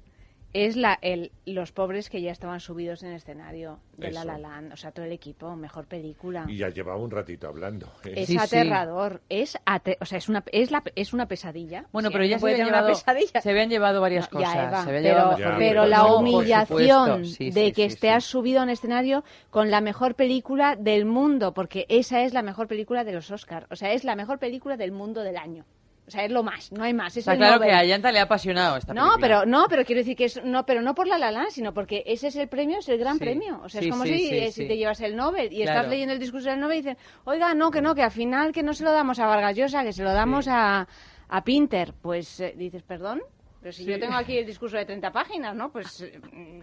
es la, el, los pobres que ya estaban subidos en el escenario de La Eso. La Land. O sea, todo el equipo, mejor película. Y ya llevaba un ratito hablando. ¿eh? Es aterrador, es ate- o sea, es una es la es una pesadilla. Bueno, pero ya se puede habían, una llevado, pesadilla. se habían llevado varias No, cosas. Eva, se habían pero, llevado Ya, pero pero la humillación de sí, que sí, estés subido a un escenario con la mejor película del mundo, porque esa es la mejor película de los Oscars, o sea, es la mejor película del mundo del año. O sea, es lo más, no hay más. Es Está el claro Nobel. que a Yanta le ha apasionado esta No, película. pero no, pero quiero decir que es no, pero no por la La sino porque ese es el premio, es el gran Sí. premio. O sea, Sí, es como sí, si, eh, si te llevas el Nobel y Claro. estás leyendo el discurso del Nobel y dicen, oiga, no, que no, que al final que no se lo damos a Vargas Llosa, que se lo damos a, a Pinter. Pues eh, dices, perdón. Pero si Sí. yo tengo aquí el discurso de 30 páginas, ¿no? Pues mm,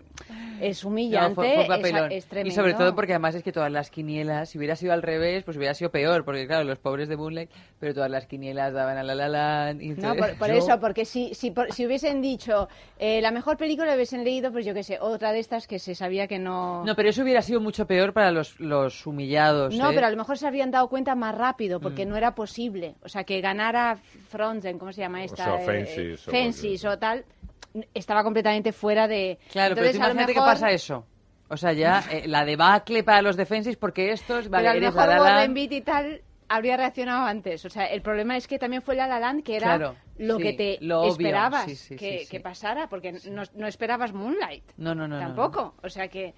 es No, humillante, fue- fue es- es, tremendo. Y sobre todo porque además es que todas las quinielas, si hubiera sido al revés, pues hubiera sido peor, porque claro, los pobres de Moonlight, pero todas las quinielas daban a La La y No, por, por yo- eso, porque si, si, por- si hubiesen dicho eh, la mejor película, hubiesen leído, pues yo qué sé, otra de estas que se sabía que no... No, pero eso hubiera sido mucho peor para los, los humillados. No, ¿eh? pero a lo mejor se habrían dado cuenta más rápido, porque Mm. no era posible. O sea, que ganara Frozen, ¿cómo se llama esta? sea, Eh, Fences o Fences o tal, estaba completamente fuera de... Claro, Entonces, pero tú imagínate mejor- que pasa eso. O sea, ya eh, la debacle para los defensis, porque estos, vale, pero a lo mejor La La Beatty y tal habría reaccionado antes. O sea, el problema es que también fue La La Land, que era Claro, lo sí, que te lo esperabas sí, sí, que, pasara, porque no, no esperabas Moonlight. No, no, no, no, Tampoco. O sea que...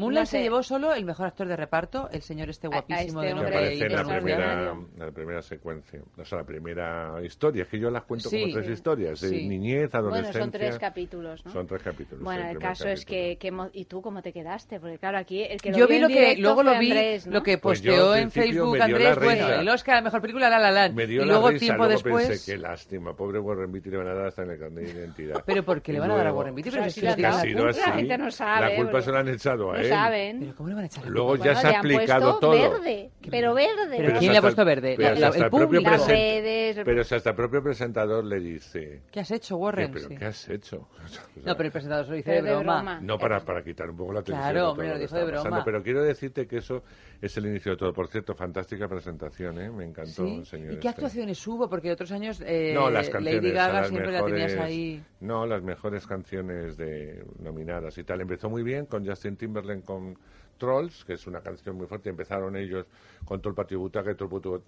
Moonlight no sé. se llevó solo el mejor actor de reparto, el señor este a guapísimo este de nombre aparece en la primera, la primera secuencia, o sea, la primera historia, es que yo las cuento Sí. como tres historias, de Sí. niñez, Bueno, adolescencia. son tres capítulos, ¿no? Son tres capítulos. Bueno, el caso es que, ¿Y tú cómo te quedaste? Porque claro, aquí el que lo Yo vio vi lo que, luego lo vi, Andrés, ¿no? lo que Pues posteó en Facebook me dio la Andrés, bueno, el Oscar, la mejor película, La La Land. Me dio y la luego risa, tiempo luego después... pensé, qué lástima, pobre Warren Beatty le van a dar hasta en el carnet de identidad. Pero ¿por qué le van a dar a Warren Beatty? Pero si la gente no sabe, La culpa porque se la han echado a él. Saben. Pero ¿cómo le van a echar la Luego culpa? ya Bueno, se ha le han explicado puesto todo. verde, pero verde. ¿Pero Pero quién si le ha hasta puesto el- verde? pero La- si la- hasta el el propio público. Las redes... Pero si hasta el propio presentador le dice, ¿Qué has hecho, "¿Qué, Warren? ¿pero Sí. qué has hecho? O sea, No, pero el presentador se lo dice Pero de de broma. broma. No para, para quitar un poco la atención. Claro, de todo hombre, lo que dijo de está pasando. broma. Pero quiero decirte que eso es el inicio de todo. Por cierto, fantástica presentación, ¿eh? Me encantó, ¿Sí? señor. ¿Y qué este. actuaciones hubo? Porque otros años eh, No, las canciones. Lady Gaga las siempre la tenías mejores- ahí. No, las mejores canciones de nominadas y tal. Empezó muy bien con Justin Timberlake con Trolls, que es una canción muy fuerte. Empezaron ellos con todo el patio butaca y todo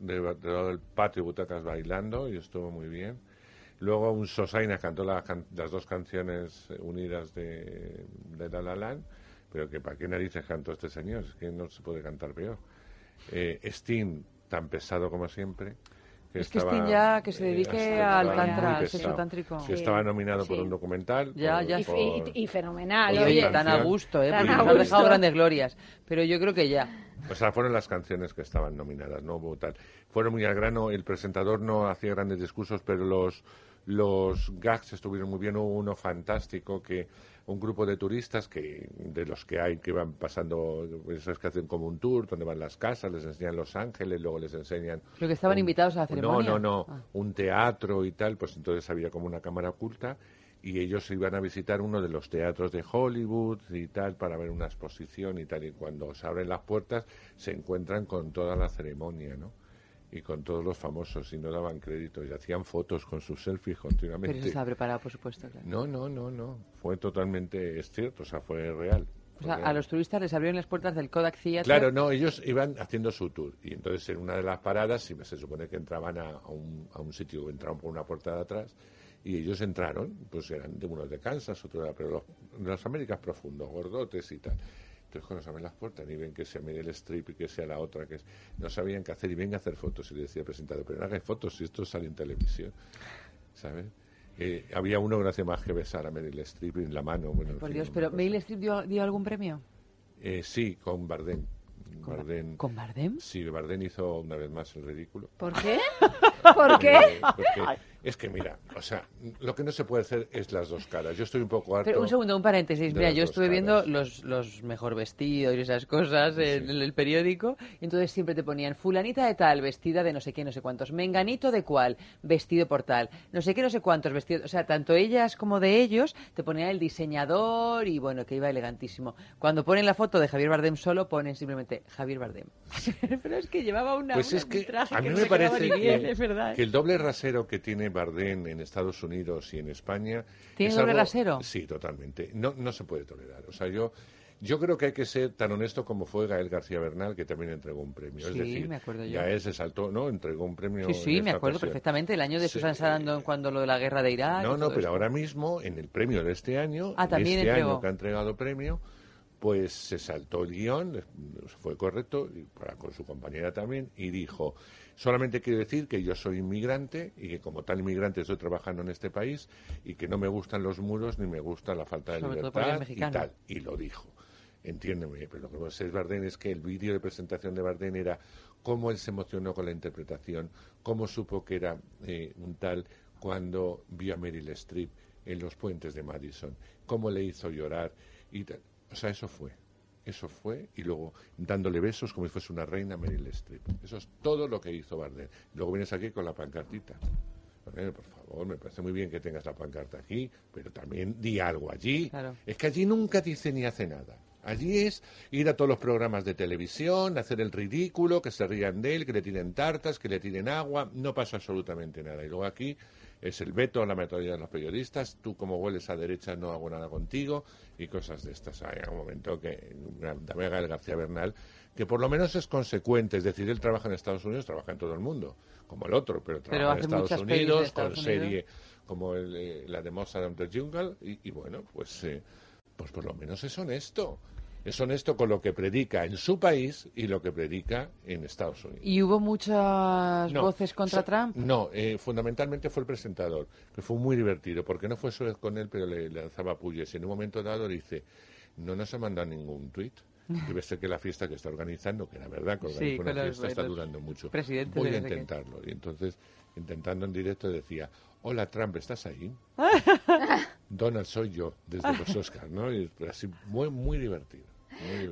el, patio butacas bailando y estuvo muy bien. Luego un Sosaina cantó la can- las dos canciones unidas de, de La La pero que para qué narices cantó este señor, es que no se puede cantar peor. Eh, Sting, tan pesado como siempre. Es que Sting ya, que se dedique hasta al estaba tantra, al sexo tántrico. Que Sí, estaba nominado por sí. un documental. Ya, por- ya. Y, por- y- y fenomenal. Oye, Oye, tan a gusto, ¿eh? Tan Porque nos ha dejado grandes glorias. Pero yo creo que ya. O sea, fueron las canciones que estaban nominadas, no hubo tal. Fueron muy al grano, el presentador no hacía grandes discursos, pero los, los gags estuvieron muy bien. Hubo uno fantástico que un grupo de turistas que de los que hay que van pasando, esos que hacen como un tour, donde van las casas, les enseñan Los Ángeles, luego les enseñan... Creo que estaban un- invitados a la No, ceremonia. no, no, Ah. un teatro y tal, pues entonces había como una cámara oculta y ellos iban a visitar uno de los teatros de Hollywood y tal para ver una exposición y tal y cuando se abren las puertas se encuentran con toda la ceremonia, ¿no? Y con todos los famosos y no daban crédito y hacían fotos con sus selfies Pero continuamente. eso estaba preparado, por supuesto. claro. No, no, no, no, fue totalmente, es cierto, o sea, fue real. O sea, a los turistas les abrieron las puertas del Kodak Theatre. Claro, no, ellos iban haciendo su tour y entonces en una de las paradas, si se supone que entraban a, a un, a un sitio, entraban por una puerta de atrás Y ellos entraron, pues eran de unos de Kansas, otros de, pero los, de las Américas profundos, gordotes y tal. Se abren las puertas y ven que sea Meryl Streep y que sea la otra, que es- no sabían qué hacer y venga a hacer fotos. Y le decía al presentador, pero no hagáis fotos si esto sale en televisión, ¿sabes? Eh, había uno que no hacía más que besar a Meryl Streep en la mano. Bueno, Por Dios, pero. ¿Meryl Streep dio, dio algún premio? Eh, sí, con Bardem. Bardem. ¿Con Bardem? Sí, Bardem hizo una vez más el ridículo. ¿Por qué? ¿Por qué? Eh, porque es que mira, o sea, lo que no se puede hacer es las dos caras. Yo estoy un poco harto. Pero un segundo, un paréntesis. Mira, yo estuve caras. viendo los, los mejor vestidos y esas cosas en el periódico. Y entonces siempre te ponían fulanita de tal, vestida de no sé qué, no sé cuántos. Menganito de cuál, vestido por tal. No sé qué, no sé cuántos vestidos. O sea, tanto ellas como de ellos te ponían el diseñador y bueno, que iba elegantísimo. Cuando ponen la foto de Javier Bardem solo, ponen simplemente Javier Bardem. Pero es que llevaba una, Pues una- es que un traje a mí que no me parece bien, es verdad. ¿eh? que el doble rasero que tiene Bardem en Estados Unidos y en España... ¿Tiene es doble rasero? Sí, totalmente. No, no se puede tolerar. O sea, yo... Yo creo que hay que ser tan honesto como fue Gael García Bernal, que también entregó un premio. es Sí, decir, me acuerdo yo. Gael se saltó, ¿no? Entregó un premio. Sí, sí, me acuerdo ocasión. perfectamente. El año de Sí. Susan Sarandon cuando lo de la guerra de Irak. No, no, pero esto. ahora mismo, en el premio de este año, Ah, también este entregó. año que ha entregado premio, pues se saltó el guion, eh, fue correcto, y para con su compañera también, y dijo, solamente quiero decir que yo soy inmigrante y que como tal inmigrante estoy trabajando en este país y que no me gustan los muros ni me gusta la falta de Sobre libertad y tal. Y lo dijo. Entiéndeme, pero lo que es Bardem es que el vídeo de presentación de Bardem era cómo él se emocionó con la interpretación, cómo supo que era eh, un tal cuando vio a Meryl Streep en los puentes de Madison, cómo le hizo llorar y tal. O sea, eso fue. Eso fue, y luego dándole besos como si fuese una reina Meryl Streep. Eso es todo lo que hizo Bardem. Luego vienes aquí con la pancartita. Bardem, por favor, me parece muy bien que tengas la pancarta aquí, pero también di algo allí. Claro. Es que allí nunca dice ni hace nada. Allí es ir a todos los programas de televisión, hacer el ridículo, que se rían de él, que le tiren tartas, que le tiren agua, no pasa absolutamente nada. Y luego aquí es el veto a la metodología de los periodistas, tú como hueles a derecha no hago nada contigo y cosas de estas. Hay un momento que David Gael García Bernal, que por lo menos es consecuente, es decir, él trabaja en Estados Unidos, trabaja en todo el mundo, como el otro, pero trabaja Pero en Estados Unidos, Estados con Unidos. serie como el, eh, la de Mozart and the Jungle, y, y bueno, pues, eh, pues por lo menos es honesto. Es honesto con lo que predica en su país y lo que predica en Estados Unidos. ¿Y hubo muchas No, voces contra Trump? No, eh, fundamentalmente fue el presentador, que fue muy divertido, porque no fue solo con él, pero le, le lanzaba puyes. Y en un momento dado dice, no nos ha mandado ningún tuit. Debe ser que la fiesta que está organizando, que la verdad que Sí, organiza con una fiesta, está durando mucho. Voy a intentarlo. Y entonces, intentando en directo, decía, hola Trump, ¿estás ahí? Donald soy yo, desde los Oscars, ¿no? Y así, muy, muy divertido.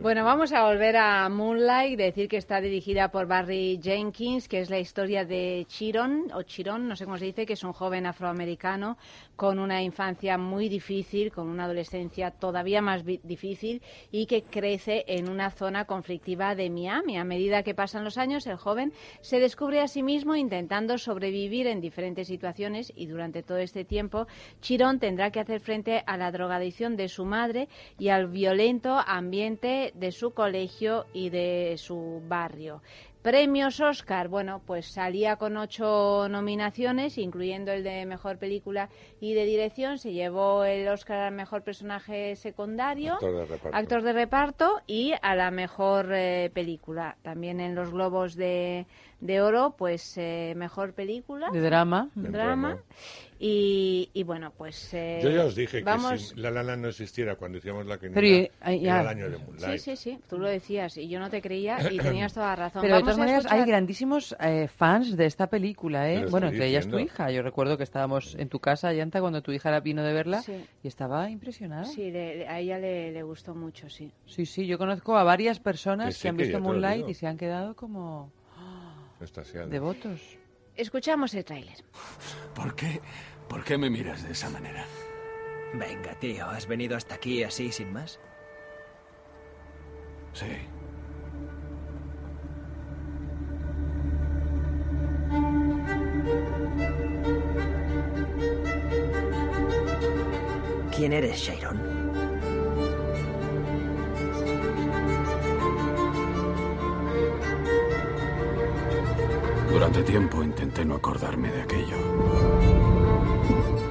Bueno, vamos a volver a Moonlight, decir que está dirigida por Barry Jenkins, que es la historia de Chiron, o Chiron, no sé cómo se dice, que es un joven afroamericano con una infancia muy difícil, con una adolescencia todavía más difícil y que crece en una zona conflictiva de Miami. A medida que pasan los años, el joven se descubre a sí mismo intentando sobrevivir en diferentes situaciones y durante todo este tiempo Chiron tendrá que hacer frente a la drogadicción de su madre y al violento ambiente de su colegio y de su barrio. Premios Oscar, bueno, pues salía con ocho nominaciones, incluyendo el de mejor película y de dirección. Se llevó el Oscar al mejor personaje secundario, Actor de reparto. actor de reparto y a la mejor eh, película. También en los Globos de, de Oro, pues eh, mejor película. De drama. Drama. drama. Y, y bueno, pues. eh, Yo ya os dije vamos... que si La La Land no existiera cuando hicimos la que Pero, eh, ya. era el año de Sí, Moonlight. sí, sí, tú lo decías y yo no te creía y tenías toda la razón. Pero de Vamos todas maneras escuchar- hay grandísimos eh, fans de esta película, ¿eh? Bueno, entre ellas tu hija. Yo recuerdo que estábamos en tu casa, Yanta, cuando tu hija la vino de verla Sí. y estaba impresionada. Sí, le- le- a ella le, le gustó mucho, sí. Sí, sí, yo conozco a varias personas Que han visto Moonlight y se han quedado como devotos. Escuchamos el tráiler. ¿Por qué? ¿Por qué me miras de esa manera? Venga, tío, ¿has venido hasta aquí así sin más? Sí. ¿Quién eres, Sharon? Durante tiempo intenté no acordarme de aquello.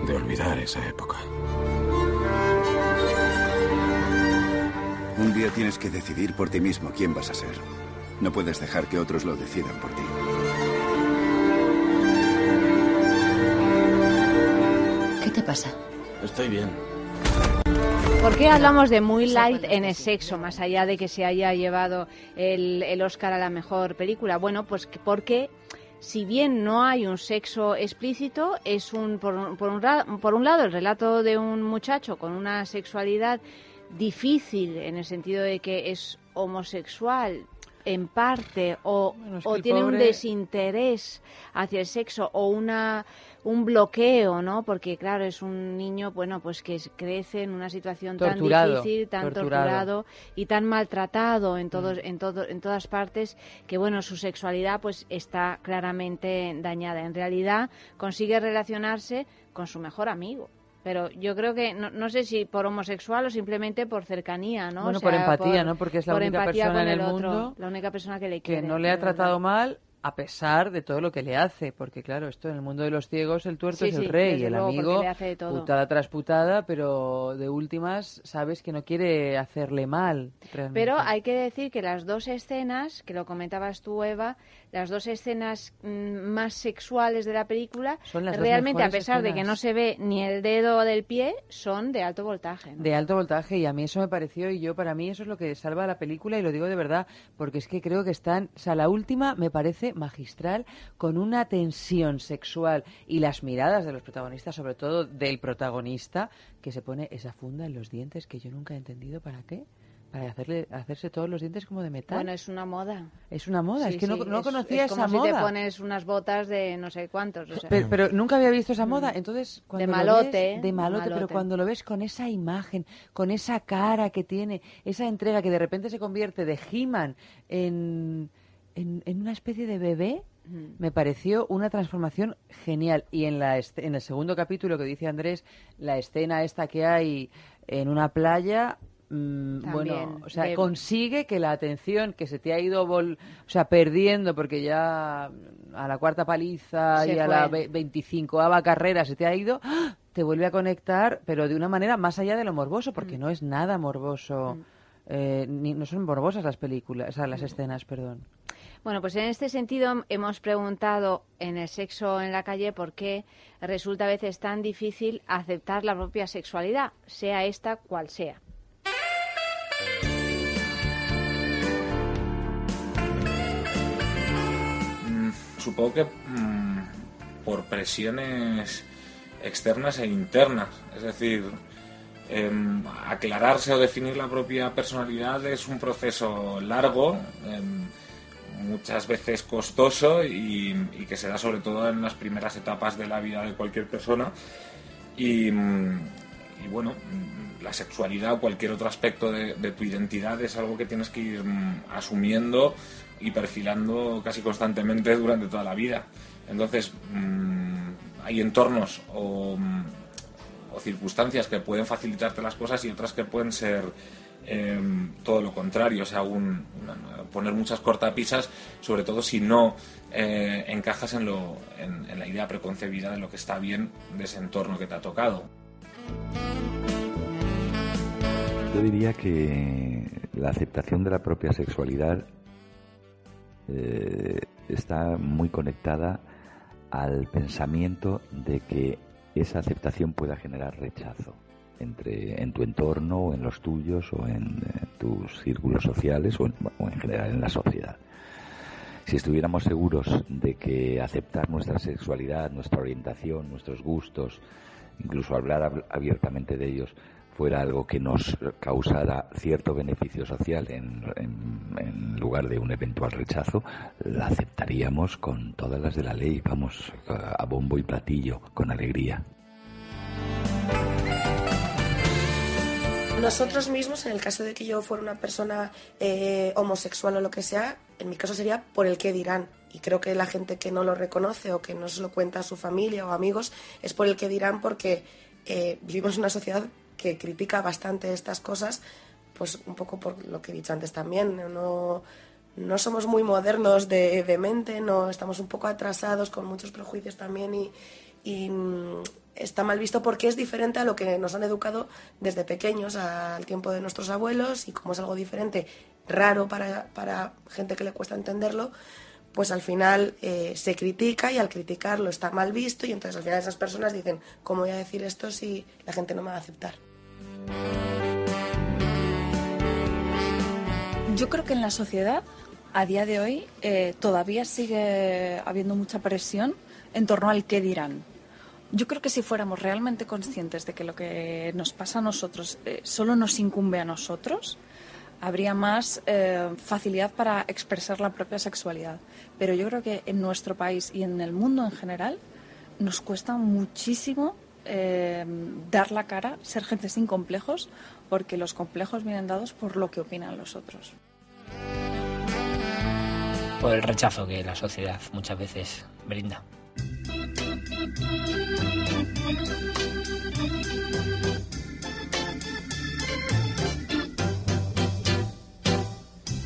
de olvidar esa época. Un día tienes que decidir por ti mismo quién vas a ser. No puedes dejar que otros lo decidan por ti. ¿Qué te pasa? Estoy bien. ¿Por qué hablamos de muy light en el sexo, más allá de que se haya llevado el, el Oscar a la mejor película? Bueno, pues que- porque si bien no hay un sexo explícito, es un por, por un, por un lado el relato de un muchacho con una sexualidad difícil en el sentido de que es homosexual en parte o, es que o tiene un desinterés hacia el sexo o una un bloqueo, ¿no? Porque claro, es un niño, bueno, pues que crece en una situación Torturado, tan difícil, tan torturado. torturado. y tan maltratado en todos Mm. en todo en todas partes que bueno, su sexualidad pues está claramente dañada. En realidad consigue relacionarse con su mejor amigo. Pero yo creo que, no, no sé si por homosexual o simplemente por cercanía, ¿no? Bueno, O por empatía, ¿no? Porque es la única persona en el otro, mundo la única persona que le que quiere. no le ha tratado mal a pesar de todo lo que le hace, porque claro, esto en el mundo de los ciegos el tuerto Sí, es el sí, rey, el luego, amigo putada tras putada, pero de últimas sabes que no quiere hacerle mal. Realmente. Pero hay que decir que las dos escenas, que lo comentabas tú, Eva, las dos escenas mm, más sexuales de la película, Son las realmente, a pesar de que no se ve ni el dedo del pie, son de alto voltaje. ¿no? de alto voltaje y a mí eso me pareció y yo para mí eso es lo que salva la película y lo digo de verdad porque es que creo que están, o sea, la última me parece magistral con una tensión sexual y las miradas de los protagonistas, sobre todo del protagonista que se pone esa funda en los dientes que yo nunca he entendido para qué. Para hacerle, hacerse todos los dientes como de metal. Bueno, es una moda. Es una moda, Sí, es que no, sí, no es- conocía es como esa si te moda. pones unas botas de no sé cuántos. o sea. Pero, pero nunca había visto esa moda, entonces cuando lo malote, ves- de malote, pero cuando lo ves con esa imagen, con esa cara que tiene, esa entrega que de repente se convierte de He-Man en, en, en una especie de bebé, me pareció una transformación genial. Y en, la en el segundo capítulo que dice Andrés, la escena esta que hay en una playa, mm, bueno, o sea, de- consigue que la atención que se te ha ido, vol- o sea, perdiendo, porque ya a la cuarta paliza Se y a la ve- 25 carrera se te ha ido, ¡ah! te vuelve a conectar, pero de una manera más allá de lo morboso, porque Mm. no es nada morboso. eh, ni, no son morbosas las películas, o sea, Mm. las escenas, perdón. Bueno, pues en este sentido hemos preguntado en el sexo en la calle por qué resulta a veces tan difícil aceptar la propia sexualidad, sea esta cual sea. Mm, Supongo que mm, por presiones externas e internas. Es decir, em, aclararse o definir la propia personalidad es un proceso largo, em, muchas veces costoso y, que se da sobre todo en las primeras etapas de la vida de cualquier persona. Y, mm, bueno, la sexualidad o cualquier otro aspecto de, tu identidad es algo que tienes que ir mm, asumiendo y perfilando casi constantemente durante toda la vida. Entonces, mm, hay entornos o, mm, o circunstancias que pueden facilitarte las cosas y otras que pueden ser eh, todo lo contrario, o sea, poner muchas cortapisas, sobre todo si no eh, encajas en la idea preconcebida de lo que está bien de ese entorno que te ha tocado. Yo diría que la aceptación de la propia sexualidad eh, está muy conectada al pensamiento de que esa aceptación pueda generar rechazo entre en tu entorno o en los tuyos o en tus círculos sociales o en, general en la sociedad. Si estuviéramos seguros de que aceptar nuestra sexualidad, nuestra orientación, nuestros gustos, incluso hablar ab- abiertamente de ellos, fuera algo que nos causara cierto beneficio social en, lugar de un eventual rechazo, la aceptaríamos con todas las de la ley, vamos, a a bombo y platillo, con alegría. Nosotros mismos, en el caso de que yo fuera una persona eh, homosexual o lo que sea, en mi caso sería por el que dirán. Y creo que la gente que no lo reconoce o que no se lo cuenta a su familia o amigos es por el que dirán porque eh, vivimos en una sociedad que critica bastante estas cosas, pues un poco por lo que he dicho antes también. No, no somos muy modernos de, de mente, no estamos un poco atrasados con muchos prejuicios también y, mm, está mal visto porque es diferente a lo que nos han educado desde pequeños, al tiempo de nuestros abuelos, y como es algo diferente, raro para, para gente que le cuesta entenderlo, pues al final eh, se critica y al criticarlo está mal visto y entonces al final esas personas dicen, ¿cómo voy a decir esto si la gente no me va a aceptar? Yo creo que en la sociedad, a día de hoy, eh, todavía sigue habiendo mucha presión en torno al qué dirán. Yo creo que si fuéramos realmente conscientes de que lo que nos pasa a nosotros eh, solo nos incumbe a nosotros, habría más eh, facilidad para expresar la propia sexualidad. Pero yo creo que en nuestro país y en el mundo en general nos cuesta muchísimo eh, dar la cara, ser gente sin complejos, porque los complejos vienen dados por lo que opinan los otros. Por el rechazo que la sociedad muchas veces brinda.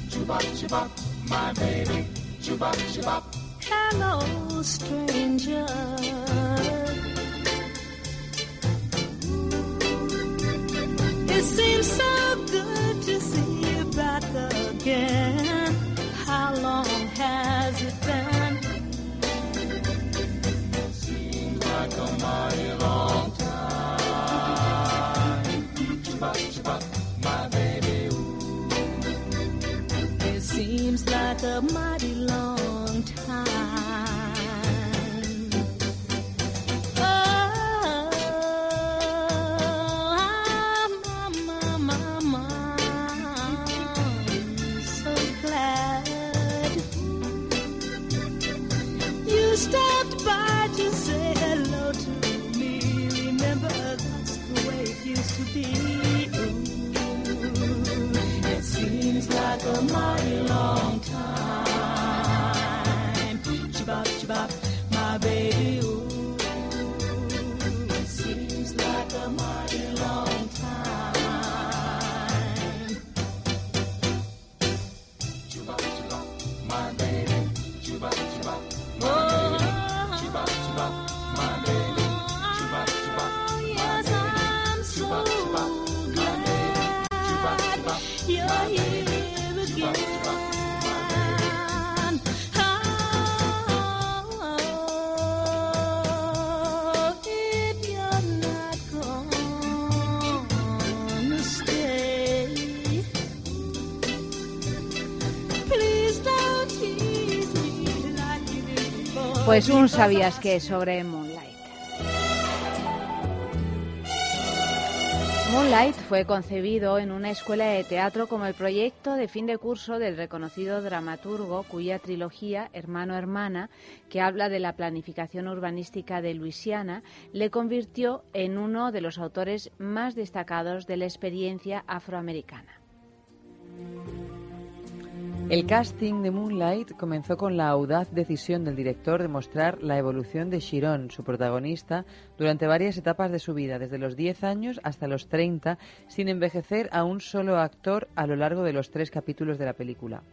Chubop, chubop, my baby. Chubop, chubop. Hello, stranger. It seems so good to see you back again. How long has it been? Seems like a mighty long time. Chubop, chubop, my baby. It seems like a mighty seems like a mighty long time. Chibop, chibop, Pues un because sabías que sobre Moonlight. Moonlight fue concebido en una escuela de teatro como el proyecto de fin de curso del reconocido dramaturgo cuya trilogía Hermano-Hermana, que habla de la planificación urbanística de Luisiana, le convirtió en uno de los autores más destacados de la experiencia afroamericana. El casting de Moonlight comenzó con la audaz decisión del director de mostrar la evolución de Chiron, su protagonista, durante varias etapas de su vida, desde los 10 años hasta los 30, sin envejecer a un solo actor a lo largo de los tres capítulos de la película.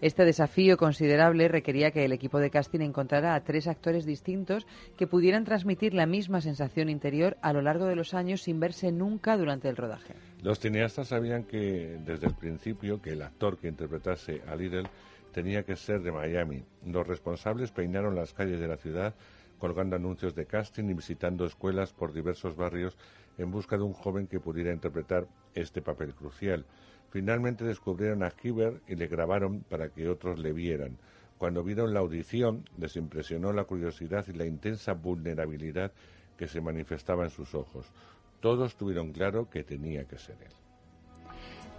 Este desafío considerable requería que el equipo de casting encontrara a tres actores distintos que pudieran transmitir la misma sensación interior a lo largo de los años sin verse nunca durante el rodaje. Los cineastas sabían que desde el principio que el actor que interpretase a Lidl tenía que ser de Miami. Los responsables peinaron las calles de la ciudad colgando anuncios de casting y visitando escuelas por diversos barrios en busca de un joven que pudiera interpretar este papel crucial. Finalmente descubrieron a Kiber y le grabaron para que otros le vieran. Cuando vieron la audición, les impresionó la curiosidad y la intensa vulnerabilidad que se manifestaba en sus ojos. Todos tuvieron claro que tenía que ser él.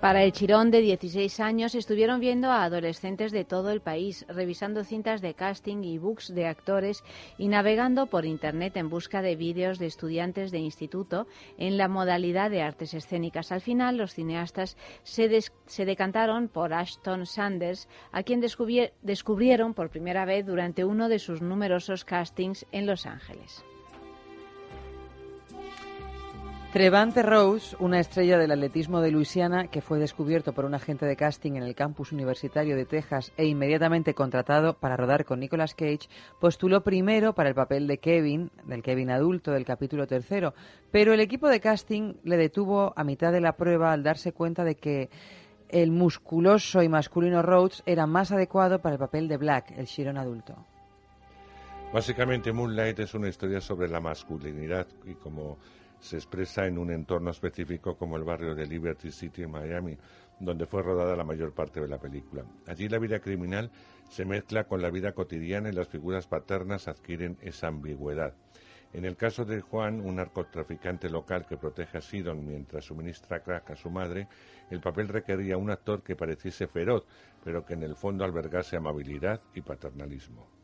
Para el Chirón de 16 años estuvieron viendo a adolescentes de todo el país, revisando cintas de casting y books de actores y navegando por Internet en busca de vídeos de estudiantes de instituto en la modalidad de artes escénicas. Al final, los cineastas se, se decantaron por Ashton Sanders, a quien descubri- descubrieron por primera vez durante uno de sus numerosos castings en Los Ángeles. Trevante Rose, una estrella del atletismo de Luisiana que fue descubierto por un agente de casting en el campus universitario de Texas e inmediatamente contratado para rodar con Nicolas Cage, postuló primero para el papel de Kevin, del Kevin adulto del capítulo tercero, pero el equipo de casting le detuvo a mitad de la prueba al darse cuenta de que el musculoso y masculino Rhodes era más adecuado para el papel de Black, el Chiron adulto. Básicamente, Moonlight es una historia sobre la masculinidad y cómo se expresa en un entorno específico como el barrio de Liberty City en Miami, donde fue rodada la mayor parte de la película. Allí la vida criminal se mezcla con la vida cotidiana y las figuras paternas adquieren esa ambigüedad. En el caso de Juan, un narcotraficante local que protege a Sidon mientras suministra crack a su madre, el papel requería un actor que pareciese feroz, pero que en el fondo albergase amabilidad y paternalismo.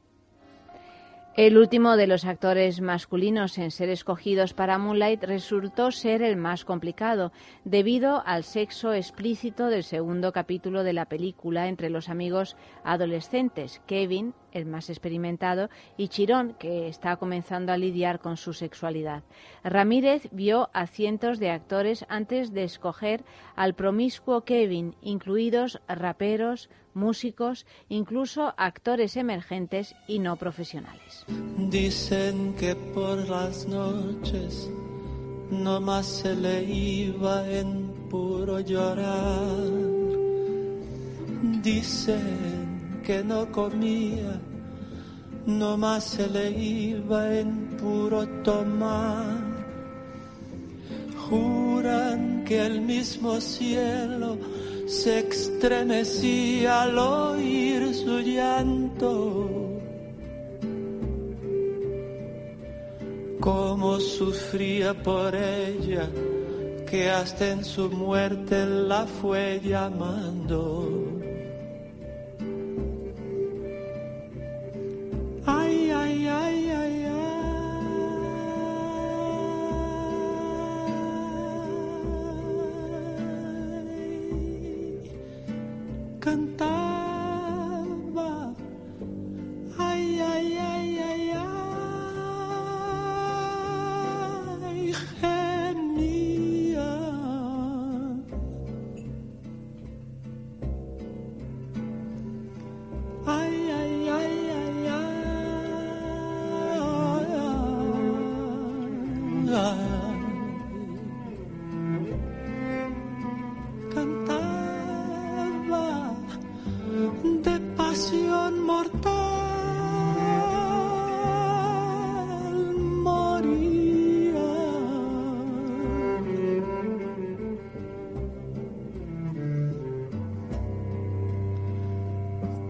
El último de los actores masculinos en ser escogidos para Moonlight resultó ser el más complicado, debido al sexo explícito del segundo capítulo de la película entre los amigos adolescentes, Kevin, el más experimentado, y Chirón, que está comenzando a lidiar con su sexualidad. Ramírez vio a cientos de actores antes de escoger al promiscuo Kevin, incluidos raperos, músicos, incluso actores emergentes y no profesionales. Dicen que por las noches no más se le iba en puro llorar. Dicen que no comía, no más se le iba en puro tomar. Juran que el mismo cielo se estremecía al oír su llanto. Cómo sufría por ella, que hasta en su muerte la fue llamando. Ay, ay, ay, ay, ay. Cantaba.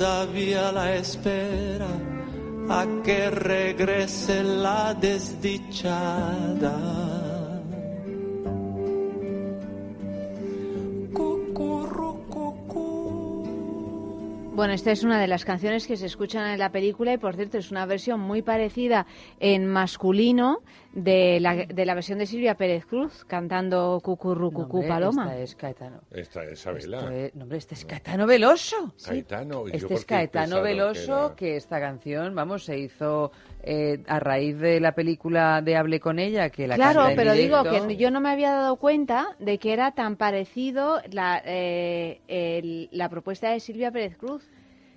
todavía la espera a que regrese la desdichada. Bueno, esta es una de las canciones que se escuchan en la película y, por cierto, es una versión muy parecida en masculino de la, de la versión de Silvia Pérez Cruz cantando Cucurru Cucú Paloma. Esta es Caetano. Esta es Isabela. Esto es- no, hombre, este es Caetano Veloso. Sí. Caetano, ¿y yo Este es Caetano que Veloso, era? que, esta canción, vamos, se hizo eh, a raíz de la película de Hable con ella, que la Claro, canta en pero digo que yo no me había dado cuenta de que era tan parecido la, eh, el- la propuesta de Silvia Pérez Cruz,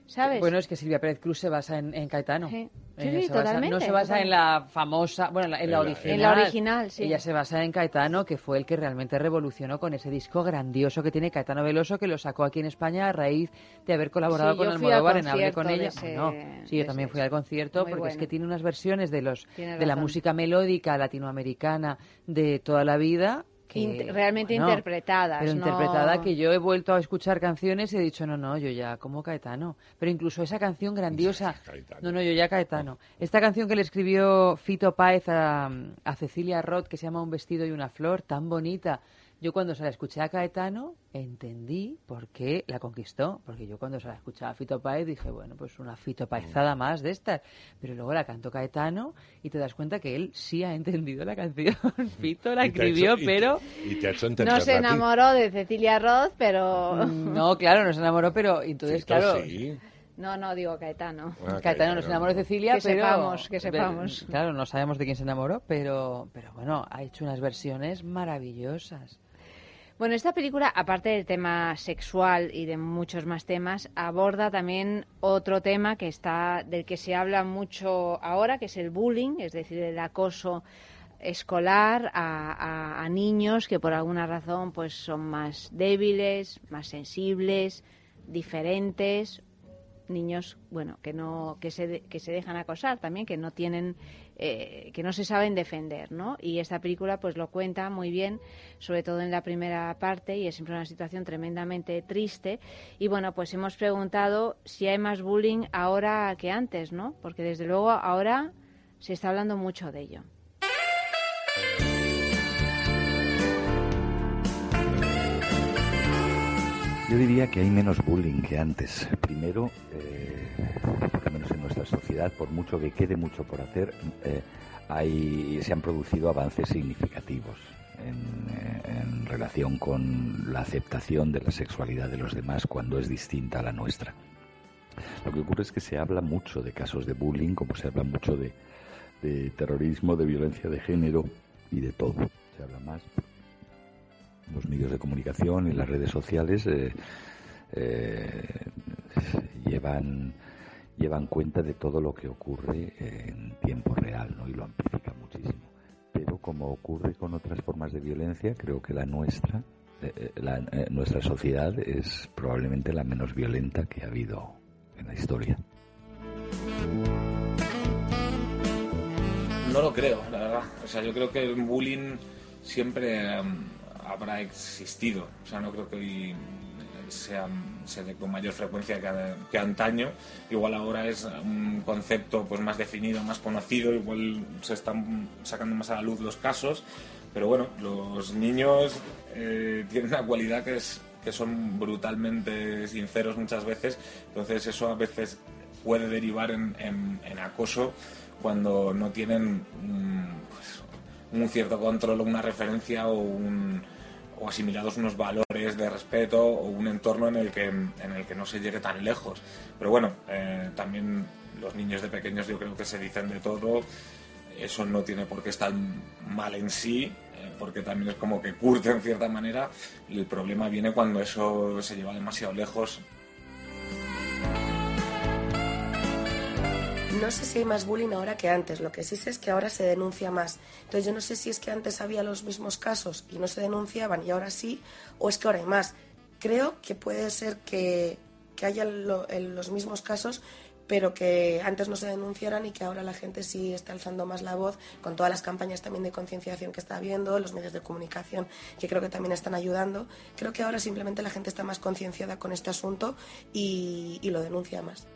¿sabes? Bueno, es que Silvia Pérez Cruz se basa en, en Caetano. Sí. Ella Sí, sí, se basa- totalmente, no se basa en la famosa, bueno, en la, original. en la original, sí. Ella se basa en Caetano, que fue el que realmente revolucionó con ese disco grandioso que tiene Caetano Veloso, que lo sacó aquí en España a raíz de haber colaborado Sí, con Almodóvar en Hable concierto con ella. ese- Bueno, sí, yo también fui al concierto Muy porque es que tiene unas versiones de los Tienes de la razón. música melódica latinoamericana de toda la vida que, Int- realmente bueno, interpretadas. Pero no- interpretada que yo he vuelto a escuchar canciones y he dicho, no, no, yo ya como Caetano. Pero incluso esa canción grandiosa... No, no, yo ya Caetano. Esta canción que le escribió Fito Páez a, a Cecilia Roth, que se llama Un vestido y una flor, tan bonita. Yo cuando se la escuché a Caetano entendí por qué la conquistó. Porque yo cuando se la escuchaba a Fito Páez dije, bueno, pues una Fito Paezada más de estas. Pero luego la cantó Caetano y te das cuenta que él sí ha entendido la canción. Fito la Y te ha escribió, hecho- y te- pero... y te No se enamoró de Cecilia Roth, pero... No, claro, no se enamoró, pero entonces, Fito claro... sí. No, no, digo Caetano. Ah, Caetano no se enamoró de Cecilia, Que pero... sepamos, que sepamos. Claro, no sabemos de quién se enamoró, pero, pero bueno, ha hecho unas versiones maravillosas. Bueno, esta película, aparte del tema sexual y de muchos más temas, aborda también otro tema que está del que se habla mucho ahora, que es el bullying, es decir, el acoso escolar a, a- a niños que por alguna razón pues son más débiles, más sensibles, diferentes, niños bueno que no que se que se dejan acosar también que no tienen eh, que no se saben defender no y esta película pues lo cuenta muy bien sobre todo en la primera parte y es siempre una situación tremendamente triste. Y bueno pues hemos preguntado si hay más bullying ahora que antes no porque desde luego ahora se está hablando mucho de ello. Yo diría que hay menos bullying que antes. Primero, eh, menos en nuestra sociedad, por mucho que quede mucho por hacer, eh, hay, se han producido avances significativos en, eh, en relación con la aceptación de la sexualidad de los demás cuando es distinta a la nuestra. Lo que ocurre es que se habla mucho de casos de bullying, como se habla mucho de, terrorismo, de violencia de género y de todo. Se habla más los medios de comunicación y las redes sociales eh, llevan llevan cuenta de todo lo que ocurre en tiempo real ¿no? y lo amplifican muchísimo pero como ocurre con otras formas de violencia creo que la nuestra eh, eh, la- eh, nuestra sociedad es probablemente la menos violenta que ha habido en la historia No lo creo, la verdad. O sea, yo creo que el bullying siempre em, habrá existido. O sea, no creo que hoy sea, se dé con mayor frecuencia que, antaño. Igual ahora es un concepto pues más definido, más conocido, igual se están sacando más a la luz los casos. Pero bueno, los niños eh, tienen una cualidad que es que son brutalmente sinceros muchas veces, entonces eso a veces puede derivar en acoso cuando no tienen mm, pues, un cierto control o una referencia o, un, o asimilados unos valores de respeto o un entorno en el que, en el que no se llegue tan lejos. Pero bueno, eh, también los niños de pequeños yo creo que se dicen de todo, eso no tiene por qué estar mal en sí, eh, porque también es como que curte en cierta manera. El problema viene cuando eso se lleva demasiado lejos No sé si hay más bullying ahora que antes, lo que sí sé es que ahora se denuncia más. Entonces yo no sé si es que antes había los mismos casos y no se denunciaban y ahora sí, o es que ahora hay más. Creo que puede ser que, que haya lo- los mismos casos, pero que antes no se denunciaran y que ahora la gente sí está alzando más la voz con todas las campañas también de concienciación que está habiendo, los medios de comunicación que creo que también están ayudando. Creo que ahora simplemente la gente está más concienciada con este asunto y lo denuncia más.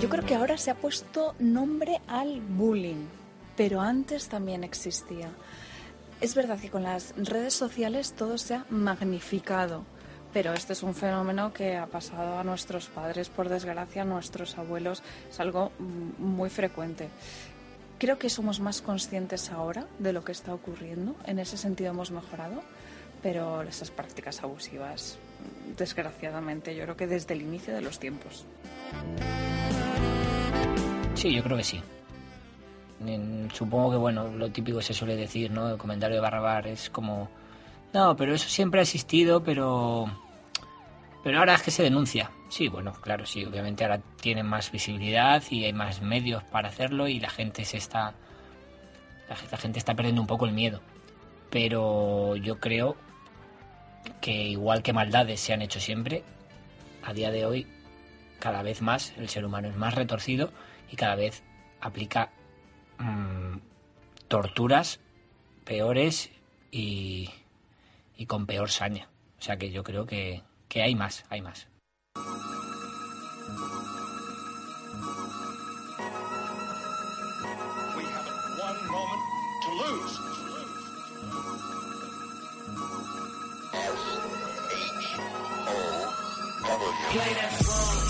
Yo creo que ahora se ha puesto nombre al bullying, pero antes también existía. Es verdad que con las redes sociales todo se ha magnificado, pero este es un fenómeno que ha pasado a nuestros padres, por desgracia, a nuestros abuelos. Es algo muy frecuente. Creo que somos más conscientes ahora de lo que está ocurriendo. En ese sentido hemos mejorado, pero esas prácticas abusivas, desgraciadamente, yo creo que desde el inicio de los tiempos. Sí, yo creo que sí. Supongo que, bueno, lo típico se suele decir, ¿no? El comentario de Barrabar es como... No, pero eso siempre ha existido, pero... Pero ahora es que se denuncia. Sí, bueno, claro, sí, obviamente ahora tienen más visibilidad y hay más medios para hacerlo y la gente se está... La gente está perdiendo un poco el miedo. Pero yo creo que igual que maldades se han hecho siempre, a día de hoy cada vez más el ser humano es más retorcido y cada vez aplica mm, torturas peores y, y con peor saña. O sea que yo creo que, que hay más, hay más. Play that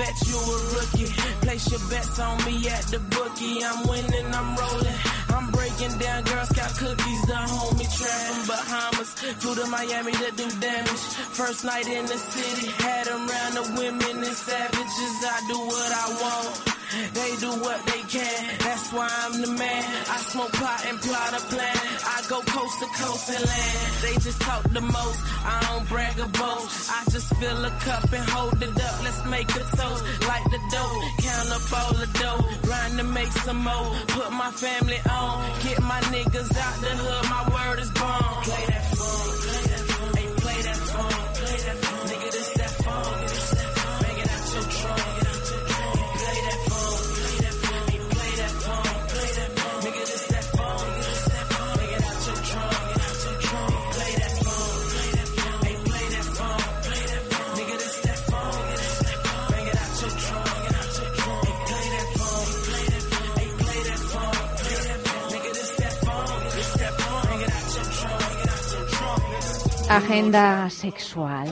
Vet, you a rookie. Place your bets on me at the bookie. I'm winning, I'm rolling. I'm breaking down Girl Scout cookies, the homie trap from Bahamas. Flew to Miami to do damage. First night in the city, had them round the women and savages. I do what I want. They do what they can, that's why I'm the man. I smoke pot and plot a plan. I go coast to coast and land. They just talk the most, I don't brag or boast. I just fill a cup and hold it up. Let's make a toast, like the dough. Count up all the dough, grind to make some more. Put my family on, get my niggas out the hood. My word is born. Play that phone, Agenda sexual.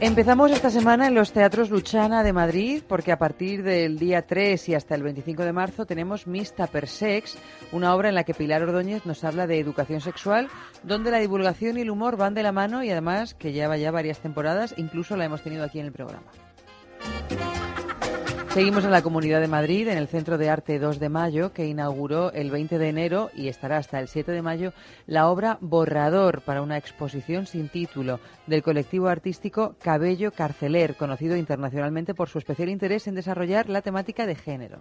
Empezamos esta semana en los teatros Luchana de Madrid porque a partir del día 3 y hasta el 25 de marzo tenemos Miss Per Sex, una obra en la que Pilar Ordóñez nos habla de educación sexual, donde la divulgación y el humor van de la mano y además que lleva ya varias temporadas, incluso la hemos tenido aquí en el programa. Seguimos en la Comunidad de Madrid, en el Centro de Arte 2 de Mayo, que inauguró el 20 de enero y estará hasta el 7 de mayo la obra Borrador para una exposición sin título del colectivo artístico Cabello Carceler, conocido internacionalmente por su especial interés en desarrollar la temática de género.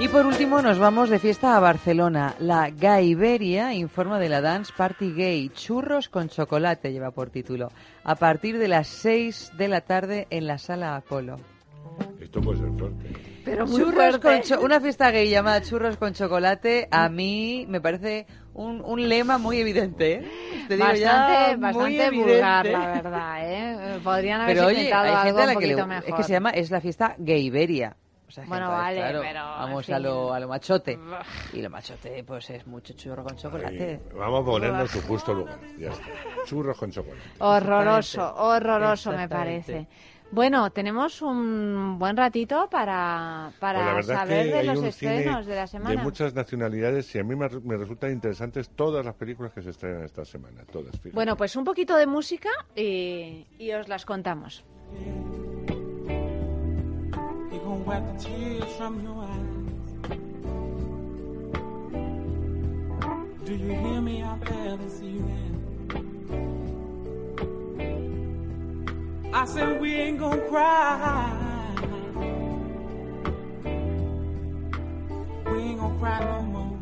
Y por último nos vamos de fiesta a Barcelona. La Gaiberia informa de la Dance Party Gay. Churros con chocolate lleva por título. A partir de las 6 de la tarde en la sala Apolo. Esto puede ser fuerte. Pero muy Churros fuerte. con una fiesta gay llamada Churros con chocolate, a mí me parece un, un lema muy evidente. ¿eh? Te digo ya, Bastante, muy bastante vulgar, la verdad, ¿eh? Podrían haber Pero oye, hay gente algo a un la que le poquito es mejor. que se llama es la fiesta Gayberia. O sea, Bueno, vale, claro, pero, en vamos fin. a lo, a lo machote. Y lo machote, pues es mucho churro con chocolate. Vamos a ponernos en su justo lugar. Ya está. Churros con chocolate. Horroroso, horroroso me parece. Bueno, tenemos un buen ratito para, para Pues saber es que de los estrenos de la semana. de muchas nacionalidades y a mí me, me resultan interesantes todas las películas que se estrenan esta semana. Todas, fíjate. Bueno, pues un poquito de música y, y os las contamos. You gon' wipe the tears from your eyes. Do you hear me out there this evening? I said we ain't gonna cry. We ain't gonna cry no more.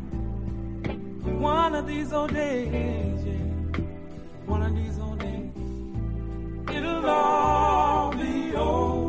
One of these old days, yeah. One of these old days, it'll all be over.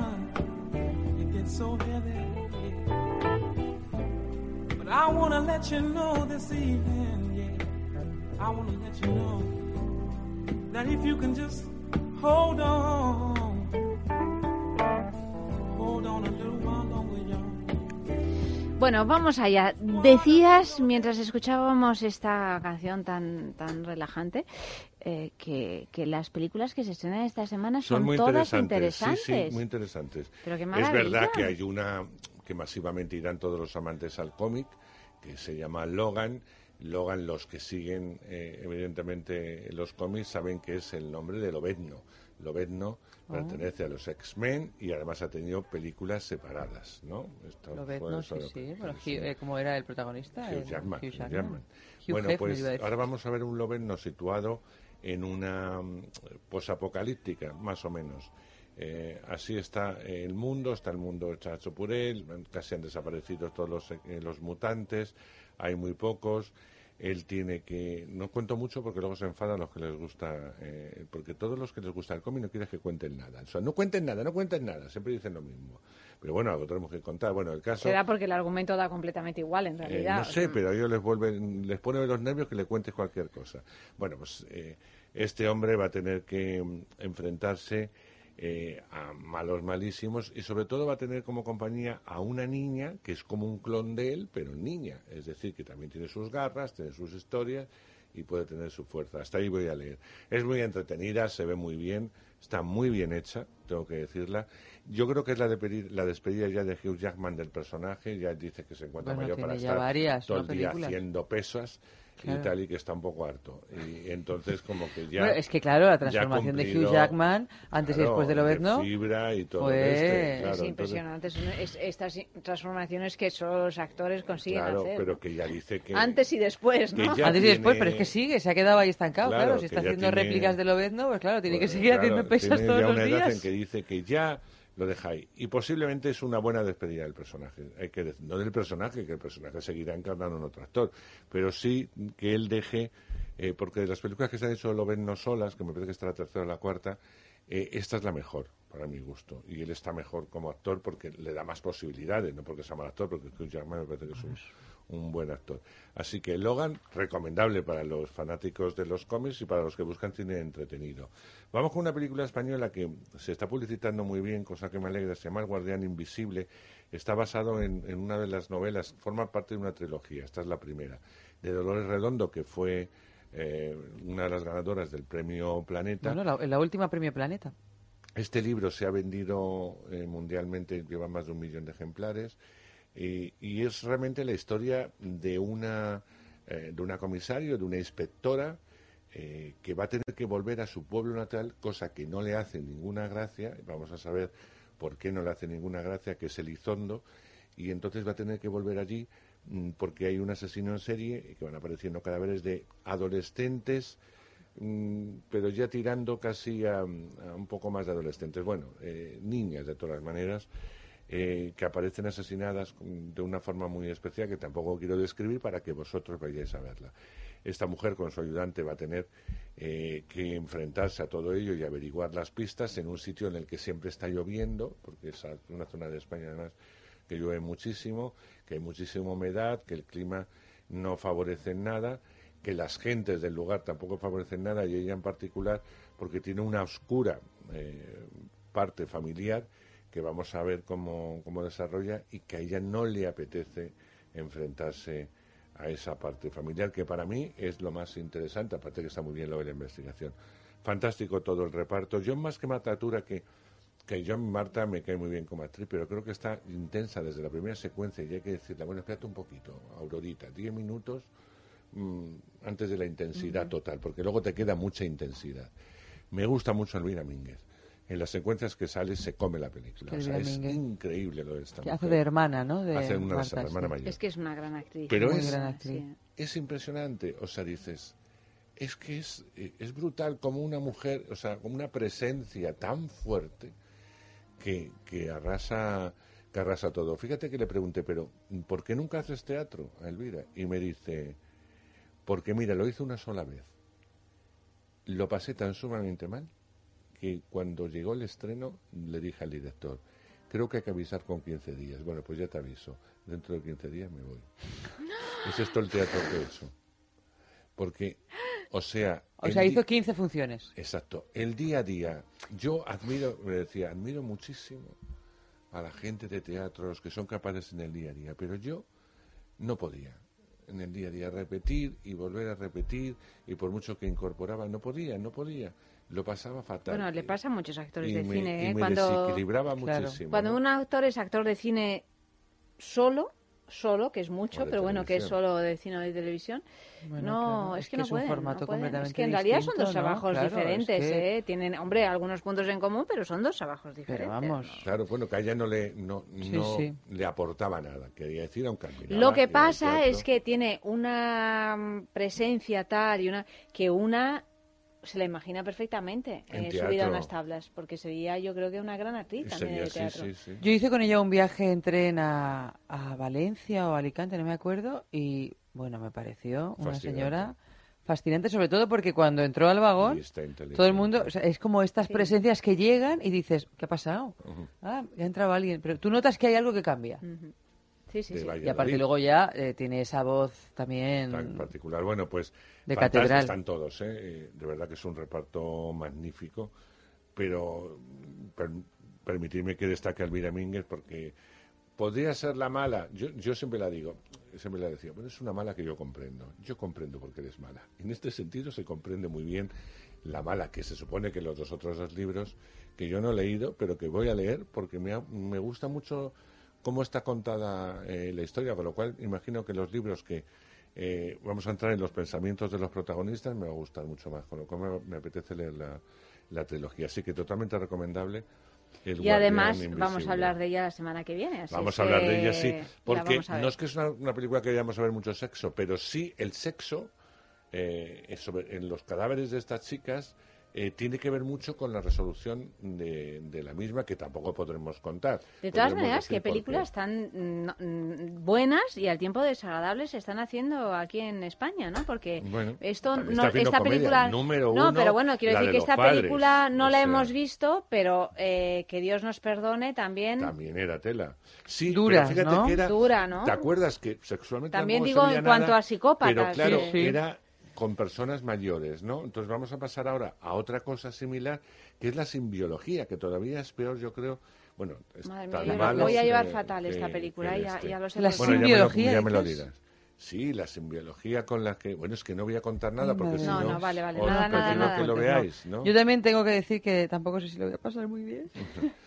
so heavy. But I wanna let you know this evening, yeah. I want to let you know that if you can just hold on, hold on a little while longer, y'all. Bueno, vamos allá. Decías, mientras escuchábamos esta canción tan, tan relajante, eh, que, que las películas que se estrenan esta semana son, Son muy todas interesantes. interesantes. Sí, sí, muy interesantes. Pero qué es verdad que hay una que masivamente irán todos los amantes al cómic, que se llama Logan. Logan, los que siguen eh, evidentemente los cómics saben que es el nombre de Lobezno. Lobezno Oh. pertenece a los X-Men y además ha tenido películas separadas, ¿no? Esto sí, sí. Bueno, Hugh- eh, ¿Cómo era el protagonista? Hugh Jackman. Hugh Hugh Jackman. Jackman. Hugh Bueno, Hefner, pues ahora vamos a ver un Lobezno situado en una mm, posapocalíptica, más o menos. Eh, así está el mundo, está el mundo hecho por él, casi han desaparecido todos los, eh, los mutantes, hay muy pocos. Él tiene que. No cuento mucho porque luego se enfadan los que les gusta. eh, porque todos los que les gusta el cómic no quieren que cuenten nada. No cuenten nada, no cuenten nada, siempre dicen lo mismo. Pero bueno, algo tenemos que contar. Bueno, el caso. Será porque el argumento da completamente igual, en Eh, realidad. no sé, pero ellos les vuelven, les pone de los nervios que le cuentes cualquier cosa. Bueno, pues eh, este hombre va a tener que mm, enfrentarse eh, a malos malísimos y sobre todo va a tener como compañía a una niña que es como un clon de él, pero niña. Es decir, que también tiene sus garras, tiene sus historias y puede tener su fuerza. Hasta ahí voy a leer. Es muy entretenida, se ve muy bien, está muy bien hecha, tengo que decirla. Yo creo que es la, de la despedida ya de Hugh Jackman del personaje, ya dice que se encuentra Bueno, mayor para estar varias, todo ¿no? el día películas. haciendo pesas Claro. y tal, y que está un poco harto. Y entonces como que ya... Bueno, es que claro, la transformación de Hugh cumplido, Jackman antes y claro, después de Lobezno fibra y todo fue- este, claro, es entonces- impresionante. Son es- estas transformaciones que solo los actores consiguen Claro, hacer. pero que ya dice que... Antes y después, ¿no? que Antes y después, tiene- pero es que sigue, se ha quedado ahí estancado, Claro, claro. Si que está haciendo tiene- réplicas de Lobezno, pues claro, tiene que Pues, seguir claro, haciendo pesas tiene todos ya los una edad días. en que dice que ya lo deja ahí. Y posiblemente es una buena despedida del personaje. Hay que decir, no del personaje, que el personaje seguirá encarnando en otro actor, pero sí que él deje, eh, porque de las películas que se han hecho lo ven no solas, que me parece que está la tercera o la cuarta, eh, esta es la mejor, para mi gusto. Y él está mejor como actor porque le da más posibilidades, no porque sea mal actor, porque Hugh Jackman me parece que es un, un buen actor. Así que Logan, recomendable para los fanáticos de los cómics y para los que buscan cine entretenido. Vamos con una película española que se está publicitando muy bien, cosa que me alegra, se llama El Guardián Invisible. Está basado en, en una de las novelas, forma parte de una trilogía, esta es la primera, de Dolores Redondo, que fue eh, una de las ganadoras del premio Planeta. Bueno, la, la última Premio Planeta. Este libro se ha vendido eh, mundialmente, lleva más de un millón de ejemplares, y, y es realmente la historia de una, eh, de una comisario, de una inspectora, eh, que va a tener que volver a su pueblo natal, cosa que no le hace ninguna gracia, vamos a saber por qué no le hace ninguna gracia, que es Elizondo, y entonces va a tener que volver allí mm, porque hay un asesino en serie y que van apareciendo cadáveres de adolescentes Mm, pero ya tirando casi a, un poco más de adolescentes, bueno, eh, niñas de todas maneras, eh, que aparecen asesinadas de una forma muy especial que tampoco quiero describir para que vosotros vayáis a verla. Esta mujer con su ayudante va a tener eh, que enfrentarse a todo ello y averiguar las pistas en un sitio en el que siempre está lloviendo, porque es una zona de España además que llueve muchísimo, que hay muchísima humedad, que el clima no favorece nada, que las gentes del lugar tampoco favorecen nada y ella en particular porque tiene una oscura eh, parte familiar que vamos a ver cómo, cómo desarrolla y que a ella no le apetece enfrentarse a esa parte familiar que para mí es lo más interesante, aparte que está muy bien lo de la investigación. Fantástico todo el reparto. Yo más que Matatura que que John Marta me cae muy bien como actriz, pero creo que está intensa desde la primera secuencia y hay que decirle, bueno, espérate un poquito, Aurorita, 10 minutos mm, antes de la intensidad total, porque luego te queda mucha intensidad. Me gusta mucho Elvira Mínguez. En las secuencias que sale se come la película. Que O sea, es increíble lo de esta Que hace mujer. de hermana, ¿no? De Hace una de Marta, hermana sí. mayor. Es que es una gran actriz. Pero Muy es, gran actriz. es impresionante, o sea, dices, es que es, eh, es brutal como una mujer, o sea, como una presencia tan fuerte que, que arrasa que arrasa todo. Fíjate que le pregunté, pero ¿por qué nunca haces teatro a Elvira? Y me dice, porque mira, lo hice una sola vez. Lo pasé tan sumamente mal que cuando llegó el estreno le dije al director, creo que hay que avisar con 15 días. Bueno, pues ya te aviso, dentro de 15 días me voy. Es esto el teatro que he hecho. Porque O sea... O sea, hizo 15 funciones. Exacto. El día a día. Yo admiro, me decía, admiro muchísimo a la gente de teatro, los que son capaces en el día a día, pero yo no podía en el día a día repetir y volver a repetir y por mucho que incorporaba no podía, no podía. Lo pasaba fatal. Bueno, le pasa a muchos actores Y de me- cine. y ¿eh? me Cuando, desequilibraba muchísimo. Cuando ¿no? un actor es actor de cine solo, solo, que es mucho, pero bueno, que es solo de cine o de televisión, Bueno, no, claro, es es que, que no es un pueden. no formato pueden. Es que en realidad son dos trabajos es diferentes, que- ¿eh? Tienen, hombre, algunos puntos en común, pero son dos trabajos diferentes. vamos. Claro, bueno, que a ella no le, no, Sí, no sí. le aportaba nada, quería decir, aunque Lo que pasa es que tiene una mm, presencia tal y una que una se la imagina perfectamente En eh, subida a unas tablas, porque sería yo creo que una gran actriz también de teatro. sí, sí. Yo hice con ella un viaje en tren a, a Valencia o Alicante, no me acuerdo, y bueno, me pareció una señora fascinante, sobre todo porque cuando entró al vagón, todo el mundo, o sea, es como estas presencias que llegan y dices, ¿qué ha pasado? Ujú. Ah, ya ha entrado alguien, pero tú notas que hay algo que cambia. Sí, sí. Y aparte luego ya eh, tiene esa voz también tan particular. Bueno, pues de catedral. están todos, ¿eh? Eh, De verdad que es un reparto magnífico, pero per- permitidme que destaque a Elvira Mínguez porque podría ser la mala. Yo, yo siempre la digo, siempre la decía, pero es una mala que yo comprendo. Yo comprendo por qué eres mala. En este sentido se comprende muy bien la mala, que se supone que los dos otros dos libros que yo no he leído, pero que voy a leer porque me, ha- me gusta mucho cómo está contada eh, la historia, con lo cual imagino que los libros que eh, vamos a entrar en los pensamientos de los protagonistas me va a gustar mucho más, con lo cual me, me apetece leer la, la trilogía. Así que totalmente recomendable. El Y además vamos a habber de ella la semana que viene. así Vamos a hablar de ella, sí. Porque no es que es una, una película que vayamos a ver mucho sexo, pero sí el sexo eh, sobre- en los cadáveres de estas chicas eh, tiene que ver mucho con la resolución de, de la misma, que tampoco podremos contar. De todas Podremos maneras, decir ¿qué por qué. películas tan mm, no- mm, buenas y al tiempo desagradables se están haciendo aquí en España, ¿no? Porque Bueno, esto no, esta comedia. película Número no, uno, pero bueno, quiero decir de que esta padres, película no la sea. hemos visto, pero eh, que Dios nos perdone también. También era tela. Sí, fíjate ¿no? que era... Dura, ¿no? ¿Te acuerdas que sexualmente También digo en cuanto nada, a psicópatas, Pero claro, sí. Sí. era con personas mayores, ¿no? Entonces vamos a pasar ahora a otra cosa similar, que es la simbiología, que todavía es peor, yo creo. Bueno, es Madre tan mía, yo malo voy a llevar que- fatal esta que- película, que ya, este. ya lo sé. La Bueno, ya me lo- ya me lo dices. dirás. Sí, la simbiología con la que... Bueno, es que no voy a contar nada porque si No, no... no, vale, vale, nada, nada, nada. que lo No. veáis, ¿no? Yo también tengo que decir que tampoco sé si lo voy a pasar muy bien.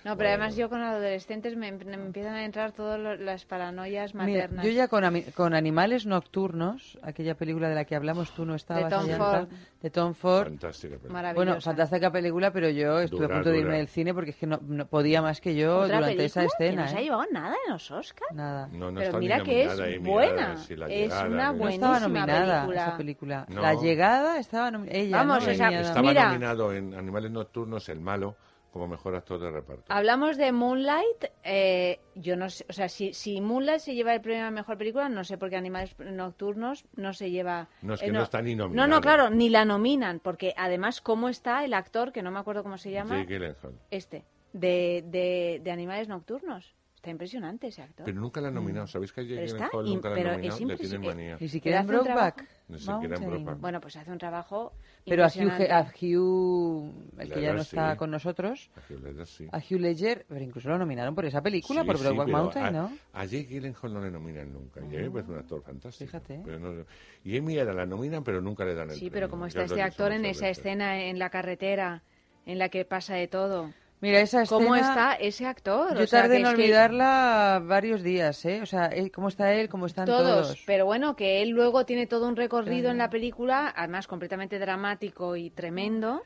No, pero además yo con adolescentes me, me empiezan a entrar todas las paranoias Mira, maternas. yo ya con, con Animales Nocturnos, aquella película de la que hablamos, tú no estabas Tom allá, Ford. de Tom Ford. Fantástica película. Bueno, fantástica película, pero yo estuve Dura, a punto de dura. irme del cine porque es que no, no podía más que yo ¿Otra durante esa película que escena. no se ha ¿eh? llevado nada en los Oscars. Nada. No, no Pero está mira que es buena. la Es llegada, una No estaba buenísima nominada película. esa película. No. La llegada estaba nominada. Ella, Vamos, ¿no? Estaba Mira. nominado en Animales Nocturnos el malo como mejor actor de reparto. Hablamos de Moonlight. eh, yo no sé, o sea, si, si Moonlight se lleva el premio a mejor película, no sé por qué Animales Nocturnos no se lleva. No, es eh, que no está ni No, nominado. no, claro, ni la nominan, porque además, ¿cómo está el actor, que no me acuerdo cómo se llama? Jake Gyllenhaal. Este, de, de, de Animales Nocturnos. Está impresionante ese actor. Pero nunca la han nominado. ¿Sabéis que a Jake im- nunca la han nominado? es Le tienen manía. Ni siquiera en Brokeback. Ni siquiera en. Brokeback. Bueno, pues hace un trabajo. Pero a Hugh, a Hugh, el que ya no está sí. con nosotros, A Hugh Ledger, sí. a Hugh Ledger, pero incluso lo nominaron por esa película, Sí, por Brokeback Mountain, a, ¿no? A Jake Gyllenhaal no le nominan nunca. Y a mí me parece un actor fantástico. Fíjate. Pero no- y Amy la nominan, pero nunca le dan el Sí, premio. pero como está este actor en esa escena en la carretera, en la que pasa de todo. Mira, esa escena... ¿Cómo está ese actor? Yo O sea, tardé en que olvidarla varios días, ¿eh? O sea, eh, ¿cómo está él? ¿Cómo están todos, todos? pero bueno, que él luego tiene todo un recorrido Claro. en la película, además completamente dramático y tremendo,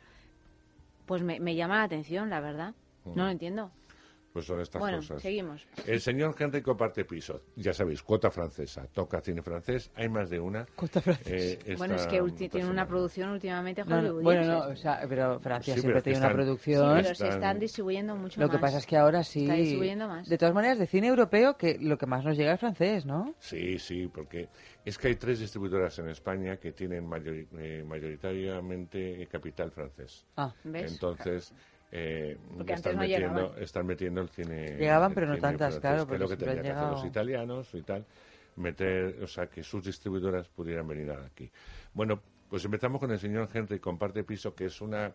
pues me, me llama la atención, la verdad. No lo entiendo. Pues son estas Bueno, cosas. seguimos. El señor Henry comparte piso. Ya sabéis, cuota francesa. Toca cine francés. Hay más de una. Cuota francesa. Eh, Bueno, es que tiene una producción últimamente No, no, bueno, no, o sea, pero Francia Sí, siempre pero tiene una están- producción. pero se están- están distribuyendo mucho Lo más. que pasa es que ahora sí. Está distribuyendo más. De todas maneras, de cine europeo, que lo que más nos llega es francés, ¿no? Sí, sí, porque es que hay tres distribuidoras en España que tienen mayori- eh, mayoritariamente capital francés. Ah, ¿Ves? Entonces, eh, Porque están, antes no metiendo, llegaban. están metiendo el cine. Llegaban, el pero no tantas, claro, es lo que hacer los italianos y tal. Meter, o sea, que sus distribuidoras pudieran venir aquí. Bueno, Pues empezamos con el señor Henry, comparte piso, que es una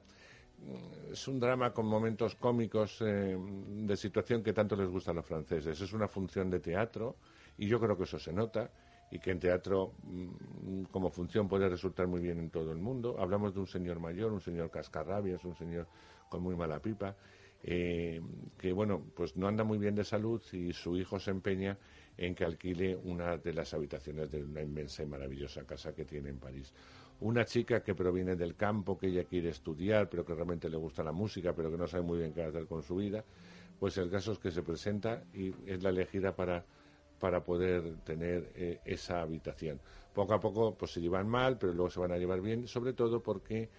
es un drama con momentos cómicos eh, de situación que tanto les gusta a los franceses. Es una función de teatro y yo creo que eso se nota y que en teatro mm, como función puede resultar muy bien en todo el mundo. Hablamos de un señor mayor, un señor cascarrabias, un señor con muy mala pipa, eh, que bueno, pues no anda muy bien de salud y su hijo se empeña en que alquile una de las habitaciones de una inmensa y maravillosa casa que tiene en París una chica que proviene del campo, que ella quiere estudiar, pero que realmente le gusta la música, pero que no sabe muy bien qué hacer con su vida, pues el caso es que se presenta y es la elegida para, para poder tener eh, esa habitación. Poco a poco pues se llevan mal, pero luego se van a llevar bien, sobre todo porque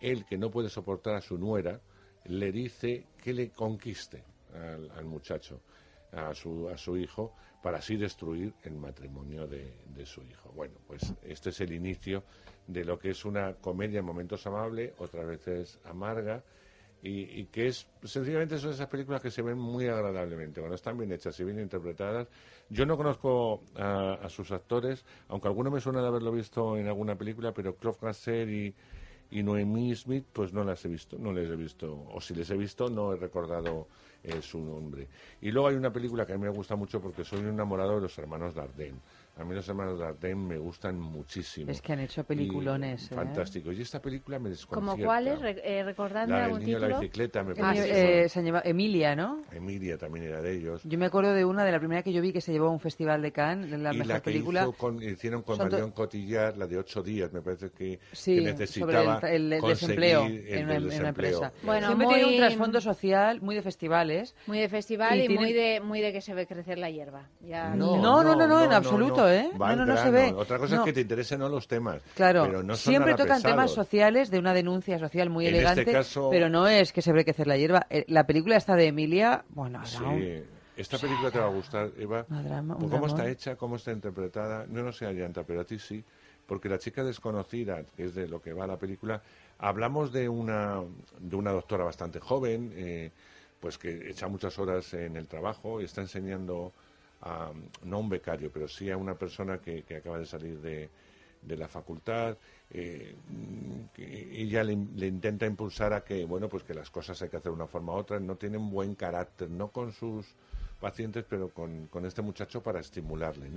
él, que no puede soportar a su nuera, le dice que le conquiste al, muchacho, a su, a su hijo, para así destruir el matrimonio de, su hijo. Bueno, pues este es el inicio de lo que es una comedia en momentos amable, otras veces amarga, y, que es sencillamente son esas películas que se ven muy agradablemente, cuando están bien hechas y bien interpretadas. Yo no conozco a, sus actores, aunque alguno me suena de haberlo visto en alguna película, pero Claude Gasser y, y Noemí Smith, pues no las he visto, no les he visto, o si les he visto, no he recordado eh, su nombre. Y luego hay una película que a mí me gusta mucho porque soy enamorado de los hermanos Dardenne. A mí los hermanos Dardenne me gustan muchísimo. Es que han hecho Y peliculones. ¿eh? Fantásticos. Y esta película me desconcierta. ¿Como cuáles? Re- eh, recordadme La del algún niño de la bicicleta, me parece. que eh, se llama Emilia, ¿no? Emilia también era de ellos. Yo me acuerdo de una, de la primera que yo vi que se llevó a un festival de Cannes, la y mejor la que película. hizo con- hicieron con Marion Cotillard, la de ocho días, me parece que, Sí, que sobre necesitaba el, desempleo el en una, en empresa. Bueno, Siempre tiene un trasfondo social, muy de festivales. Muy de festival Y y, tiene- muy de muy de que se ve crecer la hierba. Ya No, no, no, no, en absoluto, ¿eh? No, no, no se ve. Otra cosa No. es que te interesen no los temas. Claro, pero no son siempre tocan temas sociales de una denuncia social muy En este elegante, caso- pero no es que se ve crecer la hierba. Eh, La película esta de Emilia, bueno, era Sí, un- esta película te va a gustar, Eva. Drama, cómo está hecha, cómo está interpretada. Yo no sé a Llanta, pero a ti sí. Porque la chica desconocida, que es de lo que va la película, hablamos de una, de una doctora bastante joven, eh, pues que echa muchas horas en el trabajo y está enseñando a, no a un becario, pero sí a una persona que, acaba de salir de, la facultad. eh, que ella le, intenta impulsar a que, bueno, pues que las cosas hay que hacer de una forma u otra. No tiene un buen carácter, no con sus pacientes, pero con, este muchacho para estimularle.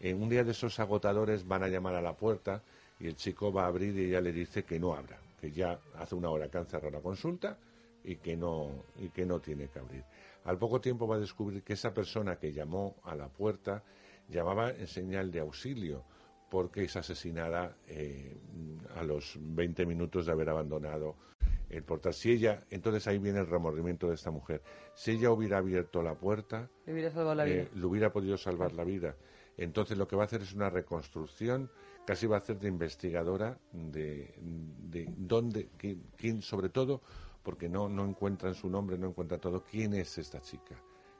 En un día de esos agotadores van a llamar a la puerta y el chico va a abrir y ella le dice que no abra, que ya hace una hora que han cerrado la consulta y que no y que no tiene que abrir. Al poco tiempo va a descubrir que esa persona que llamó a la puerta llamaba en señal de auxilio porque es asesinada eh, a los 20 minutos de haber abandonado el portal. Si ella, entonces ahí viene el remordimiento de esta mujer. Si ella hubiera abierto la puerta, Le hubiera salvado la vida. eh, le hubiera podido salvar la vida. Entonces lo que va a hacer es una reconstrucción, casi va a hacer de investigadora de, de dónde, quién, quién, sobre todo, porque no, no encuentran su nombre, no encuentran todo, quién es esta chica.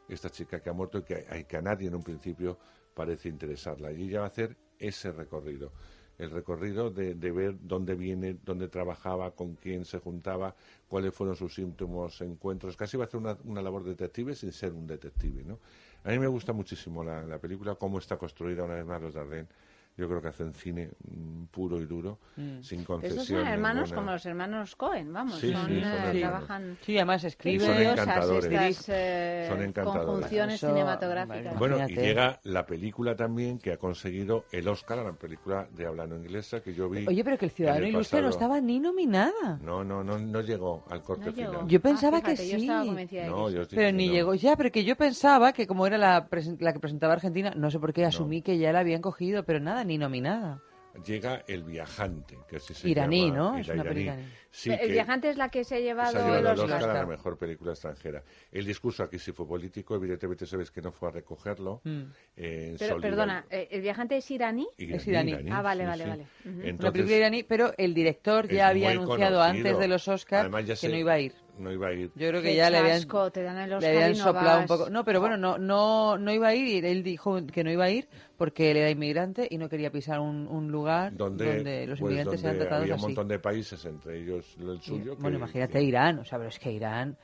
Esta chica que ha muerto y que, a- que a nadie en un principio parece interesarla. Y ella va a hacer ese recorrido. El recorrido de, de ver dónde viene, dónde trabajaba, con quién se juntaba, cuáles fueron sus síntomas, encuentros. Casi va a hacer una, una labor detective sin ser un detective, ¿no? A mí me gusta muchísimo la, la película, cómo está construida una vez más los Dardenne. Yo creo que hacen cine mm, puro y duro, Mm. sin concesión Esos son hermanos ninguna. como los hermanos Cohen, vamos. Sí, son, sí, eh, son hermanos. trabajan. Sí, además Qué escribe. son encantadores. estas eh, Son encantadores. conjunciones Eso, cinematográficas. Bueno, y llega la película también que ha conseguido el Oscar a la película de habla no inglesa que yo vi. Oye, pero que el Ciudadano el Ilustre no estaba ni nominada. No, no, no, no llegó al corte No llegó. final. Yo pensaba que fíjate, yo sí. No, que yo dije Pero que ni no. llegó ya, porque yo pensaba que como era la, la que presentaba Argentina, no sé por qué asumí que ya la habían cogido, pero nada, ni nominada. Llega El Viajante, que así se Iraní, llama, ¿no? Es una iraní. Sí, el que viajante es la que se ha se llevado, ha llevado el el Oscar. Oscar a la mejor película extranjera. El discurso aquí sí fue político, evidentemente sabes que no fue a recogerlo. Mm. eh, en Pero, perdona, eh, ¿el viajante es iraní? Iraní, Es iraní. iraní, Ah, vale, sí, vale, sí. vale. Ujú. Una Entonces, película iraní, pero el director ya había anunciado conocido. antes de los Oscars que sé- no iba a ir. No iba a ir. Yo creo que Qué ya le habían, chasco, te dan el le habían y no soplado un vas. poco. No, pero bueno, no, no, no iba a ir y él dijo que no iba a ir porque él era inmigrante y no quería pisar un, un lugar donde, donde, los pues, inmigrantes sean donde tratados había un así. montón de países, entre ellos el suyo. Bueno, que- imagínate que- Irán, o sea, pero es que Irán,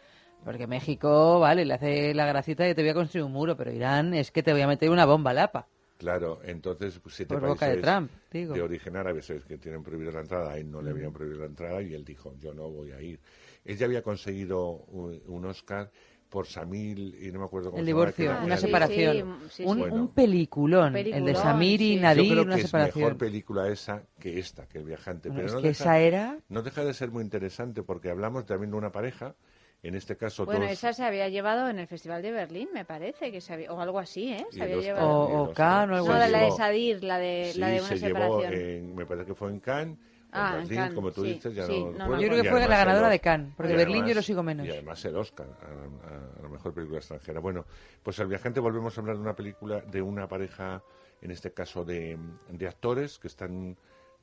porque México, vale, le hace la gracita y te voy a construir un muro, pero Irán es que te voy a meter una bomba lapa. Claro, entonces pues, siete Por boca de países Trump, digo. de origen árabe sabes que tienen prohibido la entrada, a él no le habían prohibido la entrada y él dijo, yo no voy a ir. Él ya había conseguido un, un Oscar por Samil y no me acuerdo cómo El se divorcio, una separación. sí, sí. un, Bueno. un peliculón, el de Peliculón, Samir y sí. Nadir, Yo creo una que es separación. mejor película esa que esta, que El viajante. Pero es no que deja, esa era- No deja de ser muy interesante porque hablamos también de una pareja, en este caso Bueno, dos... esa se había llevado en el Festival de Berlín, me parece, que se había- o algo así, ¿eh? Se había llevado. O- o. Cannes o algo No, Se de la de llevó- Sadir, la de, la sí, de una se llevó, separación. en- me parece que fue en Cannes, Ah, Berlín, Cannes, como tú sí, dices, ya sí, no. Yo creo que fue la ganadora de Cannes, porque Berlín yo lo sigo menos. Y además el Oscar a, a- a la mejor película extranjera. Bueno, pues El viajante volvemos a hablar de una película, de una pareja, en este caso de, de actores que están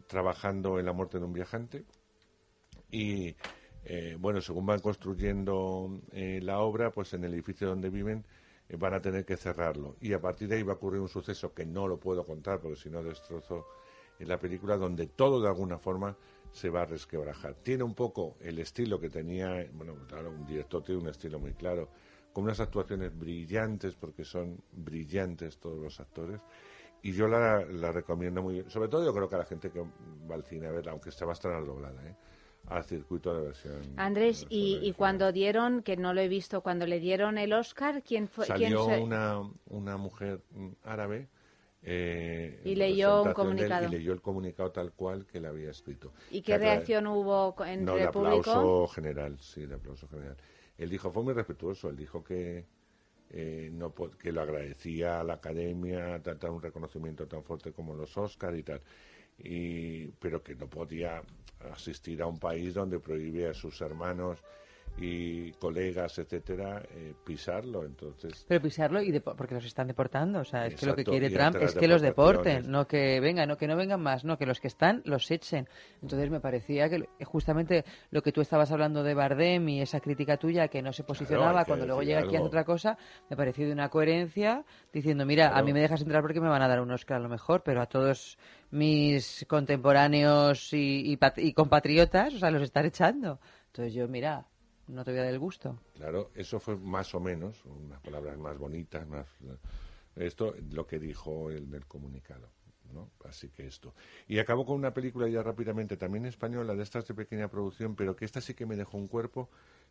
trabajando en la muerte de un viajante. Y eh, bueno, según van construyendo eh, la obra, pues en el edificio donde viven eh, van a tener que cerrarlo. Y a partir de ahí va a ocurrir un suceso que no lo puedo contar porque si no destrozo en la película, donde todo de alguna forma se va a resquebrajar. Tiene un poco el estilo que tenía, bueno, claro, un director tiene un estilo muy claro, con unas actuaciones brillantes, porque son brillantes todos los actores. Y yo la, la recomiendo muy bien. Sobre todo yo creo que a la gente que va al cine a verla, aunque está bastante doblada, ¿eh? al circuito de versión. Andrés, y, y cuando dieron, que no lo he visto, cuando le dieron el Oscar, ¿quién fue? quién Salió se- una, una mujer árabe. Eh, Y en leyó un él, comunicado. y leyó el comunicado tal cual que le había escrito. ¿Y qué reacción hubo entre no, el público? aplauso general, sí, de aplauso general. Él dijo, fue muy respetuoso, él dijo que, eh, no que lo agradecía a la academia, tratar un reconocimiento tan fuerte como los Oscars y tal, y, pero que no podía asistir a un país donde prohíbe a sus hermanos y colegas, etcétera, eh, pisarlo, entonces... Pero pisarlo y porque los están deportando. O sea, es que lo que quiere Trump es que los deporten, no que vengan, no que no vengan más, no que los que están los echen. Entonces me parecía que justamente lo que tú estabas hablando de Bardem y esa crítica tuya que no se posicionaba que cuando luego llega aquí a hacer algo. otra cosa, me pareció de una coherencia diciendo, mira, a Claro. mí me dejas entrar porque me van a dar un Oscar a lo mejor, pero a todos mis contemporáneos y, y y compatriotas, o sea, los están echando. Entonces yo, mira, no te voy a dar el gusto. Claro, eso fue más o menos, unas palabras más bonitas, más esto lo que dijo el comunicado, ¿no? Así que esto. Y acabo con una película ya rápidamente, también española, de estas de pequeña producción, pero que esta sí que me dejó un cuerpo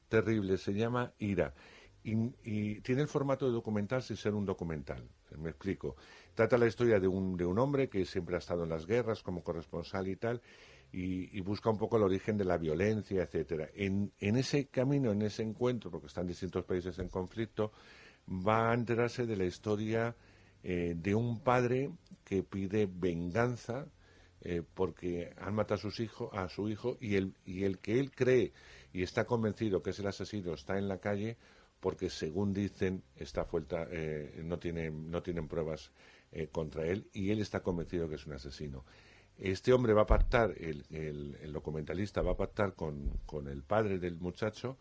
terrible, se llama Ira. Y, y tiene el formato de documental sin ser un documental. Me explico. Trata la historia de un, de un hombre que siempre ha estado en las guerras como corresponsal y tal, y, y busca un poco el origen de la violencia, etcétera. En, en ese camino, en ese encuentro, porque están distintos países en conflicto, va a enterarse de la historia eh, de un padre que pide venganza eh, porque han matado a, sus hijo, a su hijo y el, y el que él cree y está convencido que es el asesino está en la calle porque según dicen está fuelta, eh, no, tienen, no tienen pruebas eh, contra él y él está convencido que es un asesino. Este hombre va a pactar, el, el- el documentalista va a pactar con, con el padre del muchacho,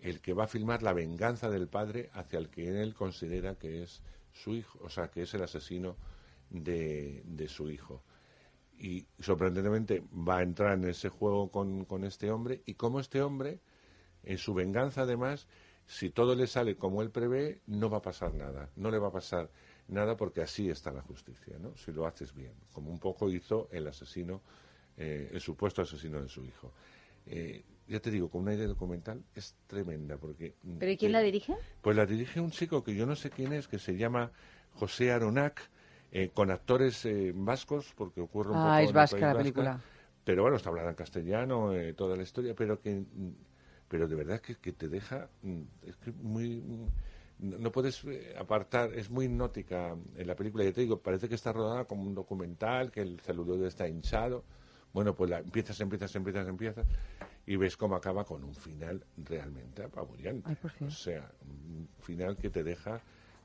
el que va a filmar la venganza del padre hacia el que él considera que es su hijo, o sea, que es el asesino de, de su hijo. Y sorprendentemente va a entrar en ese juego con, con este hombre y como este hombre, en su venganza además, si todo le sale como él prevé, no va a pasar nada, no le va a pasar nada porque así está la justicia, ¿no? Si lo haces bien, como un poco hizo el asesino, eh, el supuesto asesino de su hijo. Eh, ya te digo, con una idea documental es tremenda porque... mm, ¿Pero y quién eh, la dirige? pues la dirige un chico que yo no sé quién es, que se llama José Aronac, eh, con actores vascos, porque ocurre un Ah, poco es en el vasca la película. Pero bueno, está hablada en castellano, toda la historia, pero que mm, pero de verdad que, que te deja, mm, es que muy... mm, no puedes eh, apartar, es muy hipnótica en la película, ya te digo, parece que está rodada como un documental, que el celuloide está hinchado. Bueno, pues la, empiezas, empiezas, empiezas, empiezas y ves cómo acaba con un final realmente apabullante. Ay. O sea, un final que te deja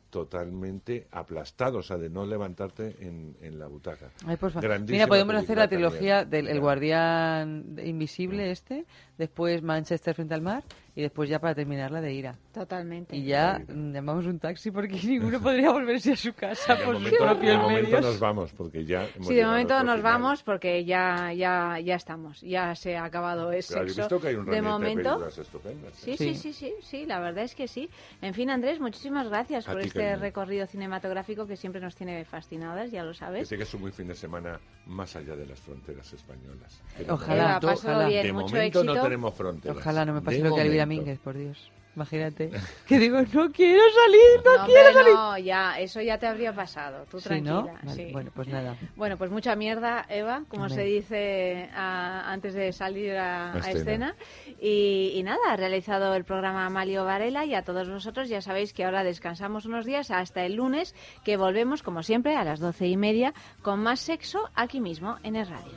totalmente aplastado, o sea, de no levantarte en, en la butaca. Ay, por favor. Grandísima Mira, podemos hacer la trilogía también. del El Guardián Invisible este, después Manchester frente al mar y después ya para terminar la de ira. Totalmente. Y ya mm, llamamos un taxi porque ninguno podría volverse a su casa De por sus momento, de propios momento medios. nos vamos, porque ya hemos Sí, de momento nos final. vamos porque ya, ya, ya estamos, ya se ha acabado habéis sexo. visto que hay un de de momento. películas estupendas, ¿eh? Sí, sí, sí, sí, sí, la verdad es que sí. En fin, Andrés, muchísimas gracias A por este cariño. recorrido cinematográfico que siempre nos tiene fascinadas, ya lo sabes. sé que es un buen fin de semana más allá de las fronteras españolas. De Ojalá, bien, de mucho momento no tenemos fronteras. Ojalá no me pase De lo que a Elvira momento. Mínguez, por Dios. Imagínate. Que digo, no quiero salir, no, No, quiero salir. no, ya, eso ya te habría pasado, tú Sí, ¿no? tranquila. Vale, sí. Bueno, pues nada. Bueno, pues mucha mierda, Eva, como Amén. se dice a- antes de salir a, escena. Y, y nada, ha realizado el programa Malio Varela y a todos vosotros ya sabéis que ahora descansamos unos días hasta el lunes, que volvemos, como siempre, a las doce y media con más sexo aquí mismo en el radio.